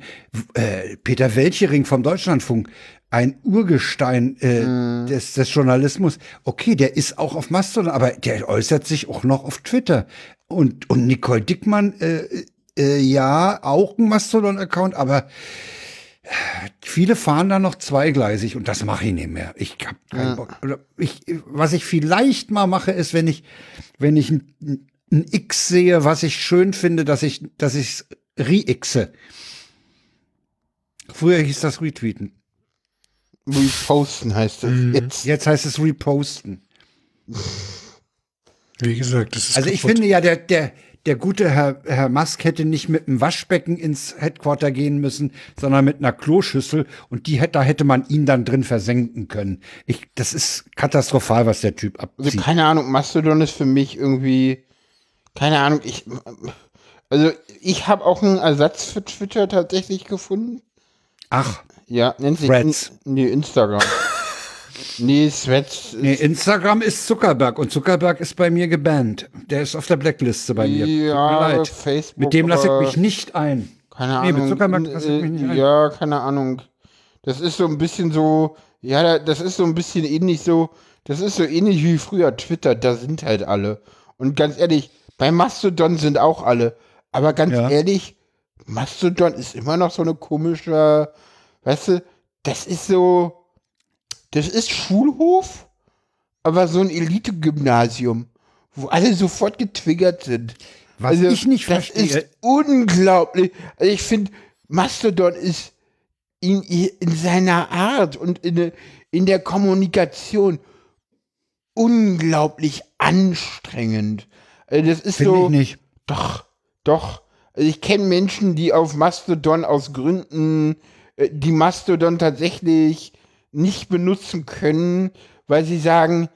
äh, Peter Welchering vom Deutschlandfunk, ein Urgestein äh, des, des Journalismus. Okay, der ist auch auf Mastodon, aber der äußert sich auch noch auf Twitter. Und, und Nicole Dickmann, äh, äh, ja, auch ein Mastodon-Account, aber viele fahren da noch zweigleisig und das mache ich nicht mehr. Ich hab keinen Bock. Oder Ich, was ich vielleicht mal mache, ist, wenn ich, wenn ich ein, ein X sehe, was ich schön finde, dass ich, dass ich re-Xe. Früher hieß das Retweeten.
Reposten heißt das jetzt.
Jetzt heißt es Reposten.
Wie gesagt, das ist
Also ich
kaputt.
finde ja, der, der, der gute Herr, Herr Musk hätte nicht mit einem Waschbecken ins Headquarter gehen müssen, sondern mit einer Kloschüssel und die hätte, da hätte man ihn dann drin versenken können. Ich, das ist katastrophal, was der Typ
Also
abzieht.
keine Ahnung, Mastodon ist für mich irgendwie, keine Ahnung, ich, also ich habe auch einen Ersatz für Twitter tatsächlich gefunden.
Ach,
Ja, nennt sich. In, nee, Instagram. Nee, Threads.
nee, Instagram ist Zuckerberg und Zuckerberg ist bei mir gebannt. Der ist auf der Blackliste bei mir. Tut mir
ja,
leid.
Facebook.
Mit dem lasse ich mich nicht ein.
Keine
Nee, mit
Ahnung.
Zuckerberg lasse ich mich nicht
äh,
ein.
Ja, keine Ahnung. Das ist so ein bisschen so, ja, da- das ist so ein bisschen ähnlich so, das ist so ähnlich wie früher Twitter, da sind halt alle. Und ganz ehrlich, bei Mastodon sind auch alle. Aber ganz
Ja.
ehrlich, Mastodon ist immer noch so eine komische, weißt du, das ist so, das ist Schulhof, aber so ein Elite-Gymnasium, wo alle sofort getriggert sind.
Was ich nicht
das
verstehe-
ist unglaublich. Also ich finde, Mastodon ist in, in seiner Art und in, der- in der Kommunikation unglaublich anstrengend. Also das ist
Finde
so.
ich nicht.
Doch, doch. Also ich kenne Menschen, die auf Mastodon aus Gründen, äh, die Mastodon tatsächlich nicht benutzen können, weil sie sagen,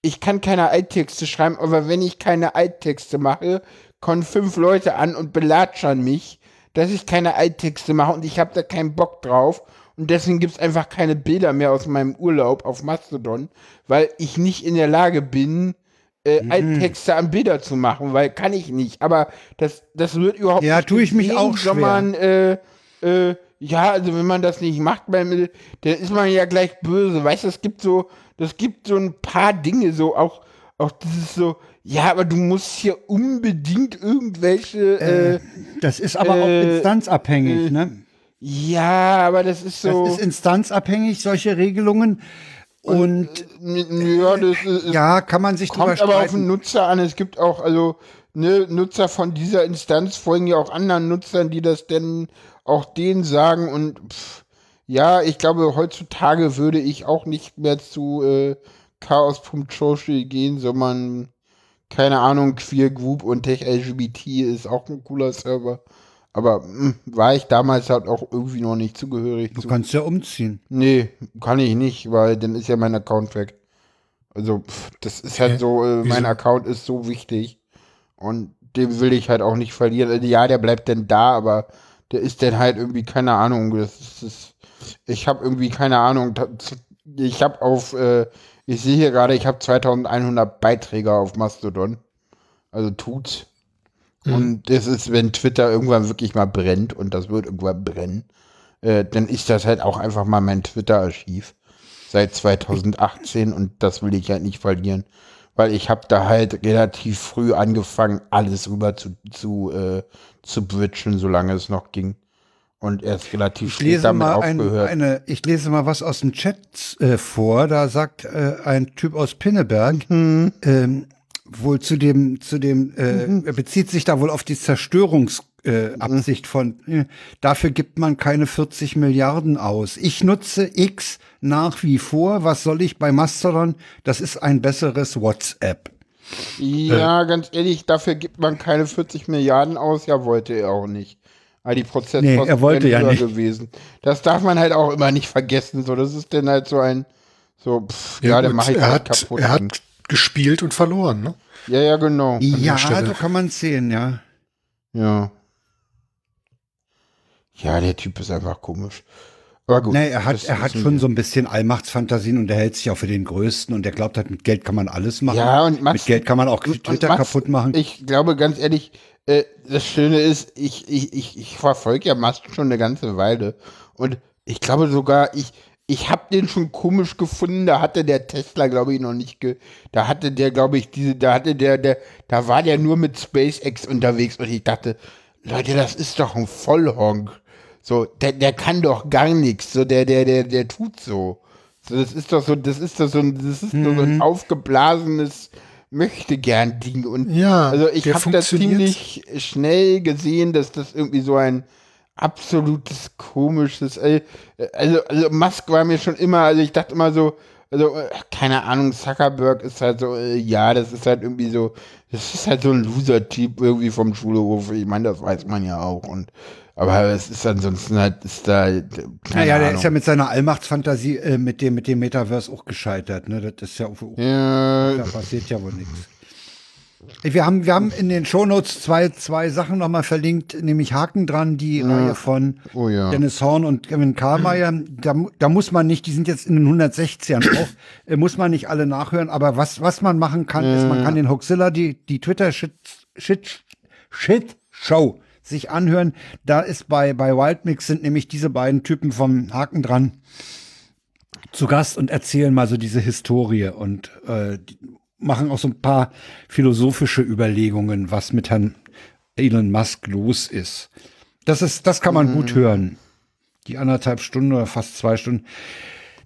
ich kann keine Alttexte schreiben, aber wenn ich keine Alttexte mache, kommen fünf Leute an und belatschern mich, dass ich keine Alttexte mache und ich habe da keinen Bock drauf. Und deswegen gibt es einfach keine Bilder mehr aus meinem Urlaub auf Mastodon, weil ich nicht in der Lage bin, äh,
Mhm.
Alttexte an Bilder zu machen, weil kann ich nicht. Aber das, das wird überhaupt
Ja,
nicht
tue ich mich auch schwer.
sondern, äh, äh, ja, also wenn man das nicht macht, dann ist man ja gleich böse. Weißt du, es gibt so, das gibt so ein paar Dinge, so auch, auch dieses so, ja, aber du musst hier unbedingt irgendwelche, äh,
Das ist aber auch
Äh,
instanzabhängig, ne?
ja, aber das ist so.
Das ist instanzabhängig, solche Regelungen. Und
n- ja, das ist,
ja, kann man sich drüber
kommt aber auf den. Nutzer an. Es gibt auch, also, ne, Nutzer von dieser Instanz folgen ja auch anderen Nutzern, die das denn auch denen sagen und pff, ja, ich glaube, heutzutage würde ich auch nicht mehr zu äh, chaos.social gehen, sondern keine Ahnung, Queer Group und Tech LGBT ist auch ein cooler Server. Aber mh, war ich damals halt auch irgendwie noch nicht zugehörig
Du
zu.
kannst ja umziehen.
Nee, kann ich nicht, weil dann ist ja mein Account weg. Also, pff, das ist halt
Okay.
so, äh, mein? Account ist so wichtig und den will ich halt auch nicht verlieren. Also, ja, der bleibt denn da, aber der ist dann halt irgendwie, keine Ahnung, das ist, das, ich habe irgendwie keine Ahnung, ich habe auf, äh, ich sehe hier gerade, ich habe 2100 Beiträge auf Mastodon. Also tut's. Und das ist, wenn Twitter irgendwann wirklich mal brennt und das wird irgendwann brennen, äh, dann ist das halt auch einfach mal mein Twitter-Archiv seit 2018 und das will ich halt nicht verlieren, weil ich habe da halt relativ früh angefangen, alles rüber zu, zu, äh, zu bridgen, solange es noch ging. Und erst relativ
Ich
spät damit
mal ein,
aufgehört.
eine, ich lese mal was aus dem Chat äh, vor. Da sagt äh, ein Typ aus Pinneberg, ähm, wohl zu dem, zu dem, äh, er bezieht sich da wohl auf die Zerstörungsabsicht äh, Absicht von, äh, dafür gibt man keine 40 Milliarden aus. Ich nutze X nach wie vor. Was soll ich bei Mastodon? Das ist ein besseres WhatsApp.
Ja, ganz ehrlich, dafür gibt man keine 40 Milliarden aus. Ja, wollte er auch nicht. Weil die Prozentkosten
Nee, er wollte ja
höher
nicht.
gewesen. Das darf man halt auch immer nicht vergessen. So, das ist dann halt so ein, so, pff, ja, dann
gut,
mache ich
er
halt
hat,
kaputt.
er hat gespielt und verloren, ne?
ja, ja, genau.
Ja, so kann man sehen, ja.
Ja. Ja, der Typ ist einfach komisch. Aber gut.
Nee, er hat, er hat schon so ein bisschen Allmachtsfantasien und er hält sich auch für den Größten und er glaubt halt, mit Geld kann man alles machen.
Ja, und Max-
mit Geld kann man auch Twitter
Max,
kaputt machen.
Ich glaube ganz ehrlich, äh, das Schöne ist, ich, ich, ich, ich verfolge ja Musk schon eine ganze Weile. Und ich glaube sogar, ich, ich habe den schon komisch gefunden. Da hatte der Tesla, glaube ich, noch nicht ge. Da hatte der, glaube ich, diese, da hatte der, der, da war der nur mit SpaceX unterwegs und ich dachte, Leute, das ist doch ein Vollhonk. So, der, der kann doch gar nichts. So, der, der, der, der tut so. So, das ist doch so, das ist doch so ein, das ist doch so ein aufgeblasenes möchte gern Ding. Und
Ja,
also ich habe das ziemlich schnell gesehen, dass das irgendwie so ein absolutes komisches, äh, also, also Musk war mir schon immer, also ich dachte immer so, also äh, keine Ahnung, Zuckerberg ist halt so, äh, ja, das ist halt irgendwie so, das ist halt so ein Loser-Typ irgendwie vom Schulhof. Ich meine, das weiß man ja auch. Und aber es ist ansonsten halt, ist da.
naja, der
Ahnung.
ist ja mit seiner Allmachtsfantasie äh, mit dem, mit dem Metaverse auch gescheitert. Ne? Das ist ja,
ja,
da passiert ja wohl nichts. Wir haben, wir haben in den Shownotes zwei, zwei Sachen nochmal verlinkt, nämlich Haken dran, die Reihe von
Oh ja.
Dennis Horn und Kevin Karlmeier. Da, da muss man nicht, die sind jetzt in den 160ern [COUGHS] auch, äh, muss man nicht alle nachhören, aber was, was man machen kann, ist, man kann den Hoaxilla, die, die Twitter Shit, Shit, Shit Show sich anhören. Da ist bei, bei Wildmix sind nämlich diese beiden Typen vom Haken dran zu Gast und erzählen mal so diese Historie und äh, machen auch so ein paar philosophische Überlegungen, was mit Herrn Elon Musk los ist. Das ist, das kann man gut hören. Die anderthalb Stunden oder fast zwei Stunden.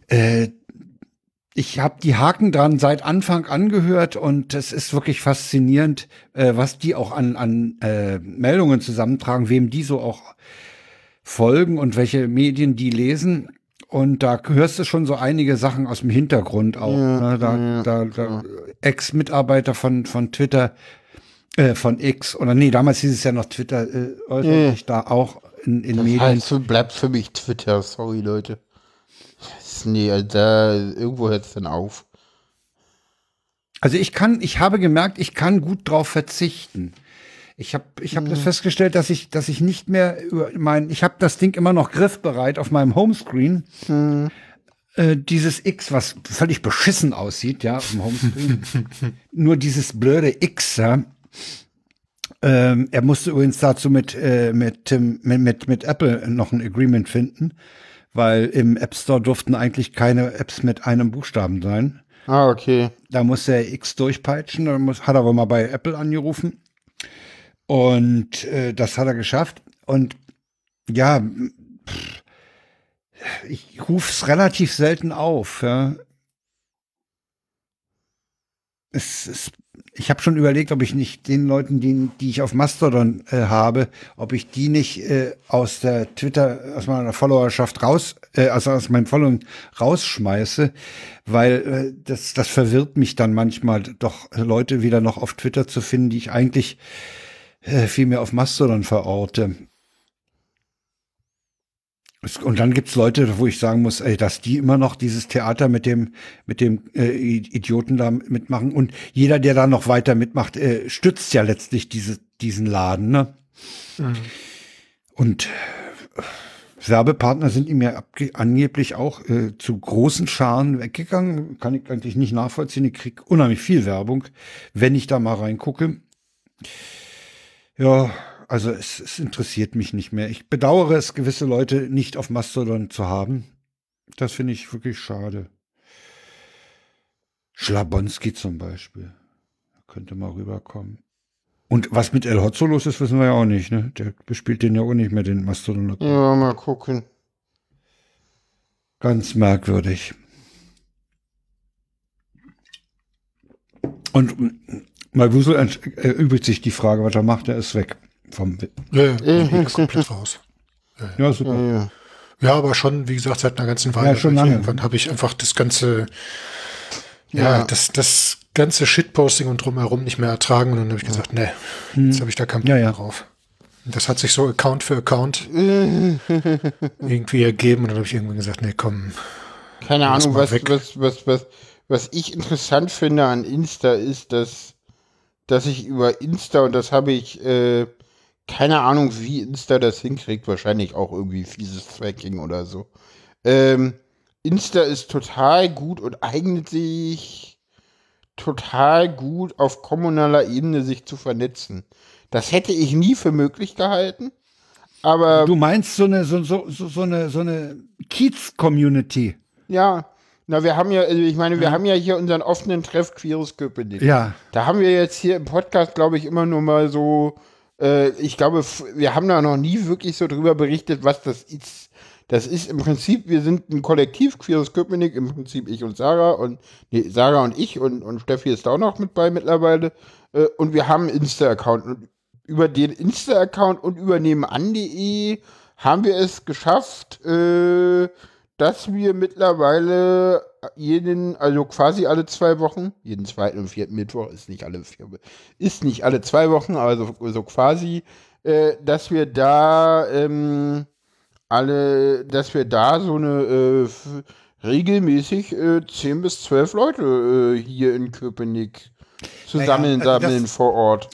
Äh, ich habe die Haken dran seit Anfang angehört und es ist wirklich faszinierend, äh, was die auch an, an äh, Meldungen zusammentragen, wem die so auch folgen und welche Medien die lesen. Und da hörst du schon so einige Sachen aus dem Hintergrund auch. Ja, ne? Da, ja, da, da Ex-Mitarbeiter von, von Twitter, äh, von X, oder nee, damals hieß es ja noch Twitter, äh, äußert sich da auch in, in
das
Medien.
Heißt, bleibt für mich Twitter, sorry Leute. Nee, also da irgendwo hört es dann auf.
Also ich kann, ich habe gemerkt, ich kann gut drauf verzichten. Ich habe ich hab mhm. das festgestellt, dass ich, dass ich nicht mehr über mein, ich habe das Ding immer noch griffbereit auf meinem Homescreen. Mhm. Äh, dieses X, was völlig beschissen aussieht, ja, im Homescreen. [LAUGHS] Nur dieses blöde X, ja. Ähm, er musste übrigens dazu mit, äh, mit, mit, mit, mit Apple noch ein Agreement finden, weil im App Store durften eigentlich keine Apps mit einem Buchstaben sein.
Ah, okay.
Da musste er X durchpeitschen, da muss, hat er aber mal bei Apple angerufen. Und äh, das hat er geschafft. Und ja, pff, ich rufe es relativ selten auf. Ja. Es, es, ich habe schon überlegt, ob ich nicht den Leuten, die, die ich auf Mastodon äh, habe, ob ich die nicht äh, aus der Twitter, aus meiner Followerschaft raus, äh, also aus meinem Following rausschmeiße, weil äh, das, das verwirrt mich dann manchmal doch Leute wieder noch auf Twitter zu finden, die ich eigentlich äh, viel mehr auf Mastodon verorte. Und dann gibt's Leute, wo ich sagen muss, ey, dass die immer noch dieses Theater mit dem, mit dem äh, Idioten da mitmachen. Und jeder, der da noch weiter mitmacht, äh, stützt ja letztlich diese, diesen Laden. Ne? Mhm. Und äh, Werbepartner sind ihm ja angeblich auch äh, zu großen Scharen weggegangen. Kann ich eigentlich nicht nachvollziehen. Ich krieg unheimlich viel Werbung, wenn ich da mal reingucke. Ja, also es, es interessiert mich nicht mehr. Ich bedauere es, gewisse Leute nicht auf Mastodon zu haben. Das finde ich wirklich schade. Schlabonski zum Beispiel. Könnte mal rüberkommen. Und was mit El Hotzo los ist, wissen wir ja auch nicht, ne? Der bespielt den ja auch nicht mehr, den Mastodon.
Ja, mal gucken.
Ganz merkwürdig. Und mal Wusel erübrigt sich die Frage, was er macht, er ist weg vom
ja, ja, ja komplett raus.
Ja, ja. super.
Ja, ja, aber schon, wie gesagt, seit einer ganzen Weile. Ja,
schon lange.
Irgendwann habe ich einfach das ganze, ja, das, das ganze Shitposting und drumherum nicht mehr ertragen und dann habe ich gesagt, nee, hm. jetzt habe ich da keinen Bock mehr drauf. Das hat sich so Account für Account [LAUGHS] irgendwie ergeben und dann habe ich irgendwann gesagt, nee, komm.
Keine Ahnung, was, was, was, was, was ich interessant finde an Insta ist, dass, dass ich über Insta, und das habe ich äh, keine Ahnung, wie Insta das hinkriegt. Wahrscheinlich auch irgendwie fieses Tracking oder so. Ähm, Insta ist total gut und eignet sich total gut auf kommunaler Ebene sich zu vernetzen. Das hätte ich nie für möglich gehalten. Aber
du meinst so eine so, so, so eine so eine Kiez-Community?
Ja, na, wir haben ja, also ich meine, wir ja. haben ja hier unseren offenen Treff Queeres Köpenick.
Ja.
Da haben wir jetzt hier im Podcast, glaube ich, immer nur mal so äh, ich glaube, wir haben da noch nie wirklich so drüber berichtet, was das ist. Das ist im Prinzip, wir sind ein Kollektiv, Queeres Köpenick, im Prinzip ich und Sarah und nee, Sarah und ich und, und Steffi ist da auch noch mit bei mittlerweile. Äh, und wir haben einen Insta-Account. Und über den Insta-Account und über nebenan.de haben wir es geschafft, äh, dass wir mittlerweile jeden, also quasi alle zwei Wochen, jeden zweiten und vierten Mittwoch, ist nicht alle vier, ist nicht alle zwei Wochen, aber so, so quasi, äh, dass wir da ähm, alle, dass wir da so eine äh, regelmäßig äh, 10 bis 12 Leute äh, hier in Köpenick zusammen naja, also sammeln vor Ort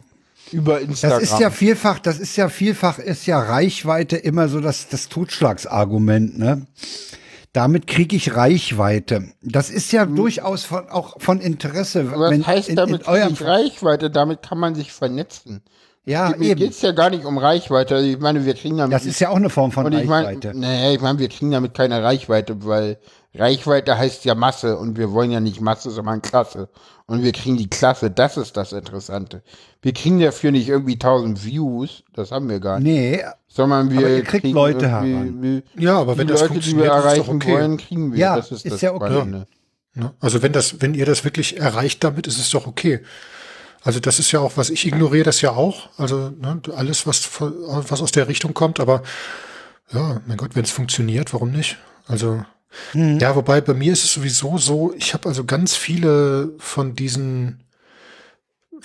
über Instagram.
Das ist ja vielfach, das ist ja vielfach, ist ja Reichweite immer so das, das Totschlagsargument, ne? Damit kriege ich Reichweite. Das ist ja hm. durchaus von, auch von Interesse.
Was wenn, heißt damit in, in Reichweite? Damit kann man sich vernetzen.
Ja,
Mir geht es ja gar nicht um Reichweite. Also ich meine, wir kriegen damit.
Das ist ja auch eine Form von
ich
Reichweite.
Mein, nee, ich meine, wir kriegen damit keine Reichweite, weil Reichweite heißt ja Masse und wir wollen ja nicht Masse, sondern Klasse. Und wir kriegen die Klasse, das ist das Interessante. Wir kriegen dafür nicht irgendwie 1000 Views, das haben wir gar nicht.
Nee,
sondern wir aber
ihr kriegt Leute heran.
Ja, aber wenn das Leute, funktioniert, die wir erreichen okay. wollen,
kriegen wir.
Ja, das ist, ist das ja okay.
Ja. Also wenn das, wenn ihr das wirklich erreicht damit, ist es doch okay. Also das ist ja auch, was ich ignoriere das ja auch. Also ne, alles, was, was aus der Richtung kommt, aber ja, mein Gott, wenn es funktioniert, warum nicht? Also Mhm. Ja, wobei bei mir ist es sowieso so, ich habe also ganz viele von diesen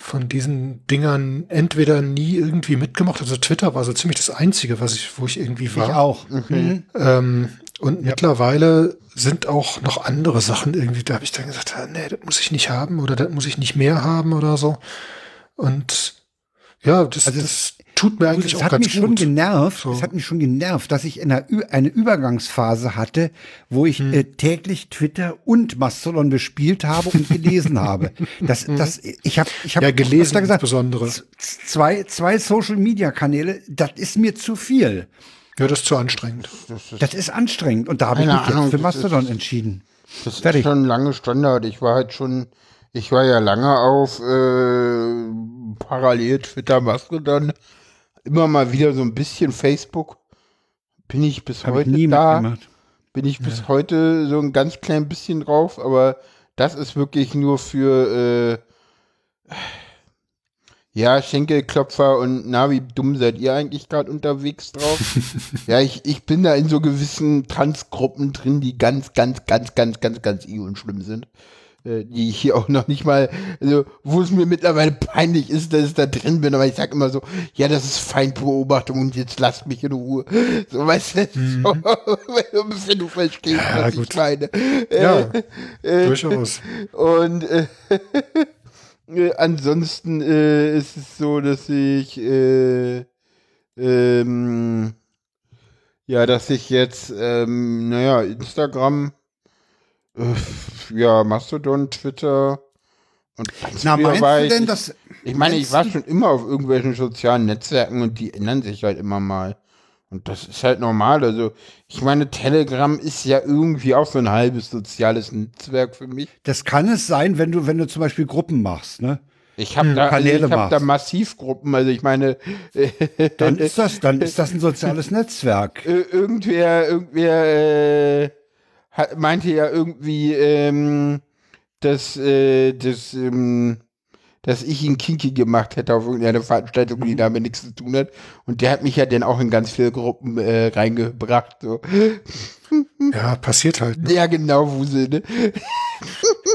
von diesen Dingern entweder nie irgendwie mitgemacht. Also Twitter war so ziemlich das Einzige, was ich, wo ich irgendwie war.
Ich auch. Mhm.
Ähm, und ja. mittlerweile sind auch noch andere Sachen irgendwie, da habe ich dann gesagt, ah, nee, das muss ich nicht haben oder das muss ich nicht mehr haben oder so. Und ja, das, also das tut mir eigentlich auch
ganz gut. Es hat mich schon genervt, so. es hat mich schon genervt, dass ich in einer, eine Übergangsphase hatte, wo ich hm. äh, täglich Twitter und Mastodon bespielt habe und gelesen habe. [LAUGHS] Das, hm. das, ich habe, ich habe
ja, gelesen gesagt, insbesondere.
Zwei, zwei Social Media Kanäle, das ist mir zu viel.
Ja, das ist zu anstrengend.
Das ist, das ist anstrengend und da habe ich mich Ahnung, jetzt für Mastodon ist, entschieden.
Das Fertig. ist schon lange Standard. Ich war halt schon, ich war ja lange auf äh, parallel Twitter, Mastodon immer mal wieder so ein bisschen Facebook. Bin ich bis Hab heute ich da. Mitgemacht. Bin ich bis ja. heute so ein ganz klein bisschen drauf, aber das ist wirklich nur für äh, ja, Schenkelklopfer und na, wie dumm seid ihr eigentlich gerade unterwegs drauf? [LAUGHS] ja, ich, ich bin da in so gewissen Tanzgruppen drin, die ganz, ganz, ganz, ganz, ganz, ganz i und schlimm sind. Äh, die ich hier auch noch nicht mal, also wo es mir mittlerweile peinlich ist, dass ich da drin bin, aber ich sag immer so, ja, das ist Feindbeobachtung und jetzt lasst mich in Ruhe. So, weißt du, mhm. so, [LAUGHS] wenn du verstehst, ja, was gut. ich meine.
Ja, [LAUGHS] äh, durchaus.
Und äh, [LAUGHS] äh, ansonsten äh, ist es so, dass ich äh, ähm, ja, dass ich jetzt, ähm, naja, Instagram ja, Mastodon, Twitter und
Na, meinst du denn, dass
ich meine, ich war schon immer auf irgendwelchen sozialen Netzwerken und die ändern sich halt immer mal. Und das ist halt normal. Also, ich meine, Telegram ist ja irgendwie auch so ein halbes soziales Netzwerk für mich.
Das kann es sein, wenn du, wenn du zum Beispiel Gruppen machst, ne?
Ich habe da, also ich hab da Massivgruppen, also ich meine.
dann [LAUGHS] ist das, dann ist das ein soziales Netzwerk.
irgendwer, irgendwer, äh, hat, meinte ja irgendwie, ähm, dass, äh, dass, ähm, dass ich ihn kinky gemacht hätte auf irgendeine Veranstaltung, die damit nichts zu tun hat. Und der hat mich ja dann auch in ganz viele Gruppen äh, reingebracht. So.
Ja, passiert halt.
Ne? Ja, genau, Wusel, ne?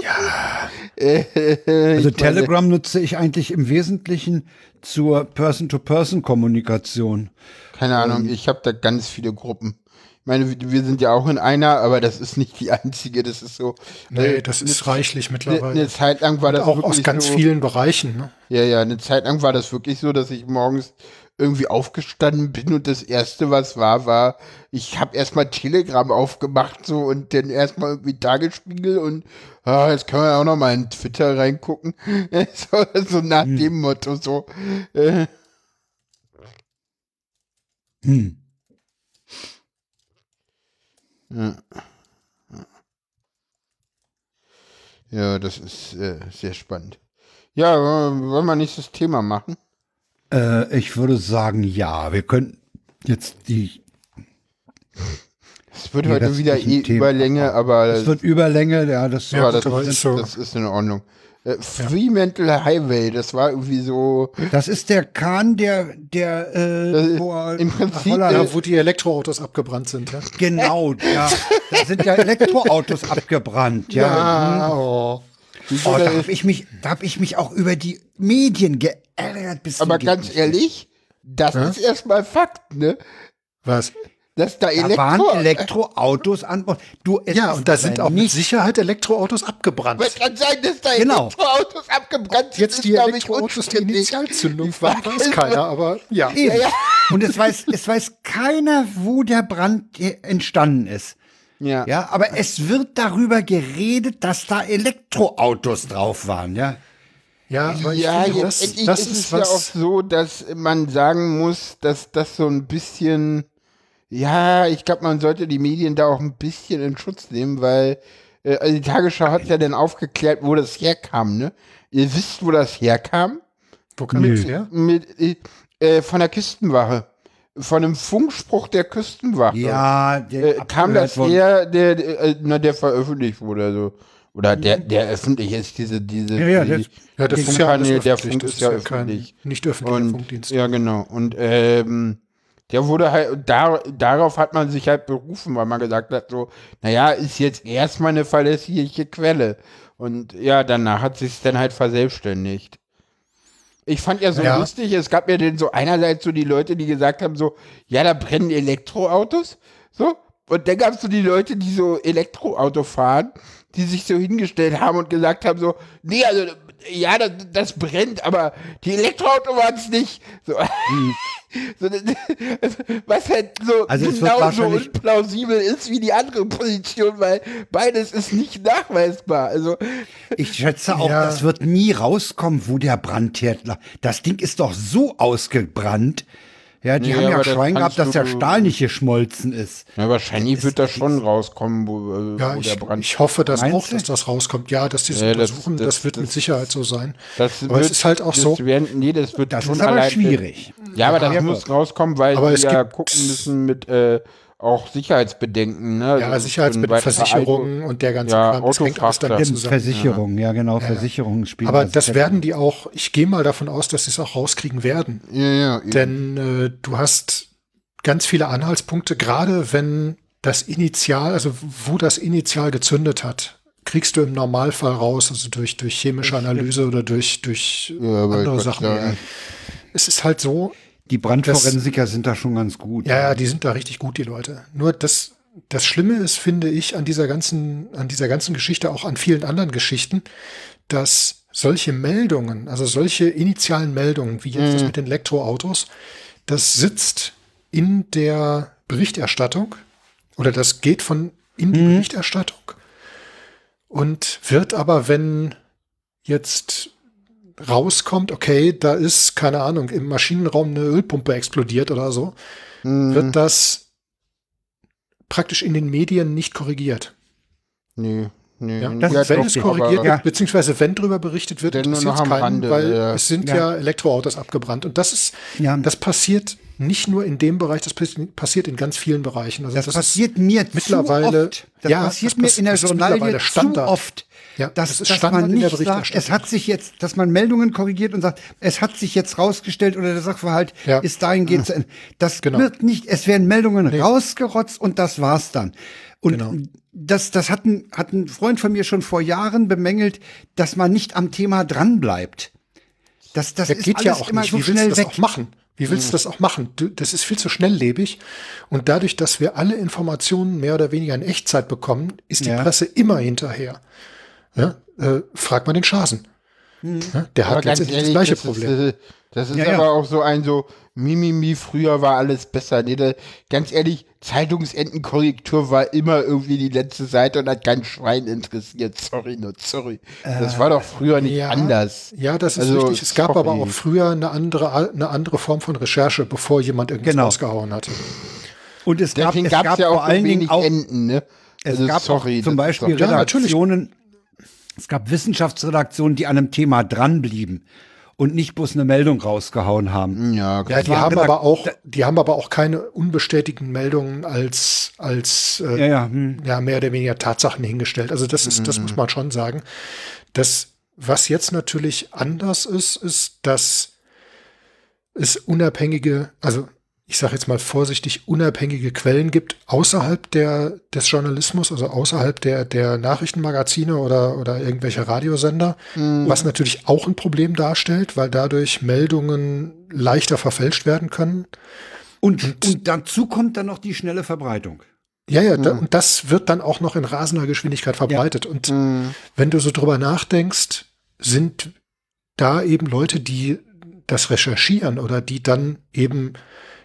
ja. [LAUGHS] also Telegram meine, nutze ich eigentlich im Wesentlichen zur Person-to-Person-Kommunikation.
Keine Ahnung, ähm, ich habe da ganz viele Gruppen meine, wir sind ja auch in einer, aber das ist nicht die einzige. Das ist so.
Nee, äh, das ist reichlich mittlerweile.
Eine, Zeit lang war das
auch aus ganz so, vielen Bereichen. Ne?
Ja, ja, eine Zeit lang war das wirklich so, dass ich morgens irgendwie aufgestanden bin und das erste, was war, war, ich habe erstmal Telegram aufgemacht so und dann erstmal irgendwie Tagesspiegel und ah, jetzt können wir auch noch mal in Twitter reingucken. [LAUGHS] so, so nach hm. dem Motto so. Äh. Hm. Ja. Ja, das ist äh, sehr spannend. Ja, wollen wir nächstes Thema machen?
Äh, ich würde sagen, ja. Wir können jetzt die.
Es wird heute wieder eh Überlänge, aber.
Es wird Überlänge, ja, das,
ja, das, das, ist, das ist in Ordnung. Äh, Fremantle Highway, das war irgendwie so.
Das ist der Kahn, der, der, äh,
wo im Prinzip, äh, wo die Elektroautos abgebrannt sind. Ja?
Genau, ja. Da sind ja Elektroautos abgebrannt, ja. ja oh. Oh, da habe ich mich, da habe ich mich auch über die Medien geärgert.
Bis Aber ganz ehrlich, das ja? ist erstmal Fakt, ne?
Was?
Dass da,
Elektro da waren Elektroautos an Bord.
Du, ja, und da sind auch mit Sicherheit Elektroautos abgebrannt.
Es kann sein, dass da
genau.
Elektroautos abgebrannt
sind. Jetzt die Elektroautos die Initialzündung waren, weiß keiner, aber ja.
ja, ja. Und es weiß, es weiß keiner, wo der Brand entstanden ist. Ja. Ja, aber es wird darüber geredet, dass da Elektroautos drauf waren, ja.
Ja, aber ja, finde, das, das ist, ist ja auch so, dass man sagen muss, dass das so ein bisschen ja, ich glaube, man sollte die Medien da auch ein bisschen in Schutz nehmen, weil äh, also die Tagesschau hat ja dann aufgeklärt, wo das herkam, ne? Ihr wisst, wo das herkam?
Wo kam das her?
Mit, äh, äh, von der Küstenwache. Von einem Funkspruch der Küstenwache.
Ja,
der äh, kam das her, der, der, äh, na, der veröffentlicht wurde, also. Oder der, der öffentlich ist, diese, diese,
ja, ja, der, ja,
der Funkkanal, der Funk ist ja öffentlich.
Kein, nicht öffentlicher
und,
Funkdienst.
Ja, genau. Und, ähm, Der wurde halt, da, darauf hat man sich halt berufen, weil man gesagt hat, so, naja, ist jetzt erstmal eine verlässliche Quelle. Und ja, danach hat sich dann halt verselbstständigt. Ich fand ja so ja. lustig, es gab ja denn so einerseits so die Leute, die gesagt haben, so, ja, da brennen Elektroautos, so. Und dann gab es so die Leute, die so Elektroauto fahren, die sich so hingestellt haben und gesagt haben, so, nee, also ja, das, das brennt, aber die Elektroauto waren es nicht. So. Hm. [LAUGHS] so, was halt so
also genauso
unplausibel ist wie die andere Position, weil beides ist nicht nachweisbar. Also
ich schätze auch, ja. das wird nie rauskommen, wo der Brandherd lag. Das Ding ist doch so ausgebrannt. Ja, die nee, haben ja Schwein gehabt, dass der Stahl nicht geschmolzen ist.
Ja, wahrscheinlich wird das schon rauskommen, wo,
äh, ja, wo ich, der Brand. Ich hoffe das Meinst auch, dass das rauskommt. Ja, dass die es ja, untersuchen, das, das, das, wird mit Sicherheit so sein.
Das aber wird, es ist halt auch so.
Werden, nee, das wird das schon ist aber schwierig.
Ja, aber das muss rauskommen, weil aber wir ja gucken müssen mit äh, auch Sicherheitsbedenken. Ne?
Ja, also Sicherheitsbedenken, Versicherungen und der ganze
ja, Kram, das
hängt alles dann zusammen. Versicherungen, ja, genau, ja. Versicherungen spielen.
Aber das werden die auch, ich gehe mal davon aus, dass sie es auch rauskriegen werden.
Ja, ja.
Denn äh, du hast ganz viele Anhaltspunkte, gerade wenn das Initial, also wo das Initial gezündet hat, kriegst du im Normalfall raus, also durch, durch chemische Analyse oder durch, durch ja, andere Sachen. Ja. Es ist halt so,
die Brandforensiker das, sind da schon ganz gut.
Ja, ja, die sind da richtig gut, die Leute. Nur das, das Schlimme ist, finde ich, an dieser ganzen, an dieser ganzen Geschichte, auch an vielen anderen Geschichten, dass solche Meldungen, also solche initialen Meldungen, wie jetzt mhm. das mit den Elektroautos, das sitzt in der Berichterstattung oder das geht von in die mhm. Berichterstattung und wird aber, wenn jetzt rauskommt, okay, da ist, keine Ahnung, im Maschinenraum eine Ölpumpe explodiert oder so, mhm. wird das praktisch in den Medien nicht korrigiert.
Nee. Nee,
ja, das, wenn es korrigiert wird, beziehungsweise wenn darüber berichtet wird,
interessiert es keinen, Rande,
weil ja. es sind ja. ja. Elektroautos abgebrannt. Und das ist, das passiert nicht nur in dem Bereich, das passiert in ganz vielen Bereichen.
Also das, das passiert mir mittlerweile. Oft. Das
ja, passiert das mir in der Journalie
zu oft.
Ja, das, das ist dass man nicht sagt,
es hat sich jetzt, dass man Meldungen korrigiert und sagt, es hat sich jetzt rausgestellt oder der Sachverhalt ja. ist dahingehend zu Ende. Das genau. wird nicht, es werden Meldungen nee. rausgerotzt und das war's dann. Und genau. das, das hat ein, hat ein Freund von mir schon vor Jahren bemängelt, dass man nicht am Thema dranbleibt. Das, das
ist geht ja auch immer nicht. so Wie schnell weg. Das auch machen? Wie willst du das auch machen? Du, das ist viel zu schnelllebig. Und dadurch, dass wir alle Informationen mehr oder weniger in Echtzeit bekommen, ist die ja. Presse immer hinterher. Ja, äh, frag mal den Schasen. Hm. Ja, der aber hat letztendlich ehrlich, das gleiche das Problem.
Ist, äh, das ist ja, aber ja. auch so ein so, Mimimi, früher war alles besser. Nee, da, ganz ehrlich, Zeitungsendenkorrektur war immer irgendwie die letzte Seite und hat kein Schwein interessiert. Sorry, nur sorry. Das äh, war doch früher nicht ja, anders.
Ja, das ist also, richtig. Es gab sorry. aber auch früher eine andere, eine andere Form von Recherche, bevor jemand irgendwas genau. rausgehauen hatte.
Und es gab, es gab ja auch vor allen Dingen auch,
Enden, ne?
Also, es gab sorry, zum Beispiel Redaktionen, es gab Wissenschaftsredaktionen, die an einem Thema dranblieben und nicht bloß eine Meldung rausgehauen haben.
Ja, ja die haben aber auch, die haben aber auch keine unbestätigten Meldungen als als äh, ja, ja. Hm. ja, mehr oder weniger Tatsachen hingestellt. Also das ist, mhm. das muss man schon sagen. Das, was jetzt natürlich anders ist, ist, dass es unabhängige, also ich sage jetzt mal vorsichtig, unabhängige Quellen gibt außerhalb der, des Journalismus, also außerhalb der, der Nachrichtenmagazine oder, oder irgendwelcher Radiosender, mhm. was natürlich auch ein Problem darstellt, weil dadurch Meldungen leichter verfälscht werden können.
Und, und, und dazu kommt dann noch die schnelle Verbreitung.
Ja, ja, mhm. da, und das wird dann auch noch in rasender Geschwindigkeit verbreitet. Ja. Und mhm. wenn du so drüber nachdenkst, sind da eben Leute, die das recherchieren oder die dann eben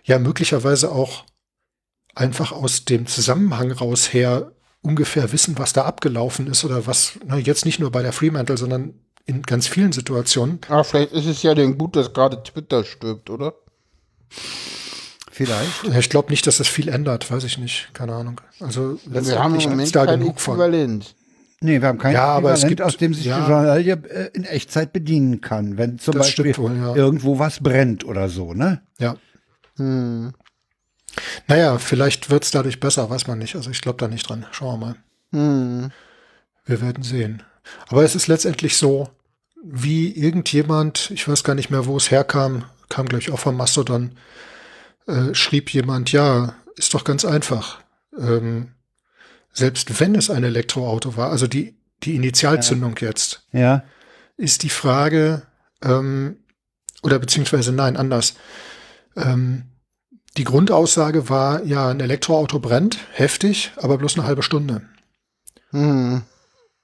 ja möglicherweise auch einfach aus dem Zusammenhang raus her ungefähr wissen, was da abgelaufen ist oder was, na, jetzt nicht nur bei der Fremantle, sondern in ganz vielen Situationen.
Ah, vielleicht ist es ja denn gut, dass gerade Twitter stirbt, oder?
Vielleicht. Ich glaube nicht, dass das viel ändert, weiß ich nicht, keine Ahnung. Also
wir haben im Moment da genug Äquivalent. von.
Nee, wir haben kein
ja, aber es gibt,
aus dem sich ja, die Journalie äh, in Echtzeit bedienen kann, wenn zum Beispiel wohl, ja. irgendwo was brennt oder so, ne?
Ja. Hm. Naja, vielleicht wird es dadurch besser, weiß man nicht. Also ich glaube da nicht dran. Schauen wir mal. Hm. Wir werden sehen. Aber es ist letztendlich so, wie irgendjemand, ich weiß gar nicht mehr, wo es herkam, kam, glaube ich, auch vom Mastodon, äh, schrieb jemand, ja, ist doch ganz einfach. Ähm, selbst wenn es ein Elektroauto war, also die, die Initialzündung ja. jetzt,
ja.
ist die Frage, ähm, oder beziehungsweise nein, anders. Ähm, die Grundaussage war, ja, ein Elektroauto brennt, heftig, aber bloß eine halbe Stunde.
Hm.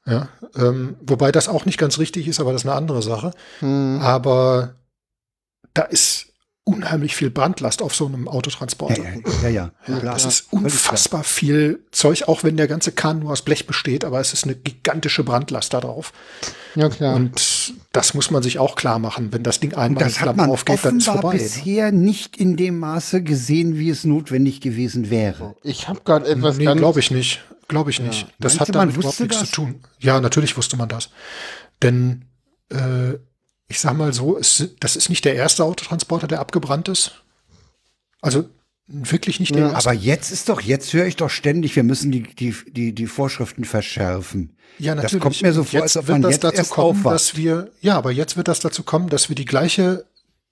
Ja, ähm, wobei das auch nicht ganz richtig ist, aber das ist eine andere Sache.
Hm.
Aber da ist unheimlich viel Brandlast auf so einem Autotransporter.
Ja, ja. ja,
ja das ist unfassbar viel Zeug, auch wenn der ganze Kahn nur aus Blech besteht, aber es ist eine gigantische Brandlast da drauf.
Ja, klar.
Und das muss man sich auch klar machen. Wenn das Ding einmal
das hat man aufgeht, dann ist vorbei. Ne? bisher nicht in dem Maße gesehen, wie es notwendig gewesen wäre.
Ich habe gerade etwas
nee, glaube ich nicht. Glaube ich nicht. Ja. Das Meinst hat damit überhaupt nichts das? zu tun. Ja, natürlich wusste man das. Denn äh, ich sag mal so, es, das ist nicht der erste Autotransporter, der abgebrannt ist. Also wirklich nicht der
ja, erste. Aber jetzt ist doch, jetzt höre ich doch ständig, wir müssen die, die, die, die Vorschriften verschärfen.
Ja, natürlich.
Das kommt mir so vor,
jetzt als ob man jetzt dazu kommen, dass wir, ja, aber jetzt wird das dazu kommen, dass wir die gleiche,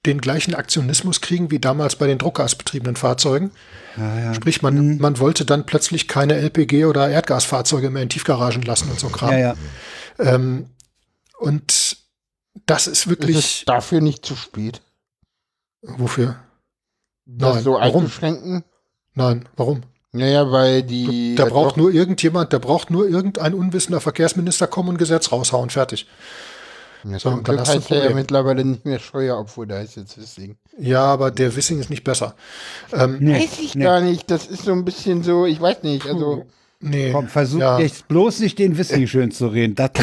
den gleichen Aktionismus kriegen wie damals bei den druckgasbetriebenen Fahrzeugen. Ja, ja. Sprich, man, mhm. man wollte dann plötzlich keine LPG oder Erdgasfahrzeuge mehr in Tiefgaragen lassen und so Kram.
Ja, ja.
Ähm, und das ist wirklich. Ist es
dafür nicht zu spät?
Wofür?
Das Nein, so warum? einzuschränken?
Nein, warum?
Naja, weil die.
Da braucht nur irgendjemand, da braucht nur irgendein unwissender Verkehrsminister kommen und ein Gesetz raushauen, fertig.
Ja, so, dann hast heißt du ja mittlerweile nicht mehr Scheuer, obwohl da ist jetzt Wissing.
Ja, aber der Wissing ist nicht besser.
Ähm, nee, weiß ich nee. gar nicht. Das ist so ein bisschen so, ich weiß nicht. Also.
Nee. Komm, versuch ja. jetzt bloß nicht den Wissing schön zu reden. Das [LAUGHS]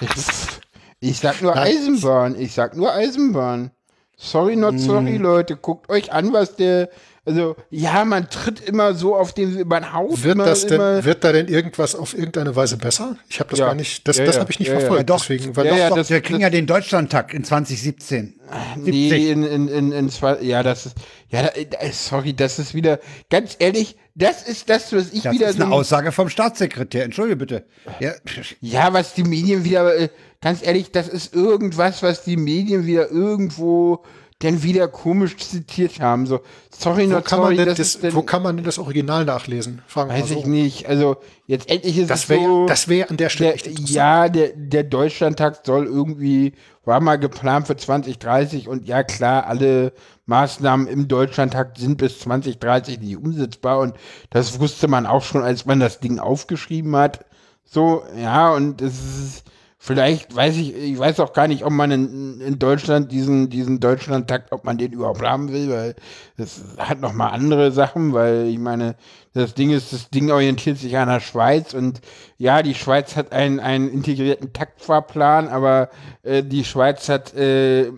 [LAUGHS]
Ich sag nur Eisenbahn. Ich sag nur Eisenbahn. Sorry, not sorry, Leute. Guckt euch an, was der. Also, ja, man tritt immer so auf den über den Haus.
Wird, das denn, wird da denn irgendwas auf irgendeine Weise besser? Ich habe das ja. gar nicht, das, ja, das habe ich nicht ja, verfolgt.
Doch, deswegen, weil ja, doch, doch, wir kriegen ja den Deutschlandtag in 2017.
Nee, in, in, in, in zwei, ja, das ist, ja, sorry, das ist wieder, ganz ehrlich, das ist das, was ich
das
wieder.
Das ist eine so, Aussage vom Staatssekretär, entschuldige bitte.
Ja. ja, was die Medien wieder, äh, ganz ehrlich, das ist irgendwas, was die Medien wieder irgendwo denn wieder komisch zitiert haben. So, sorry,
wo kann sorry, man denn das, denn, Wo kann man denn das Original nachlesen?
Fragen weiß so. ich nicht. Also jetzt endlich ist
das
es
wär,
so.
Das wäre an der Stelle
der, Ja, der, der Deutschlandtag soll irgendwie, war mal geplant für 2030 und ja klar, alle Maßnahmen im Deutschlandtag sind bis 2030 nicht umsetzbar und das wusste man auch schon, als man das Ding aufgeschrieben hat. So, ja, und es ist Vielleicht weiß ich, ich weiß auch gar nicht, ob man in, in Deutschland diesen, diesen Deutschlandtakt, ob man den überhaupt haben will, weil das hat nochmal andere Sachen, weil ich meine, das Ding ist, das Ding orientiert sich an der Schweiz und ja, die Schweiz hat einen, einen integrierten Taktfahrplan, aber äh, die Schweiz hat äh,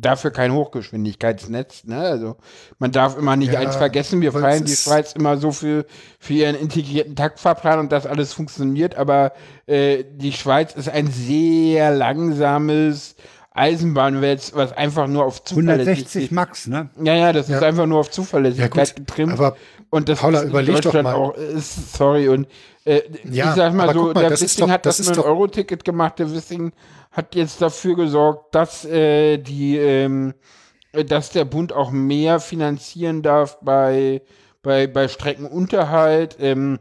dafür kein Hochgeschwindigkeitsnetz. Ne? Also man darf immer nicht ja, eins vergessen, wir feiern die Schweiz immer so für, für ihren integrierten Taktfahrplan und das alles funktioniert, aber äh, die Schweiz ist ein sehr langsames Eisenbahnnetz, was einfach nur auf
Zuverlässigkeit 160 Max, ne?
Ja, ja, das ja. ist einfach nur auf Zuverlässigkeit ja, getrimmt.
Aber
und das
Paula, überleg doch mal.
auch ist, sorry und äh, ja, ich sag mal so, mal, der Wissing hat das, das mit einem Euro-Ticket gemacht, der Wissing hat jetzt dafür gesorgt, dass äh, die, ähm, dass der Bund auch mehr finanzieren darf bei, bei, bei Streckenunterhalt. Ähm,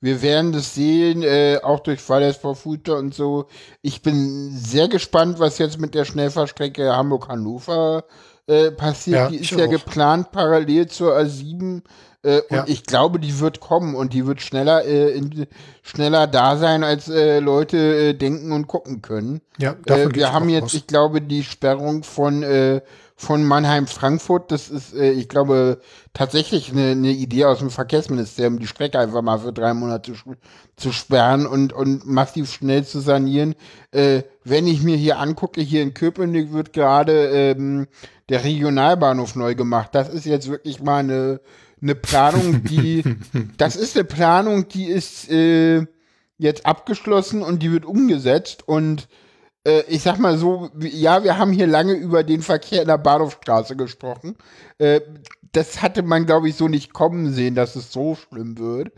wir werden das sehen, äh, auch durch Fridays for Future und so. Ich bin sehr gespannt, was jetzt mit der Schnellfahrstrecke Hamburg-Hannover äh, passiert. Ja, die ist ja auch. geplant parallel zur A7 äh, ja. Und ich glaube, die wird kommen und die wird schneller, äh, in, schneller da sein, als äh, Leute äh, denken und gucken können.
Ja,
äh, wir haben jetzt, aus. ich glaube, die Sperrung von, äh, von Mannheim-Frankfurt. Das ist, äh, ich glaube, tatsächlich eine, eine Idee aus dem Verkehrsministerium, die Strecke einfach mal für drei Monate zu, zu sperren und, und massiv schnell zu sanieren. Äh, wenn ich mir hier angucke, hier in Köpenick wird gerade ähm, der Regionalbahnhof neu gemacht. Das ist jetzt wirklich mal eine eine Planung, die, [LAUGHS] das ist eine Planung, die ist äh, jetzt abgeschlossen und die wird umgesetzt und äh, ich sag mal so, ja, wir haben hier lange über den Verkehr in der Bahnhofstraße gesprochen. Äh, das hatte man, glaube ich, so nicht kommen sehen, dass es so schlimm wird.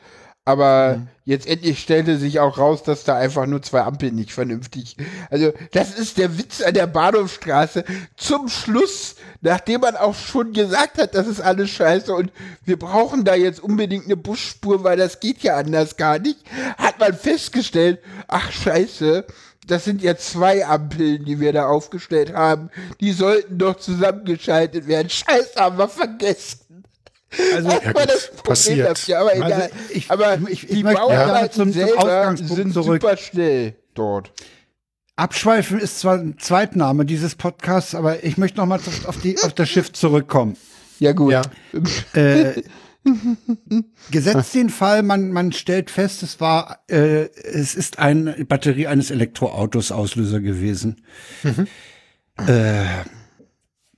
Aber mhm. jetzt endlich stellte sich auch raus, dass da einfach nur zwei Ampeln nicht vernünftig. Also, das ist der Witz an der Bahnhofstraße. Zum Schluss, nachdem man auch schon gesagt hat, das ist alles scheiße und wir brauchen da jetzt unbedingt eine Busspur, weil das geht ja anders gar nicht, hat man festgestellt, ach scheiße, das sind ja zwei Ampeln, die wir da aufgestellt haben. Die sollten doch zusammengeschaltet werden. Scheiße, haben wir vergessen.
Also ja, gut, das passiert.
Dafür, aber egal. Also ich, aber ich, ich, die Bauarbeiten ja. selber sind zurück. super schnell dort.
Abschweifen ist zwar ein Zweitname dieses Podcasts, aber ich möchte noch mal auf, die, auf das Schiff zurückkommen.
Ja, gut. Ja. [LAUGHS]
Äh, Gesetzt den Fall, man, man stellt fest, es war, äh, es ist eine Batterie eines Elektroautos Auslöser gewesen. Mhm. Äh,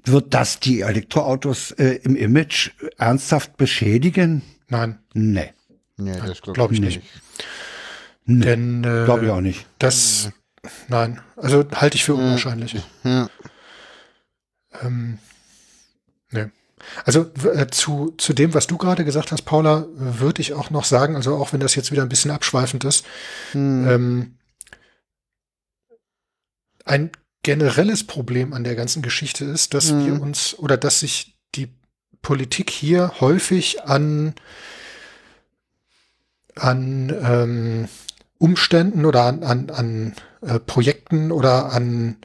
wird das die Elektroautos äh, im Image ernsthaft beschädigen?
Nein.
Nee.
Nee, das glaube glaub ich nicht. nicht.
Nee, Denn äh, glaube ich auch nicht.
Das nein, also halte ich für unwahrscheinlich. Ja. Ähm, nee. Also äh, zu, zu dem, was du gerade gesagt hast, Paula, würde ich auch noch sagen, also auch wenn das jetzt wieder ein bisschen abschweifend ist, hm. ähm, ein generelles Problem an der ganzen Geschichte ist, dass hm. wir uns oder dass sich die Politik hier häufig an, an ähm, Umständen oder an, an, an äh, Projekten oder an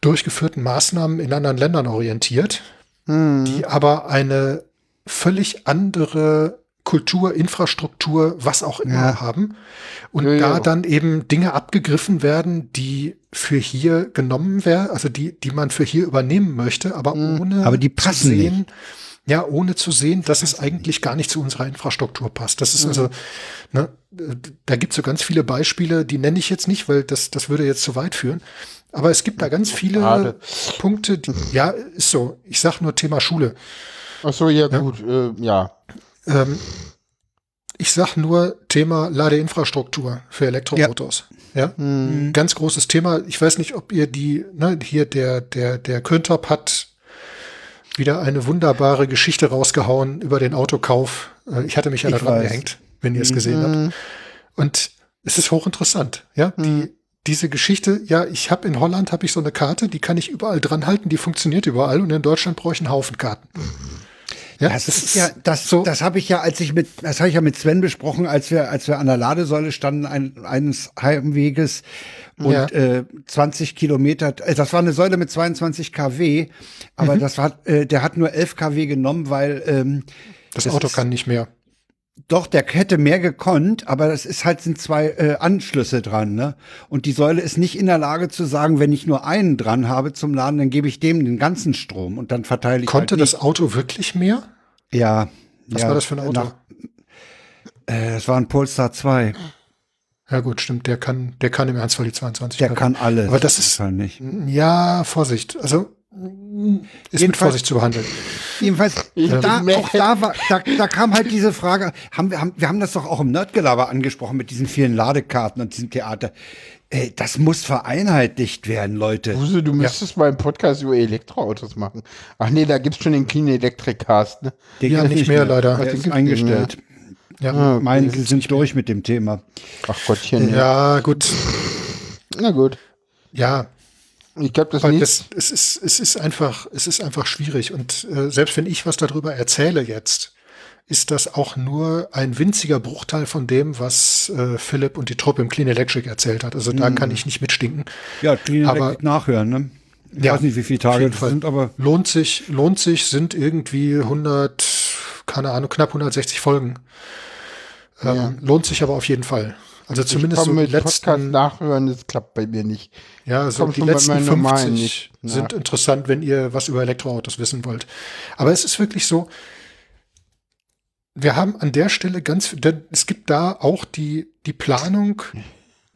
durchgeführten Maßnahmen in anderen Ländern orientiert hm. die aber eine völlig andere Kultur, Infrastruktur, was auch immer ja. haben. Und ja, da ja. dann eben Dinge abgegriffen werden, die für hier genommen werden, also die, die man für hier übernehmen möchte, aber mhm. ohne
aber die
zu sehen, nicht. ja, ohne zu sehen, dass es eigentlich gar nicht zu unserer Infrastruktur passt. Das ist mhm. also, ne, da gibt es so ganz viele Beispiele, die nenne ich jetzt nicht, weil das, das würde jetzt zu weit führen. Aber es gibt da ganz viele Gerade. Punkte. Die, ja, ist so. Ich sag nur Thema Schule.
Ach so, ja, gut, äh, ja.
Ähm, ich sag nur Thema Ladeinfrastruktur für Elektroautos. Ja, ja? Mhm. ganz großes Thema. Ich weiß nicht, ob ihr die, ne, hier der, der, der Köntop hat wieder eine wunderbare Geschichte rausgehauen über den Autokauf. Äh, ich hatte mich ja daran gehängt, wenn ihr es gesehen mhm. habt. Und es ist hochinteressant. Ja, mhm. die diese Geschichte, ja, ich habe in Holland habe ich so eine Karte, die kann ich überall dran halten, die funktioniert überall und in Deutschland brauche ich einen Haufen Karten.
Ja, das, ist ja, das, so. das habe ich ja, als ich mit, das habe ich ja mit Sven besprochen, als wir, als wir an der Ladesäule standen, ein, eines Heimweges und ja. äh, 20 Kilometer, äh, das war eine Säule mit 22 kW, aber mhm. das war, äh, der hat nur 11 kW genommen, weil ähm,
das, das Auto ist, kann nicht mehr.
Doch, der hätte mehr gekonnt, aber das ist halt sind zwei äh, Anschlüsse dran, ne? Und die Säule ist nicht in der Lage zu sagen, wenn ich nur einen dran habe zum Laden, dann gebe ich dem den ganzen Strom und dann verteile ich.
Konnte halt das Auto wirklich mehr?
Ja.
Was ja, war das für ein Auto? Nach,
äh, das war ein Polestar 2.
Ja gut, stimmt, der kann, der kann im Ernstfall die 22.
Der kann alles.
Aber das ist
halt nicht.
Ja, Vorsicht. Also ist mit Vorsicht zu behandeln.
Jedenfalls, da, [LAUGHS] auch da, war, da, da kam halt diese Frage, haben wir, haben, wir haben das doch auch im Nerdgelaber angesprochen mit diesen vielen Ladekarten und diesem Theater. Ey, das muss vereinheitlicht werden, Leute.
Wuse, du müsstest ja. mal einen Podcast über Elektroautos machen. Ach nee, da gibt's schon den Clean Electric Cast, ne?
Den ja, nicht mehr, leider.
Der ist eingestellt. Ja, ah, okay. meine sind durch mit dem Thema.
Ach Gottchen.
Ja, ja gut.
Na gut.
Ja,
ich glaube, das,
das es ist es ist einfach es ist einfach schwierig und äh, selbst wenn ich was darüber erzähle jetzt, ist das auch nur ein winziger Bruchteil von dem, was äh, Philipp und die Truppe im Clean Electric erzählt hat. Also da mm. kann ich nicht mitstinken.
Ja, Clean aber, Electric nachhören. Ne? Ich ja, weiß nicht, wie viele Tage das sind, aber
lohnt sich lohnt sich sind irgendwie 100 keine Ahnung knapp 160 Folgen. Ähm, ja. Lohnt sich aber auf jeden Fall. Also zumindest so
mit letzten Podcast nachhören, das klappt bei mir nicht.
Ja, also die letzten 50 sind interessant, wenn ihr was über Elektroautos wissen wollt. Aber es ist wirklich so, wir haben an der Stelle ganz, es gibt da auch die, die Planung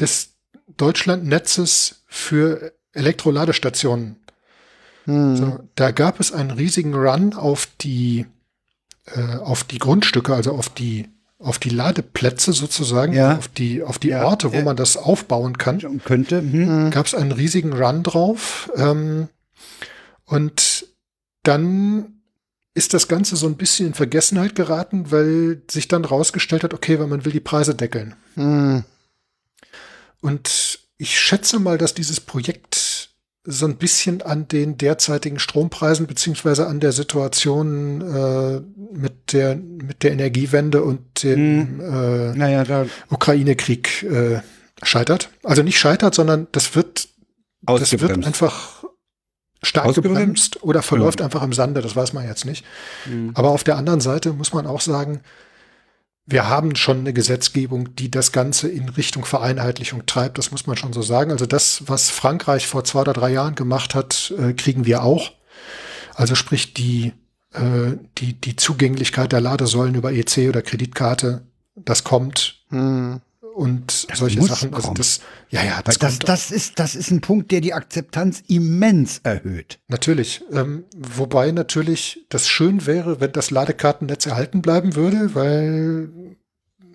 des Deutschlandnetzes für Elektroladestationen. Hm. So, da gab es einen riesigen Run auf die, äh, auf die Grundstücke, also auf die auf die Ladeplätze sozusagen, ja. auf die, auf die ja. Orte, wo man das aufbauen kann.
Könnte. Hm.
Gab es einen riesigen Run drauf. Ähm, und dann ist das Ganze so ein bisschen in Vergessenheit geraten, weil sich dann rausgestellt hat, okay, weil man will die Preise deckeln. Hm. Und ich schätze mal, dass dieses Projekt so ein bisschen an den derzeitigen Strompreisen beziehungsweise an der Situation äh, mit der mit der Energiewende und dem hm. äh, naja, Ukraine-Krieg äh, scheitert. Also nicht scheitert, sondern das wird das wird einfach stark gebremst oder verläuft ja. einfach im Sande, das weiß man jetzt nicht. Mhm. Aber auf der anderen Seite muss man auch sagen, wir haben schon eine Gesetzgebung, die das Ganze in Richtung Vereinheitlichung treibt, das muss man schon so sagen. Also das, was Frankreich vor zwei oder drei Jahren gemacht hat, äh, kriegen wir auch. Also sprich die, äh, die, die Zugänglichkeit der Ladesäulen über EC oder Kreditkarte, das kommt. Mhm und das solche Sachen.
Also das, ja, ja, das, das, das, ist, das ist ein Punkt, der die Akzeptanz immens erhöht.
Natürlich. Ähm, wobei natürlich das schön wäre, wenn das Ladekartennetz erhalten bleiben würde, weil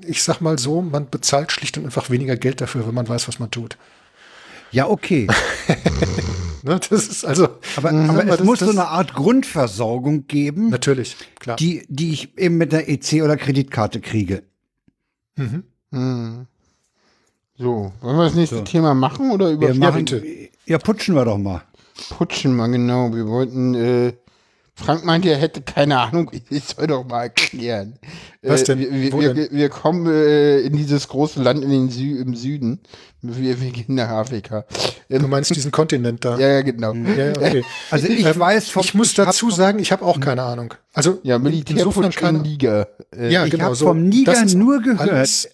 ich sag mal so, man bezahlt schlicht und einfach weniger Geld dafür, wenn man weiß, was man tut.
Ja, okay. [LAUGHS]
ne, das ist also.
Aber, aber es das, muss das, so eine Art Grundversorgung geben.
Natürlich, klar.
Die, die ich eben mit der EC oder Kreditkarte kriege.
Mhm. Hm. So, wollen wir das nächste so. Thema machen oder über
ja, ja, putschen wir doch mal.
Putschen mal, genau. Wir wollten, äh, Frank meinte, er hätte keine Ahnung, [LAUGHS] ich soll doch mal erklären.
Was denn?
Äh, wir, wir, wir, wir, kommen äh, in dieses große Land in den Sü im Süden. Wir, wir gehen nach Afrika.
Ähm, du meinst diesen Kontinent da?
Ja, ja, genau.
Ja, okay. [LAUGHS] Also ich ähm, weiß vom, Ich muss dazu sagen, ich habe auch keine Ahnung. Also
ja, Militärputsch
keine
Niger.
Äh, ja, genau. Ich so. vom Niger nur gehört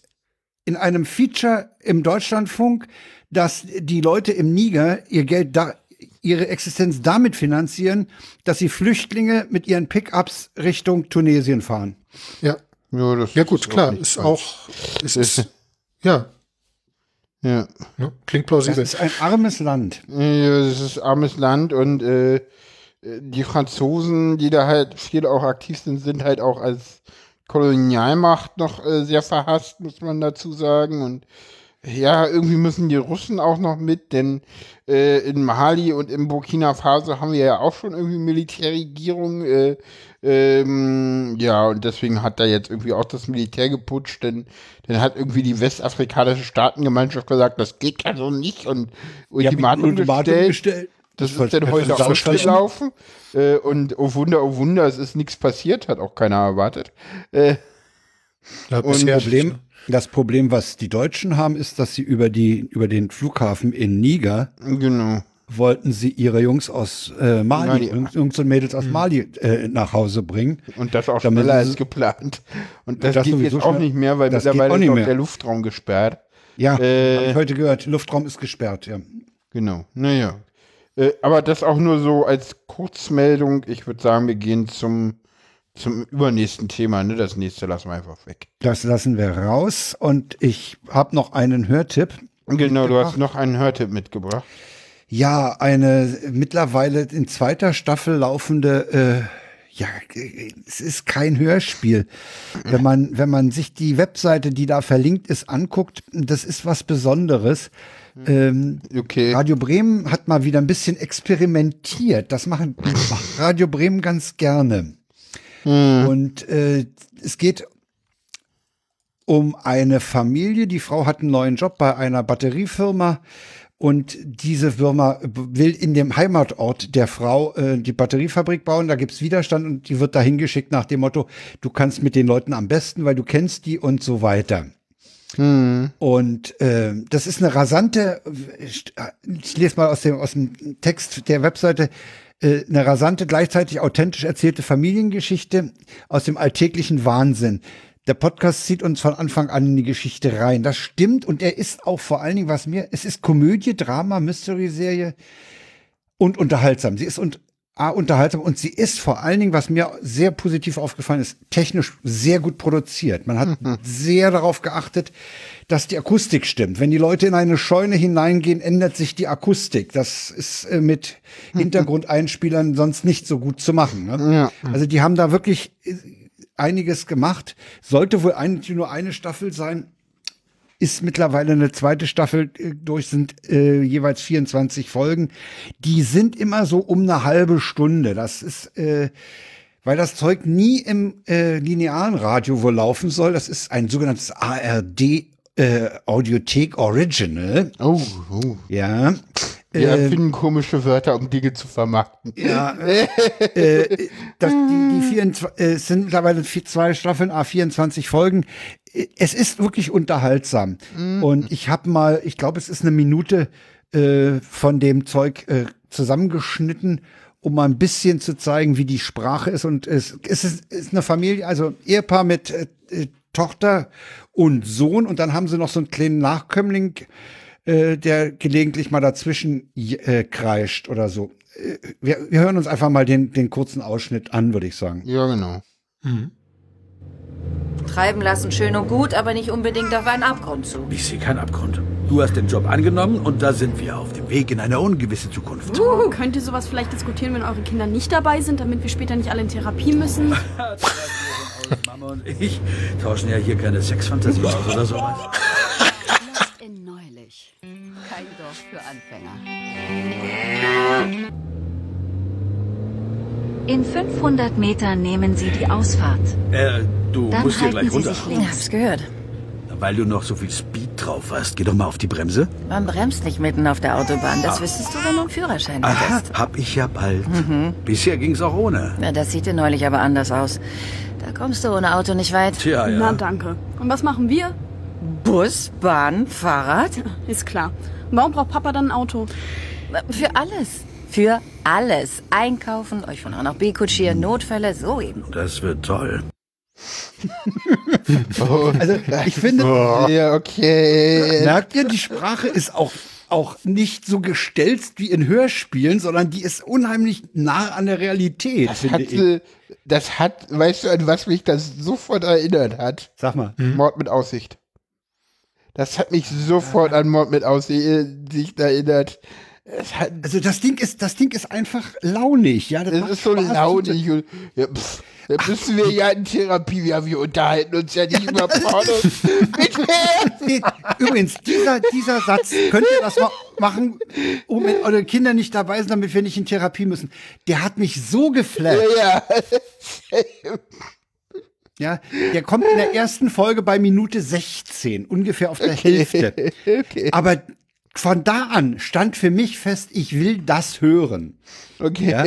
in einem Feature im Deutschlandfunk, dass die Leute im Niger ihr Geld da, ihre Existenz damit finanzieren, dass sie Flüchtlinge mit ihren Pickups Richtung Tunesien fahren.
Ja. Ja, das ja gut, klar, ist auch, ist, ist, ja.
Ja.
ja. Klingt plausibel.
Das ist ein armes Land.
Ja, das ist ein armes Land und äh, die Franzosen, die da halt viel auch aktiv sind, sind halt auch als Kolonialmacht noch äh, sehr verhasst, muss man dazu sagen. Und ja, irgendwie müssen die Russen auch noch mit, denn äh, in Mali und in Burkina Faso haben wir ja auch schon irgendwie Militärregierung. Äh, ähm, ja, und deswegen hat da jetzt irgendwie auch das Militär geputscht, denn dann hat irgendwie die westafrikanische Staatengemeinschaft gesagt, das geht ja so nicht und Ultimatum, ja, gestellt. gestellt. Das, das ist dann heute ausgelaufen. Äh, und oh Wunder, oh Wunder, es ist nichts passiert, hat auch keiner erwartet. Äh,
und Problem, das Problem, was die Deutschen haben, ist, dass sie über die über den Flughafen in Niger
genau.
wollten sie ihre Jungs aus äh, Mali, Mali. Jungs und Mädels aus mhm. Mali äh, nach Hause bringen.
Und das auch schneller als geplant. Und das, das geht jetzt auch nicht mehr, weil mittlerweile ist der Luftraum gesperrt.
Ja, äh, habe ich heute gehört. Luftraum ist gesperrt, ja.
Genau. Naja, äh, aber das auch nur so als Kurzmeldung. Ich würde sagen, wir gehen zum, zum übernächsten Thema. Ne? Das nächste lassen wir einfach weg.
Das lassen wir raus. Und ich habe noch einen Hörtipp.
Genau, du hast noch einen Hörtipp mitgebracht.
Ja, eine mittlerweile in zweiter Staffel laufende äh, ja, es ist kein Hörspiel. Wenn man, wenn man sich die Webseite, die da verlinkt ist, anguckt, das ist was Besonderes. Ähm, okay. Radio Bremen hat mal wieder ein bisschen experimentiert. Das machen [LAUGHS] Radio Bremen ganz gerne. Hm. Und äh, es geht um eine Familie. Die Frau hat einen neuen Job bei einer Batteriefirma. Und diese Firma will in dem Heimatort der Frau äh, die Batteriefabrik bauen. Da gibt's Widerstand und die wird dahin geschickt nach dem Motto, du kannst mit den Leuten am besten, weil du kennst die und so weiter. Hm. Und äh, das ist eine rasante, ich lese mal aus dem, aus dem Text der Webseite, äh, eine rasante, gleichzeitig authentisch erzählte Familiengeschichte aus dem alltäglichen Wahnsinn. Der Podcast zieht uns von Anfang an in die Geschichte rein. Das stimmt und er ist auch vor allen Dingen, was mir, es ist Komödie, Drama, Mystery-Serie und unterhaltsam. Sie ist und A, unterhaltsam und sie ist vor allen Dingen, was mir sehr positiv aufgefallen ist, technisch sehr gut produziert. Man hat mhm. sehr darauf geachtet, dass die Akustik stimmt. Wenn die Leute in eine Scheune hineingehen, ändert sich die Akustik. Das ist äh, mit Hintergrundeinspielern sonst nicht so gut zu machen. Ne? Ja. Also die haben da wirklich äh, einiges gemacht. Sollte wohl eigentlich nur eine Staffel sein ist mittlerweile eine zweite Staffel äh, durch, sind äh, jeweils 24 Folgen. Die sind immer so um eine halbe Stunde. Das ist, äh, weil das Zeug nie im äh, linearen Radio wohl laufen soll. Das ist ein sogenanntes ARD äh, Audiothek Original.
Oh, oh.
Ja.
Wir äh, erfinden komische Wörter, um Dinge zu vermarkten.
Ja. äh, [LAUGHS] das, die, die 24, äh, sind mittlerweile vier, zwei Staffeln, A24 Folgen. Es ist wirklich unterhaltsam. Mhm. Und ich habe mal, ich glaube, es ist eine Minute äh, von dem Zeug äh, zusammengeschnitten um mal ein bisschen zu zeigen, wie die Sprache ist. Und es, es ist, ist eine Familie, also Ehepaar mit äh, äh, Tochter und Sohn. Und dann haben sie noch so einen kleinen Nachkömmling, äh, der gelegentlich mal dazwischen äh, kreischt oder so. Äh, wir, wir hören uns einfach mal den, den kurzen Ausschnitt an, würde ich sagen.
Ja, genau. Mhm.
Treiben lassen schön und gut, aber nicht unbedingt auf einen Abgrund zu.
Ich sehe keinen Abgrund. Du hast den Job angenommen und da sind wir auf dem Weg in eine ungewisse Zukunft.
Uh, könnt ihr sowas vielleicht diskutieren, wenn eure Kinder nicht dabei sind, damit wir später nicht alle in Therapie müssen? [LAUGHS]
Mama und ich tauschen ja hier keine Sexfantasie aus oder sowas. [LAUGHS]
Dorf für Anfänger.
In 500 Metern nehmen Sie die Ausfahrt.
Äh, du
Dann
musst hier gleich
Sie
runter.
sich links.
Ich hab's gehört.
Weil du noch so viel Speed drauf hast. Geh doch mal auf die Bremse.
Man bremst nicht mitten auf der Autobahn. Das wüsstest du, wenn du einen Führerschein
Aha,
hättest.
hab ich ja bald. Bisher ging's auch ohne.
Ja, das sieht dir neulich aber anders aus. Da kommst du ohne Auto nicht weit.
Tja, ja.
Na, danke. Und was machen wir?
Bus, Bahn, Fahrrad?
Ist klar. Warum braucht Papa dann ein Auto?
Für alles. Für alles. Einkaufen, euch von A nach B kutschieren, Notfälle, so eben.
Das wird toll. [LAUGHS]
Also ich finde,
Ja, okay.
merkt ihr, die Sprache ist auch auch nicht so gestelzt wie in Hörspielen, sondern die ist unheimlich nah an der Realität,
Das
finde
hat,
ich.
das hat, weißt du, an was mich das sofort erinnert hat?
Sag mal.
Mord mit Aussicht. Das hat mich sofort an Mord mit Aussicht erinnert. Es hat,
Also das Ding ist, das Ding ist einfach launig, ja.
es
macht
ist so
Spaß.
launig. Und, ja, pff, da müssen wir ja in Therapie, wir, wir unterhalten uns ja nicht über Pornos. [LAUGHS] Bitte.
Übrigens, dieser, dieser Satz, könnt ihr das mal machen, um wenn eure Kinder nicht dabei sind, damit wir nicht in Therapie müssen. Der hat mich so geflasht.
Ja,
Ja, [LAUGHS] der kommt in der ersten Folge bei Minute 16, ungefähr auf der Hälfte. Aber von da an stand für mich fest, ich will das hören.
okay.
Ja?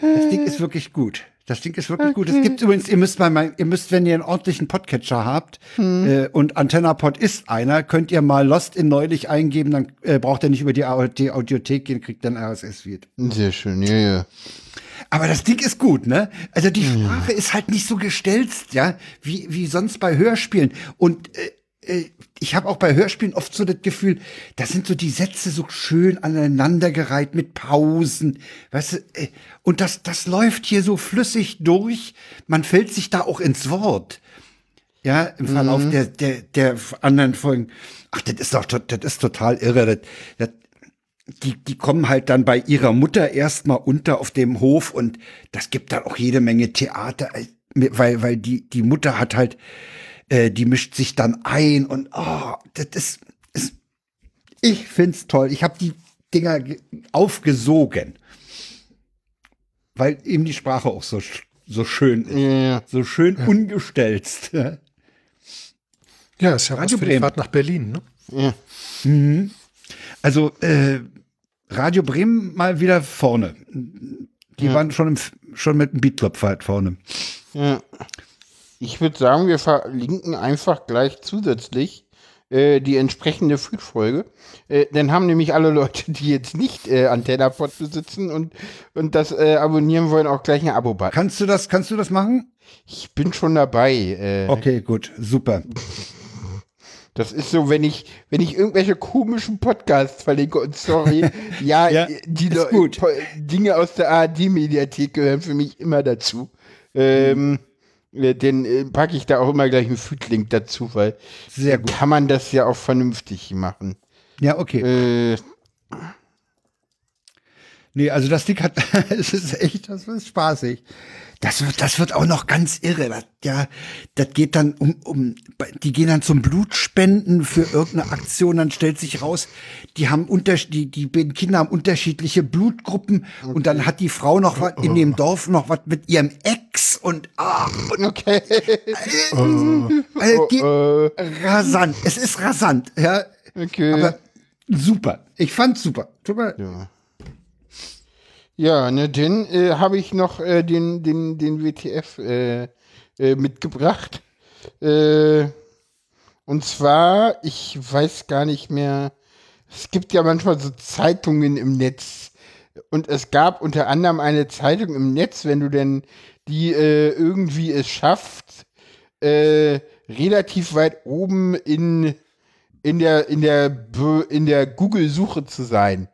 Das Ding ist wirklich gut. Das Ding ist wirklich gut. Es gibt übrigens, ihr müsst mal, ihr müsst, wenn ihr einen ordentlichen Podcatcher habt äh, und AntennaPod ist einer, könnt ihr mal Lost in neulich eingeben, dann äh, braucht ihr nicht über die, die Audiothek gehen, kriegt dann RSS-Feed.
Sehr schön, ja, ja.
Aber das Ding ist gut, ne? Also die Sprache ist halt nicht so gestelzt, ja, wie, wie sonst bei Hörspielen. Und äh, äh, ich habe auch bei Hörspielen oft so das Gefühl, da sind so die Sätze so schön aneinandergereiht mit Pausen, weißt du, äh, und das, das läuft hier so flüssig durch. Man fällt sich da auch ins Wort. Ja, im Verlauf der, der, der anderen Folgen. Ach, das ist doch, das ist total irre. Das, das, die, die kommen halt dann bei ihrer Mutter erstmal unter auf dem Hof und das gibt dann auch jede Menge Theater, äh, weil, weil die, die Mutter hat halt, äh, die mischt sich dann ein und oh, das ist, ist ich find's toll. Ich habe die Dinger ge- aufgesogen, weil eben die Sprache auch so, so schön ist,
ja, ja.
so schön ungestelzt.
Ja, ist ja was
Radio
für die. Fahrt nach Berlin, ne?
Mhm. Also äh, Radio Bremen mal wieder vorne. Die waren schon, im, schon mit dem Beatklopfer halt vorne.
Ja. Ich würde sagen, wir verlinken einfach gleich zusätzlich äh, die entsprechende Feed-Folge. Äh, dann haben nämlich alle Leute, die jetzt nicht äh, AntennaPod besitzen und, und das äh, abonnieren wollen, auch gleich ein Abo-Button.
Kannst du das, kannst du das machen?
Ich bin schon dabei. Äh,
Okay, gut, super. [LAUGHS]
Das ist so, wenn ich, wenn ich irgendwelche komischen Podcasts verlinke und sorry, [LAUGHS] ja,
Ja,
die Dinge aus der ARD-Mediathek gehören für mich immer dazu. Ähm, äh, den äh, packe ich da auch immer gleich einen Feed-Link dazu, weil
Sehr gut.
kann man das ja auch vernünftig machen.
Ja, okay.
Äh,
Nee, also das Ding hat, [LAUGHS] es ist echt, das ist spaßig. Das wird, das wird auch noch ganz irre. Das, ja, das geht dann um, um, die gehen dann zum Blutspenden für irgendeine Aktion. Dann stellt sich raus, die haben unter, die, die beiden Kinder haben unterschiedliche Blutgruppen und dann hat die Frau noch was in dem Dorf noch was mit ihrem Ex und, ah, und
Okay. [LAUGHS]
also die,
äh,
rasant. Es ist rasant, ja.
okay.
Aber super. Ich fand's super. Tut mir,
ja. Ja, ne, dann äh, habe ich noch äh, den, den, den WTF äh, äh, mitgebracht. Äh, und zwar, ich weiß gar nicht mehr, es gibt ja manchmal so Zeitungen im Netz. Und es gab unter anderem eine Zeitung im Netz, wenn du denn die äh, irgendwie es schafft, relativ weit oben in, in der, in der, in der Google-Suche zu sein.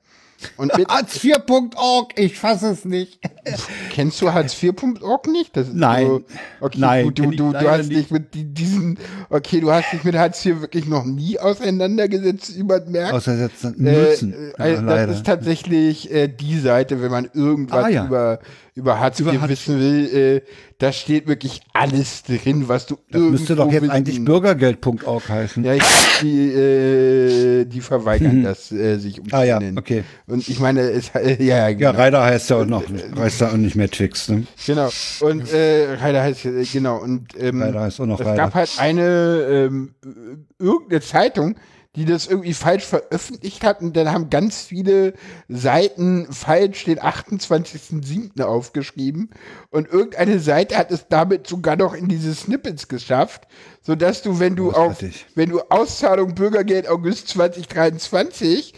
Und mit,
Hartz4.org, ich fasse es nicht. [LAUGHS]
kennst du Hartz4.org nicht?
Nein.
So, okay,
Nein,
du, du, du hast dich mit die- diesen, okay, du hast dich mit Hartz IV wirklich noch nie auseinandergesetzt, man merkt.
Auseinandersetzen
Äh,
müssen.
äh,
Ja,
das
leider.
ist tatsächlich äh, die Seite, wenn man irgendwas
Ah, ja.
über, über Hartz IV wissen will, äh, da steht wirklich alles drin, was du
Das müsste doch jetzt eigentlich bürgergeld.org heißen.
Ja, ich, die, äh, die verweigern das, äh, sich
ah ja,
umzunennen.
okay.
Und ich meine, es, äh, ja, ja,
Ja,
genau.
Reider heißt ja auch noch, heißt ja auch nicht mehr Twix, ne?
Genau. Und äh, Reider heißt äh, genau. Und ähm,
Reider heißt auch noch
es
Reider.
gab halt eine ähm, äh, irgendeine Zeitung, die das irgendwie falsch veröffentlicht hat und dann haben ganz viele Seiten falsch den 28.07. aufgeschrieben und irgendeine Seite hat es damit sogar noch in diese Snippets geschafft, sodass du, wenn du auf,
Großartig.
wenn du Auszahlung Bürgergeld August 2023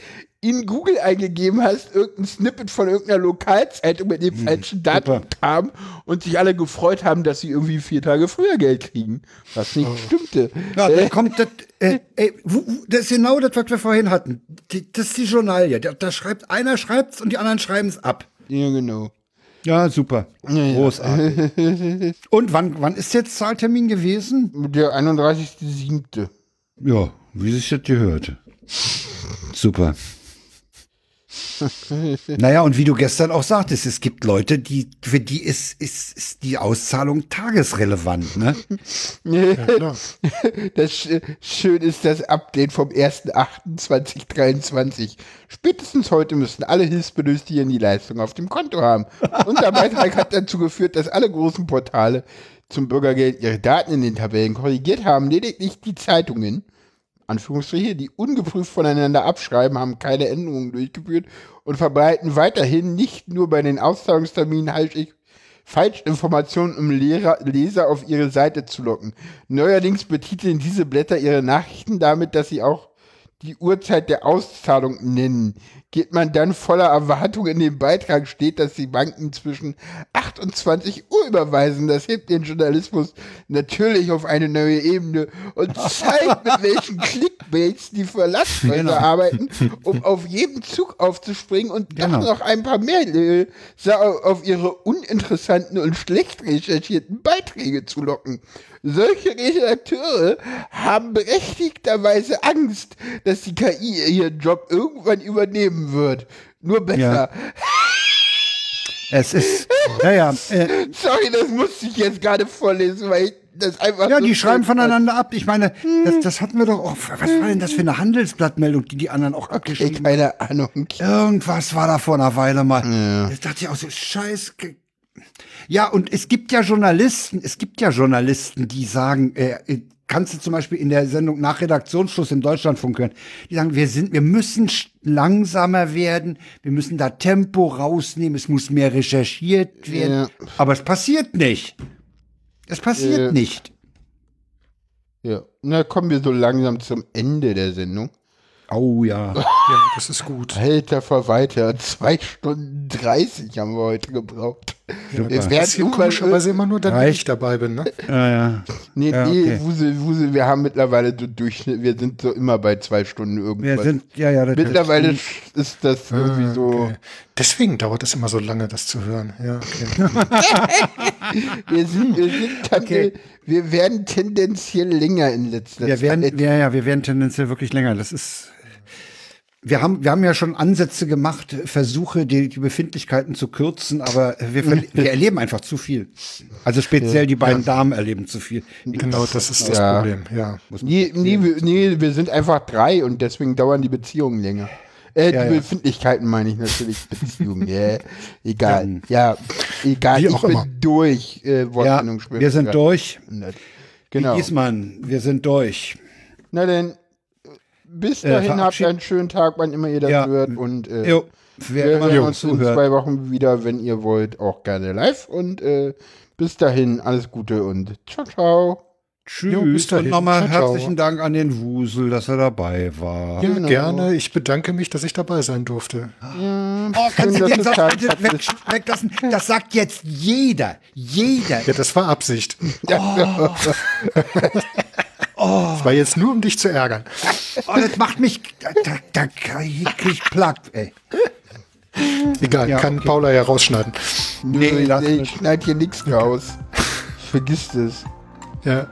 in Google eingegeben hast, irgendein Snippet von irgendeiner Lokalzeitung mit dem falschen Datum kam und sich alle gefreut haben, dass sie irgendwie vier Tage früher Geld kriegen. Was nicht stimmte.
Ja,
Äh,
da kommt das, äh, ey, das ist genau das, was wir vorhin hatten. Die, das ist die Journalie. Da, da schreibt einer schreibt's und die anderen schreiben es ab.
ja, genau.
Ja, super. Großartig. [LAUGHS] und wann, wann ist jetzt Zahltermin gewesen?
Der 31.07.
Ja, wie sich das gehört. Super. [LAUGHS] naja, und wie du gestern auch sagtest, es gibt Leute, die, für die ist, ist, ist die Auszahlung tagesrelevant, ne?
klar. [LAUGHS]
Das Sch- schön ist das Update vom 1.8.2023. Spätestens heute müssen alle Hilfsbedürftigen die Leistung auf dem Konto haben. Unser Beitrag hat dazu geführt, dass alle großen Portale zum Bürgergeld ihre Daten in den Tabellen korrigiert haben. Lediglich die Zeitungen, Anführungsstriche, die ungeprüft voneinander abschreiben, haben keine Änderungen durchgeführt und verbreiten weiterhin nicht nur bei den Auszahlungsterminen falsch- Falschinformationen, um Lehrer, Leser auf ihre Seite zu locken. Neuerdings betiteln diese Blätter ihre Nachrichten damit, dass sie auch die Uhrzeit der Auszahlung nennen. Geht man dann voller Erwartung in den Beitrag, steht, dass die Banken zwischen 28 Uhr überweisen. Das hebt den Journalismus natürlich auf eine neue Ebene und [LAUGHS] zeigt, mit welchen Clickbaits die Verlasshäuser
Genau.
arbeiten, [LAUGHS] um auf jeden Zug aufzuspringen und
Genau.
doch noch ein paar mehr Leser auf ihre uninteressanten und schlecht recherchierten Beiträge zu locken. Solche Redakteure haben berechtigterweise Angst, dass die KI ihren Job irgendwann übernehmen wird. Nur besser.
Ja. Es ist, ja, ja, äh,
Sorry, das musste ich jetzt gerade vorlesen, weil ich das einfach.
ja,
so
die schreiben voneinander ab. Ich meine, das, das hatten wir doch auch. Was war denn das für eine Handelsblattmeldung, die die anderen auch
Ey,
abgeschrieben haben?
keine Ahnung.
Irgendwas war da vor einer Weile mal. Das dachte ich auch so, scheiß. Ja, und es gibt ja Journalisten, es gibt ja Journalisten, die sagen, äh, kannst du zum Beispiel in der Sendung nach Redaktionsschluss im Deutschlandfunk hören, die sagen, wir sind, wir müssen langsamer werden, wir müssen da Tempo rausnehmen, es muss mehr recherchiert werden.
Ja.
Aber es passiert nicht. Es passiert
Ja.
nicht.
Ja. Na, kommen wir so langsam zum Ende der Sendung.
Oh ja. [LAUGHS]
Ja, das ist gut.
Alter Verwalter, zwei Stunden 30 haben wir heute gebraucht. Wir
Das
werden
ist hier
irgendwann
komischerweise immer nur dann, wenn ich dabei bin, ne?
ja, ja.
Nee,
Ja,
nee,
okay.
Wusel, Wusel, wir haben mittlerweile so Durchschnitt, wir sind so immer bei zwei Stunden
Wir
irgendwas.
sind, ja, ja, das
mittlerweile ist das irgendwie
Ah,
so.
okay. Deswegen dauert es immer so lange, das zu hören. Ja, okay. [LAUGHS]
Wir sind, wir sind
Okay.
wir werden tendenziell länger in letzter
Wir werden,
Zeit.
ja, ja, wir werden tendenziell wirklich länger. Das ist, wir haben, wir haben ja schon Ansätze gemacht, Versuche, die, die Befindlichkeiten zu kürzen, aber wir, [LAUGHS] wir erleben einfach zu viel. Also speziell die beiden Damen erleben zu viel.
genau, das ist das
Ja.
Problem. Ja.
Nee, nee, wir, nee, wir sind einfach drei und deswegen dauern die Beziehungen länger. Äh,
Ja,
die
ja.
Befindlichkeiten meine ich natürlich. Beziehung, yeah. Egal. Ja, egal.
Wie
ich bin
immer.
durch. Äh,
Ja, wir sind durch.
Genau.
Wie Giesmann, wir sind durch.
Na denn, bis
Äh,
dahin habt einen schönen Tag, wann immer ihr das
Ja.
hört. Und äh,
Jo,
wir hören uns in zwei Wochen wieder, wenn ihr wollt, auch gerne live. Und äh, bis dahin, alles Gute und ciao, ciao.
Tschüss.
Jo, bis dahin.
Und nochmal
Ciao, ciao.
herzlichen Dank an den Wusel, dass er dabei war.
Ja,
Genau.
gerne. Ich bedanke mich, dass ich dabei sein durfte.
Oh, kannst du den Satz bitte weg, weglassen? Das sagt jetzt jeder. Jeder.
Ja, das war Absicht. [LAUGHS] [LAUGHS] Das war jetzt nur, um dich zu ärgern. [LAUGHS]
Oh, das macht mich. Da, da, krieg ich platt, ey.
Egal,
Ja,
kann
okay.
Paula ja rausschneiden.
Nee, lass
ich
mich.
schneid hier nichts raus. Vergisst es.
Ja.